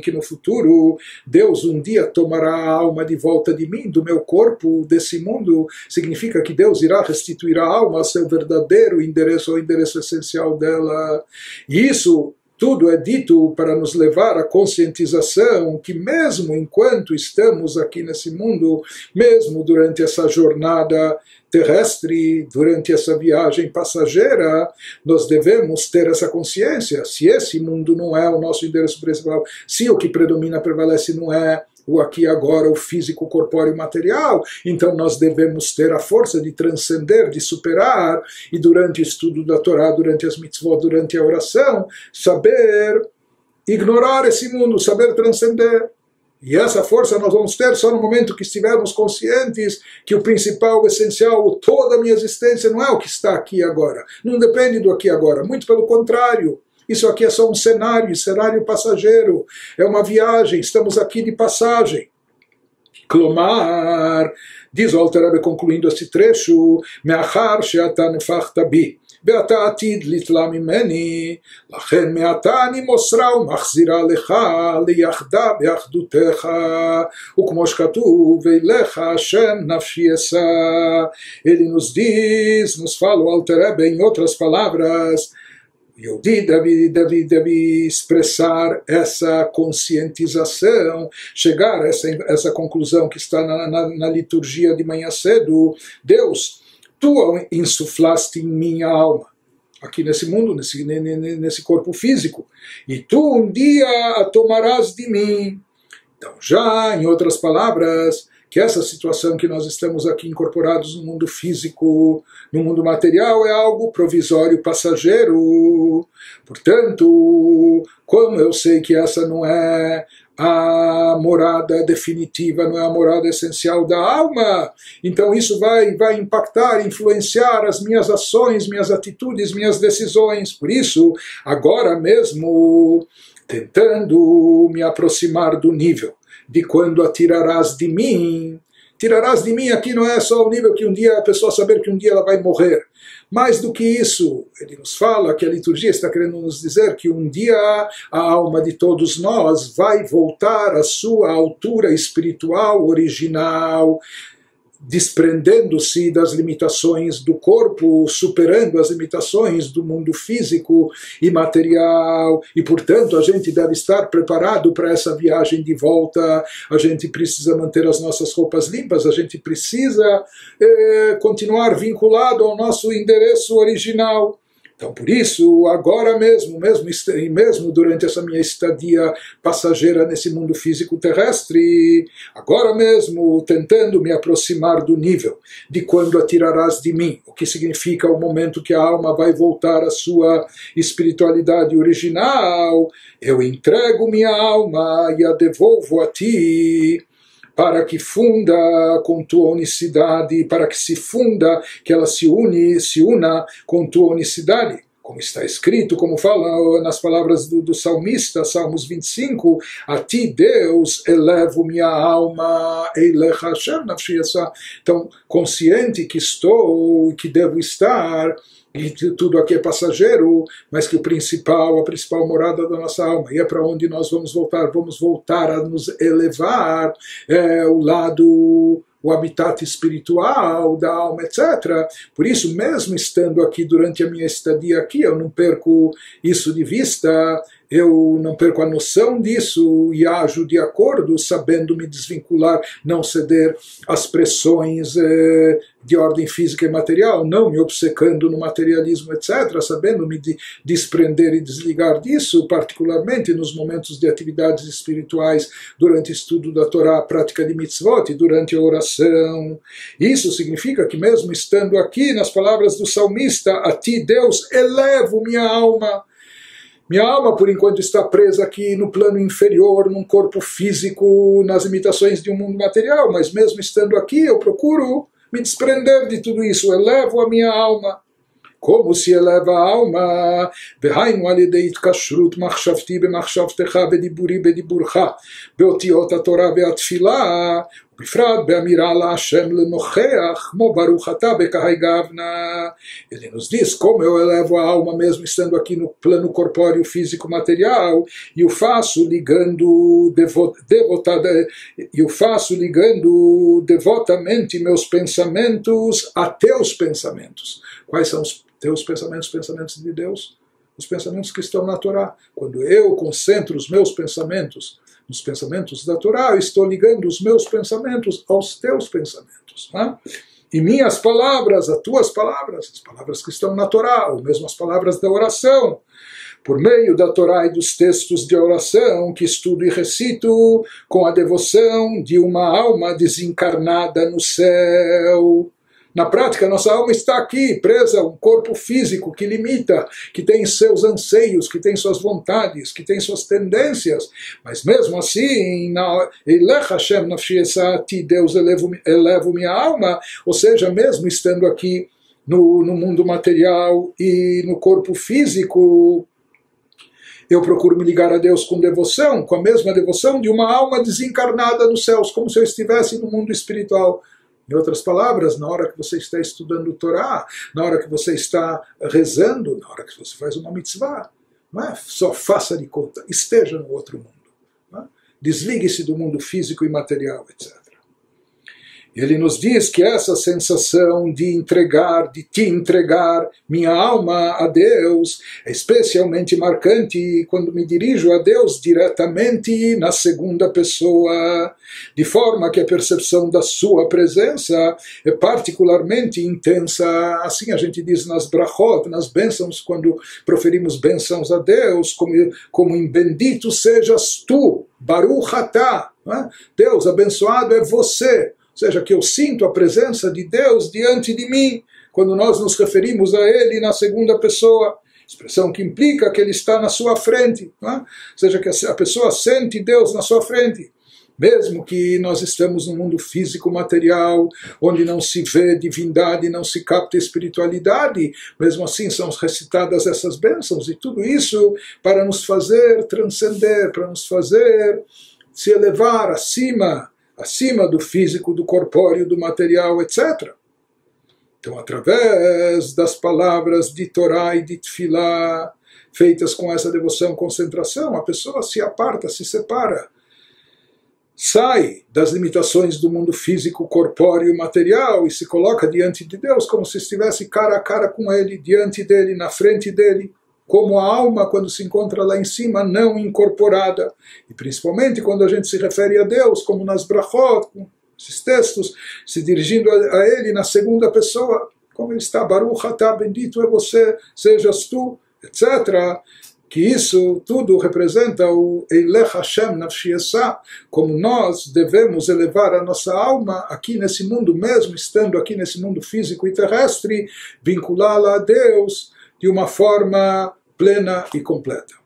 que no futuro Deus um dia tomará a alma de volta de mim, do meu corpo, desse mundo. Significa que Deus irá restituir a alma ao seu verdadeiro endereço, ao endereço essencial dela. E isso tudo é dito para nos levar à conscientização que, mesmo enquanto estamos aqui nesse mundo, mesmo durante essa jornada terrestre, durante essa viagem passageira, nós devemos ter essa consciência. Se esse mundo não é o nosso endereço principal, se o que predomina, prevalece, não é o aqui agora, o físico, corpóreo material. Então nós devemos ter a força de transcender, de superar, e durante o estudo da Torá, durante as mitzvot, durante a oração, saber ignorar esse mundo, saber transcender. E essa força nós vamos ter só no momento que estivermos conscientes que o principal, o essencial, toda a minha existência não é o que está aqui agora. Não depende do aqui agora. Muito pelo contrário. Isso aqui é só um cenário, cenário passageiro. É uma viagem, estamos aqui de passagem. Clomar, diz o Alter concluindo esse trecho, Meachar she'ata nefachta bi. ואתה עתיד לתלה ממני, לכן מעתה אני מוסרה ומחזירה לך ליחדה באחדותך, וכמו שכתוב, אליך השם נפשי אשא. Ele nos diz, nos fala o Alter em outras palavras, Yodi deve, deve, deve expressar essa conscientização, chegar a essa, essa conclusão que está na, na, na liturgia de manhã cedo. Deus, tu insuflaste em minha alma, aqui nesse mundo, nesse, nesse corpo físico, e tu um dia a tomarás de mim. Então, já em outras palavras, que essa situação que nós estamos aqui incorporados no mundo físico, no mundo material, é algo provisório, passageiro. Portanto, como eu sei que essa não é a morada definitiva, não é a morada essencial da alma, então isso vai, vai impactar, influenciar as minhas ações, minhas atitudes, minhas decisões. Por isso, agora mesmo, tentando me aproximar do nível de quando a tirarás de mim. Tirarás de mim aqui não é só o nível que um dia a pessoa saber que um dia ela vai morrer. Mais do que isso, ele nos fala que a liturgia está querendo nos dizer que um dia a alma de todos nós vai voltar à sua altura espiritual original, desprendendo-se das limitações do corpo, superando as limitações do mundo físico e material, e portanto a gente deve estar preparado para essa viagem de volta. A gente precisa manter as nossas roupas limpas, a gente precisa eh, continuar vinculado ao nosso endereço original. Então, por isso, agora mesmo, mesmo, mesmo durante essa minha estadia passageira nesse mundo físico terrestre, agora mesmo tentando me aproximar do nível de quando atirarás de mim, o que significa o momento que a alma vai voltar à sua espiritualidade original, eu entrego minha alma e a devolvo a ti para que funda com tua unicidade, para que se funda, que ela se une, se una com tua unicidade como está escrito, como fala nas palavras do, do, salmista, Salmos 25, a ti, Deus, elevo minha alma, Então, consciente que estou, que devo estar, e tudo aqui é passageiro, mas que o principal, a principal morada da nossa alma, e é para onde nós vamos voltar, vamos voltar a nos elevar, é o lado o habitat espiritual da alma, etc. Por isso, mesmo estando aqui durante a minha estadia aqui, eu não perco isso de vista, eu não perco a noção disso e ajo de acordo, sabendo me desvincular, não ceder às pressões eh, de ordem física e material, não me obcecando no materialismo, etc., sabendo me de, desprender e desligar disso, particularmente nos momentos de atividades espirituais, durante o estudo da Torá, prática de mitzvot e durante a oração. Isso significa que, mesmo estando aqui, nas palavras do salmista, a ti, Deus, elevo minha alma minha alma, por enquanto, está presa aqui no plano inferior, num corpo físico, nas imitações de um mundo material, mas mesmo estando aqui, eu procuro me desprender de tudo isso, elevo a minha alma. Como se eleva a alma, והיינו על ידי התקשרות מחשבתי במחשבתך בדיבורי בדיבורך, באותיות התורה והתפילה, בפרט באמירה להשם לנוכח, כמו ברוך אתה בקהי גבנה. Ele nos diz como eu elevo a alma mesmo estando aqui no plano corpóreo, físico, material, e o faço ligando devotada, e o faço ligando devotamente meus pensamentos a teus pensamentos. Quais são os teus pensamentos, os pensamentos de Deus? Os pensamentos que estão na Torá. Quando eu concentro os meus pensamentos nos pensamentos da Torá, eu estou ligando os meus pensamentos aos teus pensamentos. Né? E minhas palavras, as tuas palavras, as palavras que estão na Torá, ou mesmo as palavras da oração, por meio da Torá e dos textos de oração que estudo e recito com a devoção de uma alma desencarnada no céu. Na prática, nossa alma está aqui, presa a um corpo físico que limita, que tem seus anseios, que tem suas vontades, que tem suas tendências. Mas mesmo assim, Hashem Deus elevo, elevo minha alma, ou seja, mesmo estando aqui no, no mundo material e no corpo físico, eu procuro me ligar a Deus com devoção, com a mesma devoção de uma alma desencarnada nos céus, como se eu estivesse no mundo espiritual. Em outras palavras, na hora que você está estudando o Torá, na hora que você está rezando, na hora que você faz uma mitzvah, não é só faça de conta, esteja no outro mundo. É? Desligue-se do mundo físico e material, etc. Ele nos diz que essa sensação de entregar, de te entregar minha alma a Deus, é especialmente marcante quando me dirijo a Deus diretamente na segunda pessoa, de forma que a percepção da sua presença é particularmente intensa. Assim a gente diz nas brachot, nas bênçãos, quando proferimos bênçãos a Deus, como, como em bendito sejas tu, Baruch atah. É? Deus, abençoado é você seja, que eu sinto a presença de Deus diante de mim, quando nós nos referimos a Ele na segunda pessoa, expressão que implica que Ele está na sua frente, é? seja, que a pessoa sente Deus na sua frente. Mesmo que nós estamos num mundo físico material, onde não se vê divindade, não se capta espiritualidade, mesmo assim são recitadas essas bênçãos e tudo isso para nos fazer transcender, para nos fazer se elevar acima acima do físico, do corpóreo, do material, etc. Então, através das palavras de Torá e de Tfilá, feitas com essa devoção, concentração, a pessoa se aparta, se separa, sai das limitações do mundo físico, corpóreo, material e se coloca diante de Deus como se estivesse cara a cara com Ele, diante dele, na frente dele como a alma quando se encontra lá em cima, não incorporada. E principalmente quando a gente se refere a Deus, como nas brachot, esses textos, se dirigindo a, Ele na segunda pessoa, como ele está, Baruch atah, bendito é você, sejas tu, etc. Que isso tudo representa o Eilech Hashem Nafshi como nós devemos elevar a nossa alma aqui nesse mundo mesmo, estando aqui nesse mundo físico e terrestre, vinculá-la a Deus de uma forma plena e completa.